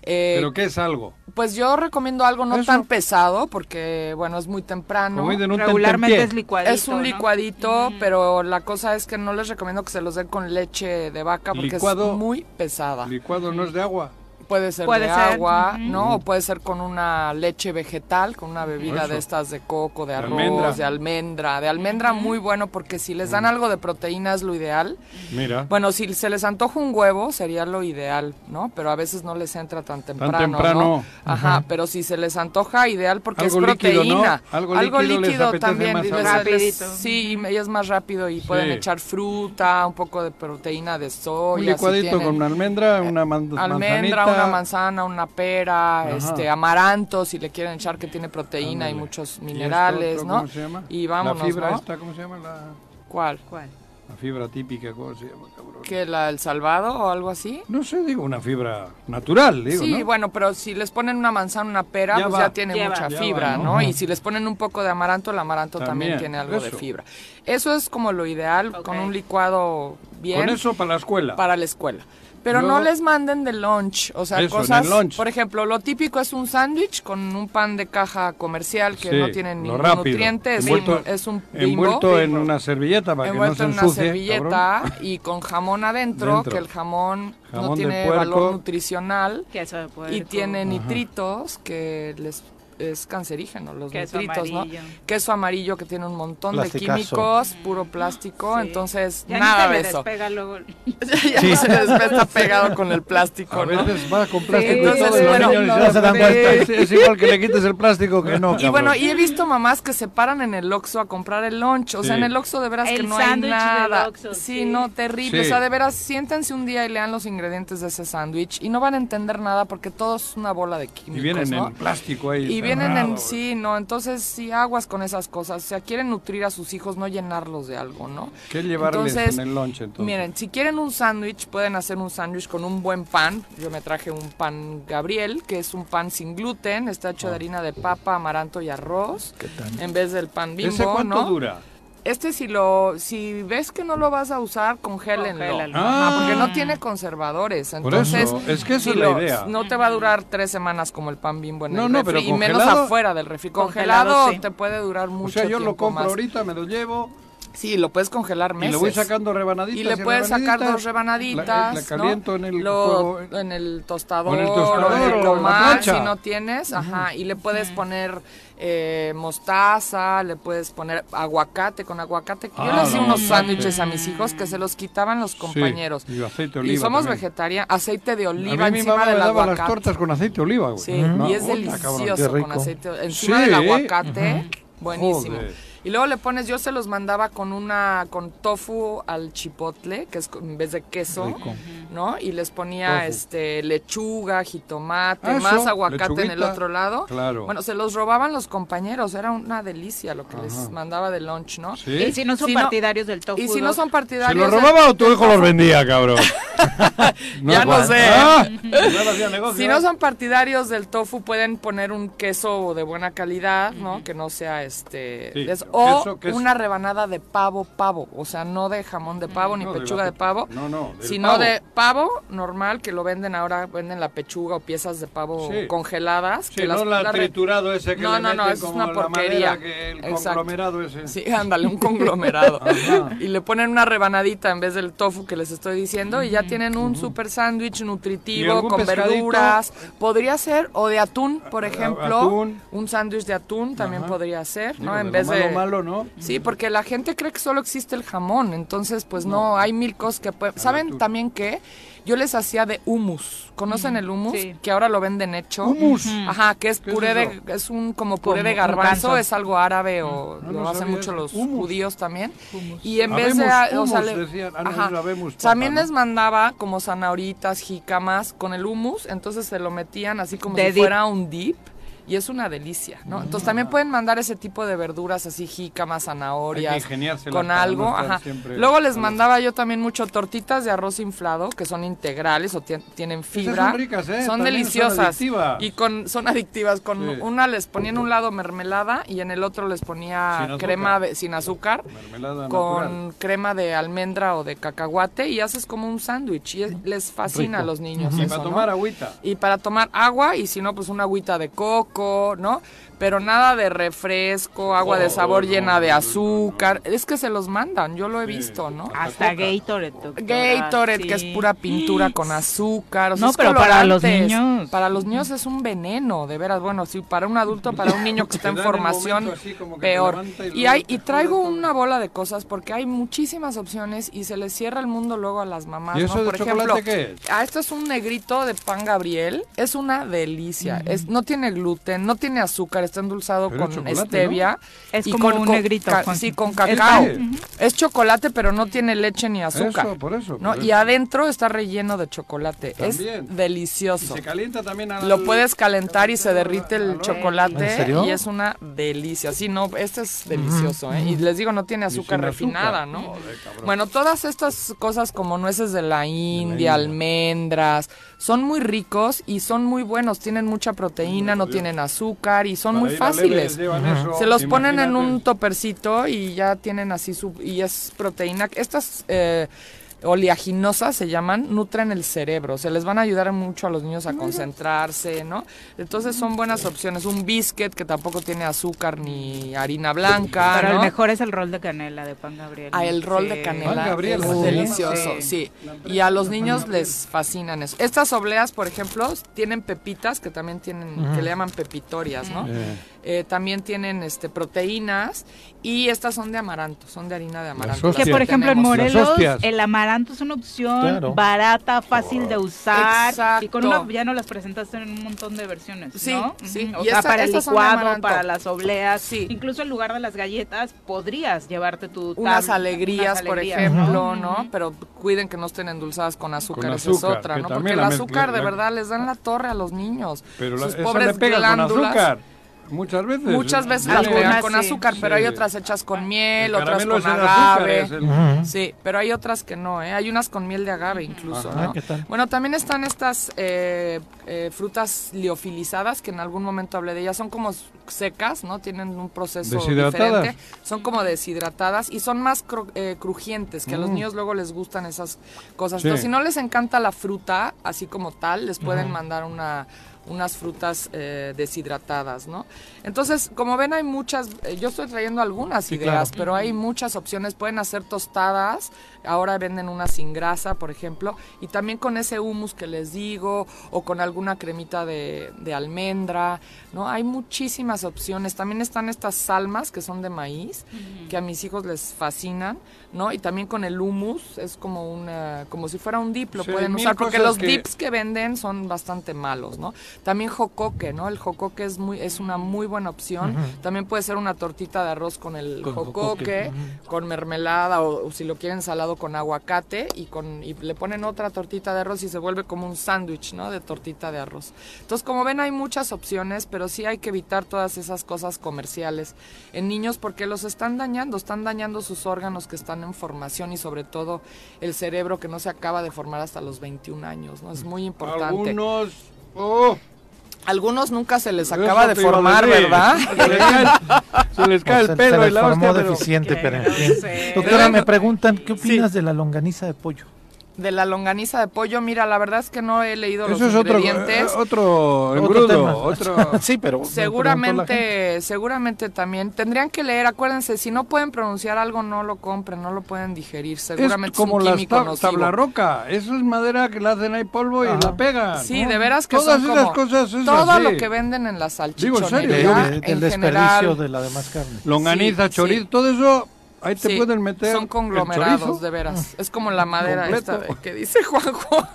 Eh, ¿Pero qué es algo? Pues yo recomiendo algo no tan pesado porque, bueno, es muy temprano. Regularmente es licuadito. Es un licuadito, pero la cosa es que no les recomiendo que se los den con leche de vaca porque es muy pesada. ¿Licuado no es de agua? Puede ser de agua, ¿no? O puede ser con una leche vegetal, con una bebida de estas de coco, de arroz, de almendra. De almendra muy bueno porque si les dan algo de proteína es lo ideal. Mira. Bueno, si se les antoja un huevo sería lo ideal, ¿no? Pero a veces no les entra tan temprano, tan temprano. Ajá, pero si se les antoja ideal porque es proteína. Algo, líquido, también. sí, y es más rápido y pueden echar fruta, un poco de proteína de soya. Un licuadito con una almendra, una almendra, una manzana, una pera, este amaranto, si le quieren echar que tiene proteína y muchos minerales, ¿no? ¿Cómo se llama? Y vámonos, La fibra ¿no? esta, ¿cómo se llama? La... ¿Cuál? ¿Cuál? La fibra típica, ¿cómo se llama, cabrón? ¿Que la el salvado o algo así? No sé, digo, una fibra natural, digo, Sí, bueno, pero si les ponen una manzana, una pera, pues ya tiene mucha fibra, ¿no? Y si les ponen un poco de amaranto, el amaranto también, tiene algo de fibra. Eso es como lo ideal, con un licuado bien. Con eso para la escuela. Para la escuela. Pero no les manden de lunch, o sea, cosas, por ejemplo, lo típico es un sándwich con un pan de caja comercial que no tiene ningún nutriente, es, un, es un envuelto en una servilleta para que no se en una servilleta y con jamón adentro, que el jamón, no tiene valor nutricional y tiene nitritos que les es cancerígeno, los Queso nitritos, ¿no? Queso amarillo que tiene un montón de químicos, puro plástico, entonces nada de eso. Despega luego. ya no se despega, está pegado con el plástico, A veces va con plástico entonces, bueno, se dan Es, igual que le quites el plástico que no. Y bueno, y he visto mamás que se paran en el Oxxo a comprar el lunch, o sea, en el Oxxo de veras que no hay nada. sí, no, terrible, o sea, de veras siéntense un día y lean los ingredientes de ese sándwich y no van a entender nada porque todo es una bola de químicos, Y vienen ¿no? en plástico ahí. Y vienen en, sí, no, entonces sí, aguas con esas cosas. O sea, quieren nutrir a sus hijos, no llenarlos de algo, ¿no? ¿Qué llevarles en el lunch entonces? Miren, si quieren un sándwich, pueden hacer un sándwich con un buen pan. Yo me traje un pan Gabriel, que es un pan sin gluten, está hecho de ah. harina de papa, amaranto y arroz. ¿Qué tal? En vez del pan bimbo, ¿Ese cuánto dura? Este si lo, si ves que no lo vas a usar, congélenlo. Ah, porque no tiene conservadores. Entonces, Por eso, es que esa es la idea. No te va a durar tres semanas como el pan bimbo en no, el no, pero y menos afuera del refri. Congelado, te puede durar mucho O sea, yo lo compro ahorita, me lo llevo. Sí, lo puedes congelar meses. Y le voy sacando rebanaditas. Y le puedes sacar dos rebanaditas. La, caliento en, el lo, en el tostador, o en el tostador o, si no tienes. Ajá, y le puedes poner eh, mostaza, le puedes poner aguacate con aguacate. Yo le hacía unos sándwiches a mis hijos que se los quitaban los compañeros. y aceite de oliva. Y somos vegetarianos, aceite de oliva a mí encima mi mamá del me daba las tortas con aceite de oliva, güey. Sí, y es delicioso con aceite encima del aguacate. Buenísimo. Y luego le pones, yo se los mandaba con una, con tofu al chipotle, que es en vez de queso, ¿no? Y les ponía este lechuga, jitomate, ah, más aguacate en el otro lado. Claro. Bueno, se los robaban los compañeros, era una delicia lo que les mandaba de lunch, ¿no? Y si no son partidarios del tofu. Y si no son partidarios. ¿Se los robaba o tu hijo los vendía, cabrón? ya no sé. Ah, si no son partidarios del tofu, pueden poner un queso de buena calidad, ¿no? Que no sea este. O una rebanada de pavo, pavo. O sea, no de jamón de pavo ni pechuga de, pavo. No, no. Sino de pavo normal, que lo venden ahora, venden la pechuga o piezas de pavo congeladas. que no la, triturado ese que no, no, no, es una porquería. el conglomerado ese. Sí, ándale, un conglomerado. y le ponen una rebanadita en vez del tofu que les estoy diciendo y ya tienen un super sándwich nutritivo con verduras. Podría ser, o de atún, por ejemplo. Un sándwich de atún también podría ser, ¿no? en vez de... Malo, ¿no? Sí, porque la gente cree que solo existe el jamón, entonces pues no, hay mil cosas que pueden... ¿Saben también qué? Yo les hacía de hummus. ¿Conocen el hummus? Que ahora lo venden hecho. Hummus. Ajá, que es puré de es un como puré de garbanzo, es algo árabe o lo hacen mucho los judíos también. Y en vez de o sea, ah, también les mandaba como zanahoritas, jicamas con el hummus, entonces se lo metían así como si fuera un dip y es una delicia, ¿no? Entonces también pueden mandar ese tipo de verduras así jícamas, zanahorias, con algo, ajá. Luego les mandaba yo también mucho tortitas de arroz inflado que son integrales o tienen fibra. son ricas, ¿eh? Son deliciosas y con son adictivas. Con una les ponía en un lado mermelada y en el otro les ponía crema sin azúcar, con crema de almendra o de cacahuate y haces como un sándwich y les fascina a los niños. Y para tomar agüita. Y para tomar agua y si no pues una agüita de coco ¿no? Pero nada de refresco, agua de sabor llena de azúcar. Es que se los mandan, yo lo he visto, ¿no? Hasta Gatorade. Gatorade, que es pura pintura con azúcar. no, pero para los niños. Para los niños es un veneno, de veras. Bueno, sí, para un adulto, para un niño que está en formación, peor. Y, hay, y traigo una bola de cosas porque hay muchísimas opciones y se les cierra el mundo luego a las mamás. ¿Y eso Por ejemplo, qué es? Ah, esto es un negrito de pan Gabriel. Es una delicia. es, no tiene gluten, no tiene azúcar, está endulzado con stevia. Es como un negrito. sí, con cacao. Es chocolate, pero no tiene leche ni azúcar. Eso, por eso. Y adentro está relleno de chocolate. Es delicioso. se calienta también Lo puedes calentar y se derrite el chocolate y es una delicia. Sí, no, este es delicioso. ¿eh? Y les digo, no tiene azúcar refinada, ¿no? bueno, todas estas cosas como nueces de la India, almendras, son muy ricos y son muy buenos. Tienen mucha proteína, no tienen azúcar y son muy fáciles. Se los ponen en un topercito y ya tienen así su... y es proteína. Estas... Eh, oleaginosas se llaman, nutren el cerebro, se les van a ayudar mucho a los niños a concentrarse, ¿no? Entonces son buenas opciones. Un biscuit que tampoco tiene azúcar ni harina blanca. Pero el mejor es el rol de canela de pan Gabriel. Ah, el rol de canela es delicioso, sí. Y a los niños les fascinan eso. Estas obleas, por ejemplo, tienen pepitas que también tienen, que le llaman pepitorias, ¿no? Eh, también tienen este proteínas y estas son de amaranto, son de harina de amaranto. Que por ejemplo en Morelos el amaranto es una opción barata, fácil de usar Exacto. y con una, ya no las presentaste en un montón de versiones, sí, ¿no? Sí, O sea, para el licuado, para las obleas, sí. incluso en lugar de las galletas podrías llevarte tu unas alegrías, por ejemplo, ¿no? Pero cuiden que no estén endulzadas con azúcar, esa es otra, ¿no? Porque el azúcar de verdad les dan la torre a los niños. Pero Sus pobres glándulas. Muchas veces. Muchas veces las pegan con azúcar, pero hay otras hechas con miel, otras con agave. Sí, pero hay otras que no, ¿eh? Hay unas con miel de agave incluso, ¿no? Bueno, también están estas eh, eh, frutas liofilizadas, que en algún momento hablé de ellas. Son como secas, ¿no? Tienen un proceso diferente. Son como deshidratadas y son más eh, crujientes, que a los mm. niños luego les gustan esas cosas. Entonces, si no les encanta la fruta, así como tal, les pueden mandar una unas frutas eh, deshidratadas, ¿no? Entonces, como ven, hay muchas, eh, yo estoy trayendo algunas ideas, pero hay muchas opciones. Pueden hacer tostadas, ahora venden una sin grasa, por ejemplo, y también con ese hummus que les digo, o con alguna cremita de, almendra, ¿no? Hay muchísimas opciones. También están estas salmas que son de maíz, que a mis hijos les fascinan. ¿no? Y también con el hummus es como una, como si fuera un dip, lo pueden usar, porque los dips que venden son bastante malos, ¿no? También jocoque, ¿no? El jocoque es muy es una muy buena opción. También puede ser una tortita de arroz con el jocoque, con mermelada o, si lo quieren salado con aguacate y con y le ponen otra tortita de arroz y se vuelve como un sándwich, ¿no? De tortita de arroz. Entonces, como ven hay muchas opciones, pero sí hay que evitar todas esas cosas comerciales en niños porque los están dañando, están dañando sus órganos que están en formación y sobre todo el cerebro que no se acaba de formar hasta los 21 años, ¿no? Es muy importante. Algunos... Oh. Algunos nunca se les acaba de formar, ¿verdad? Se les cae, el pelo. Se les formó deficiente, pero Doctora, me preguntan, ¿qué opinas de la longaniza de pollo? De la longaniza de pollo, mira, la verdad es que no he leído los es ingredientes. Otro, otro, otro, sí, pero seguramente, seguramente también tendrían que leer. Acuérdense, si no pueden pronunciar algo, no lo compren, no lo pueden digerir. Seguramente es como es un químico tabla roca. Eso es madera que la hacen ahí polvo y la pegan. Sí, de veras que Todas son esas cosas es todo lo que venden en la salchichonería. Digo, en serio, el, desperdicio de la demás carne. Longaniza, chorizo, todo eso Ahí te pueden meter. Son conglomerados, de veras. Es como la madera esta que dice Juanjo.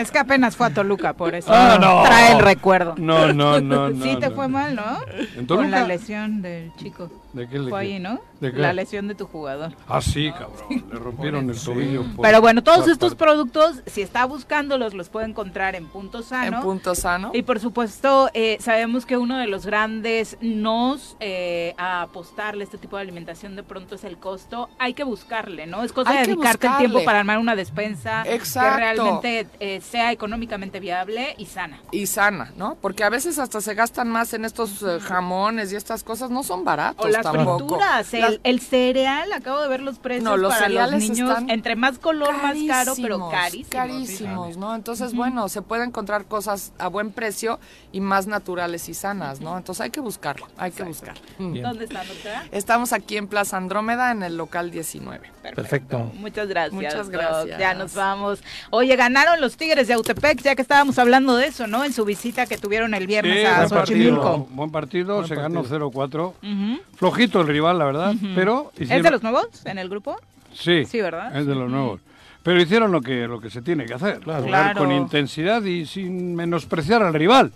es que apenas fue a Toluca, por eso. Ah, no. Trae el recuerdo. No, no, no. sí, te fue mal, ¿no? Con la lesión del chico. ¿De qué Fue ahí, ¿no? La lesión de tu jugador. Ah, sí, cabrón. Le rompieron el tobillo. Pero bueno, todos estos productos, si está buscándolos, los puede encontrar en Punto Sano. En Punto Sano. Y por supuesto, eh, sabemos que uno de los grandes nos eh, a apostarle a este tipo de alimentación de pronto es el costo. Hay que buscarle, ¿no? Es cosa de dedicarte el tiempo para armar una despensa que realmente eh, sea económicamente viable y sana. Y sana, ¿no? Porque a veces hasta se gastan más en estos jamones y estas cosas, no son baratos las frituras, el, cereal, acabo de ver los precios no, los para los niños, entre más color más caro, pero carísimos. Carísimos, ¿no? Entonces, bueno, se puede encontrar cosas a buen precio y más naturales y sanas, ¿no? Entonces hay que buscarlo, hay que buscar. ¿Dónde está, doctora? Estamos aquí en Plaza Andrómeda, en el local 19. Perfecto. Muchas gracias. Muchas gracias. Ya nos vamos. Oye, ganaron los Tigres de Autepec, ya que estábamos hablando de eso, ¿no? En su visita que tuvieron el viernes a Xochimilco. Buen partido, se ganó 0-4 flojito el rival, la verdad, pero... ¿Es de los nuevos en el grupo? Sí, sí ¿verdad? es de los nuevos. Pero hicieron lo que, lo que se tiene que hacer, jugar con intensidad y sin menospreciar al rival.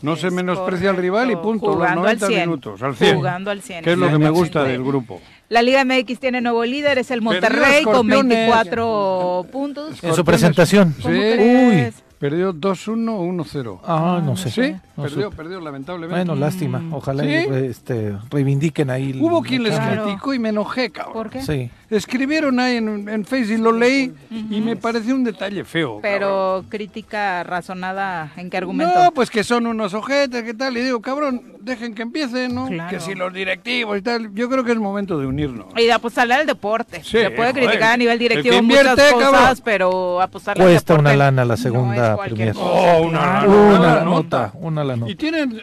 No se menosprecia al rival y punto, los 90 minutos, al 100. Jugando al 100. Que es lo que me gusta del grupo. La Liga MX tiene nuevo líder, es el Monterrey con 24 puntos. En su presentación. Sí. Uy. Perdió 2-1 o 1-0. Ah, no sé. Sí, perdió, perdió lamentablemente. Bueno, lástima. Ojalá este, reivindiquen ahí. Hubo quien les criticó y me enojé, cabrón. ¿Por qué? Sí. Escribieron ahí en, en Facebook y lo leí y me pareció un detalle feo. Pero crítica razonada, ¿en qué argumento? No, pues que son unos ojetes, ¿qué tal? Y digo, cabrón, dejen que empiecen, ¿no? Que si los directivos y tal. Yo creo que es momento de unirnos. Y de apostarle al deporte. Se puede criticar a nivel directivo muchas cosas, pero apostarle Cuesta al deporte. una lana la segunda no Oh, una, una, nota. Una la nota. Y tienen,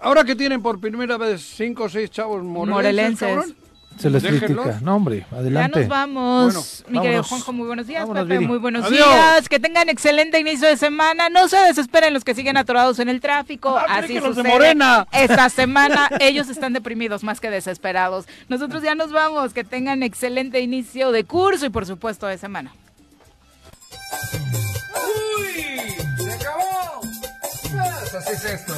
ahora que tienen por primera vez cinco o seis chavos morelenses, se les critica. No, hombre, adelante. Ya nos vamos. mi querido Juanjo, muy buenos días. Pepe, muy buenos días. Que tengan excelente inicio de semana. No se desesperen los que siguen atorados en el tráfico. Ah, Así sucede. Morena. Esta semana ellos están deprimidos más que desesperados. Nosotros ya nos vamos. Que tengan excelente inicio de curso y por supuesto de semana. ¡Uy! ¡Se acabó! Pues así es esto.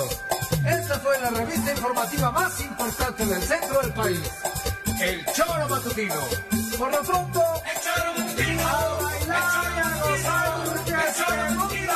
Esta fue la revista informativa más importante del centro del país. El Choro Matutino. Por lo pronto, El Choro Matutino. A bailar a gozar, el Choro Matutino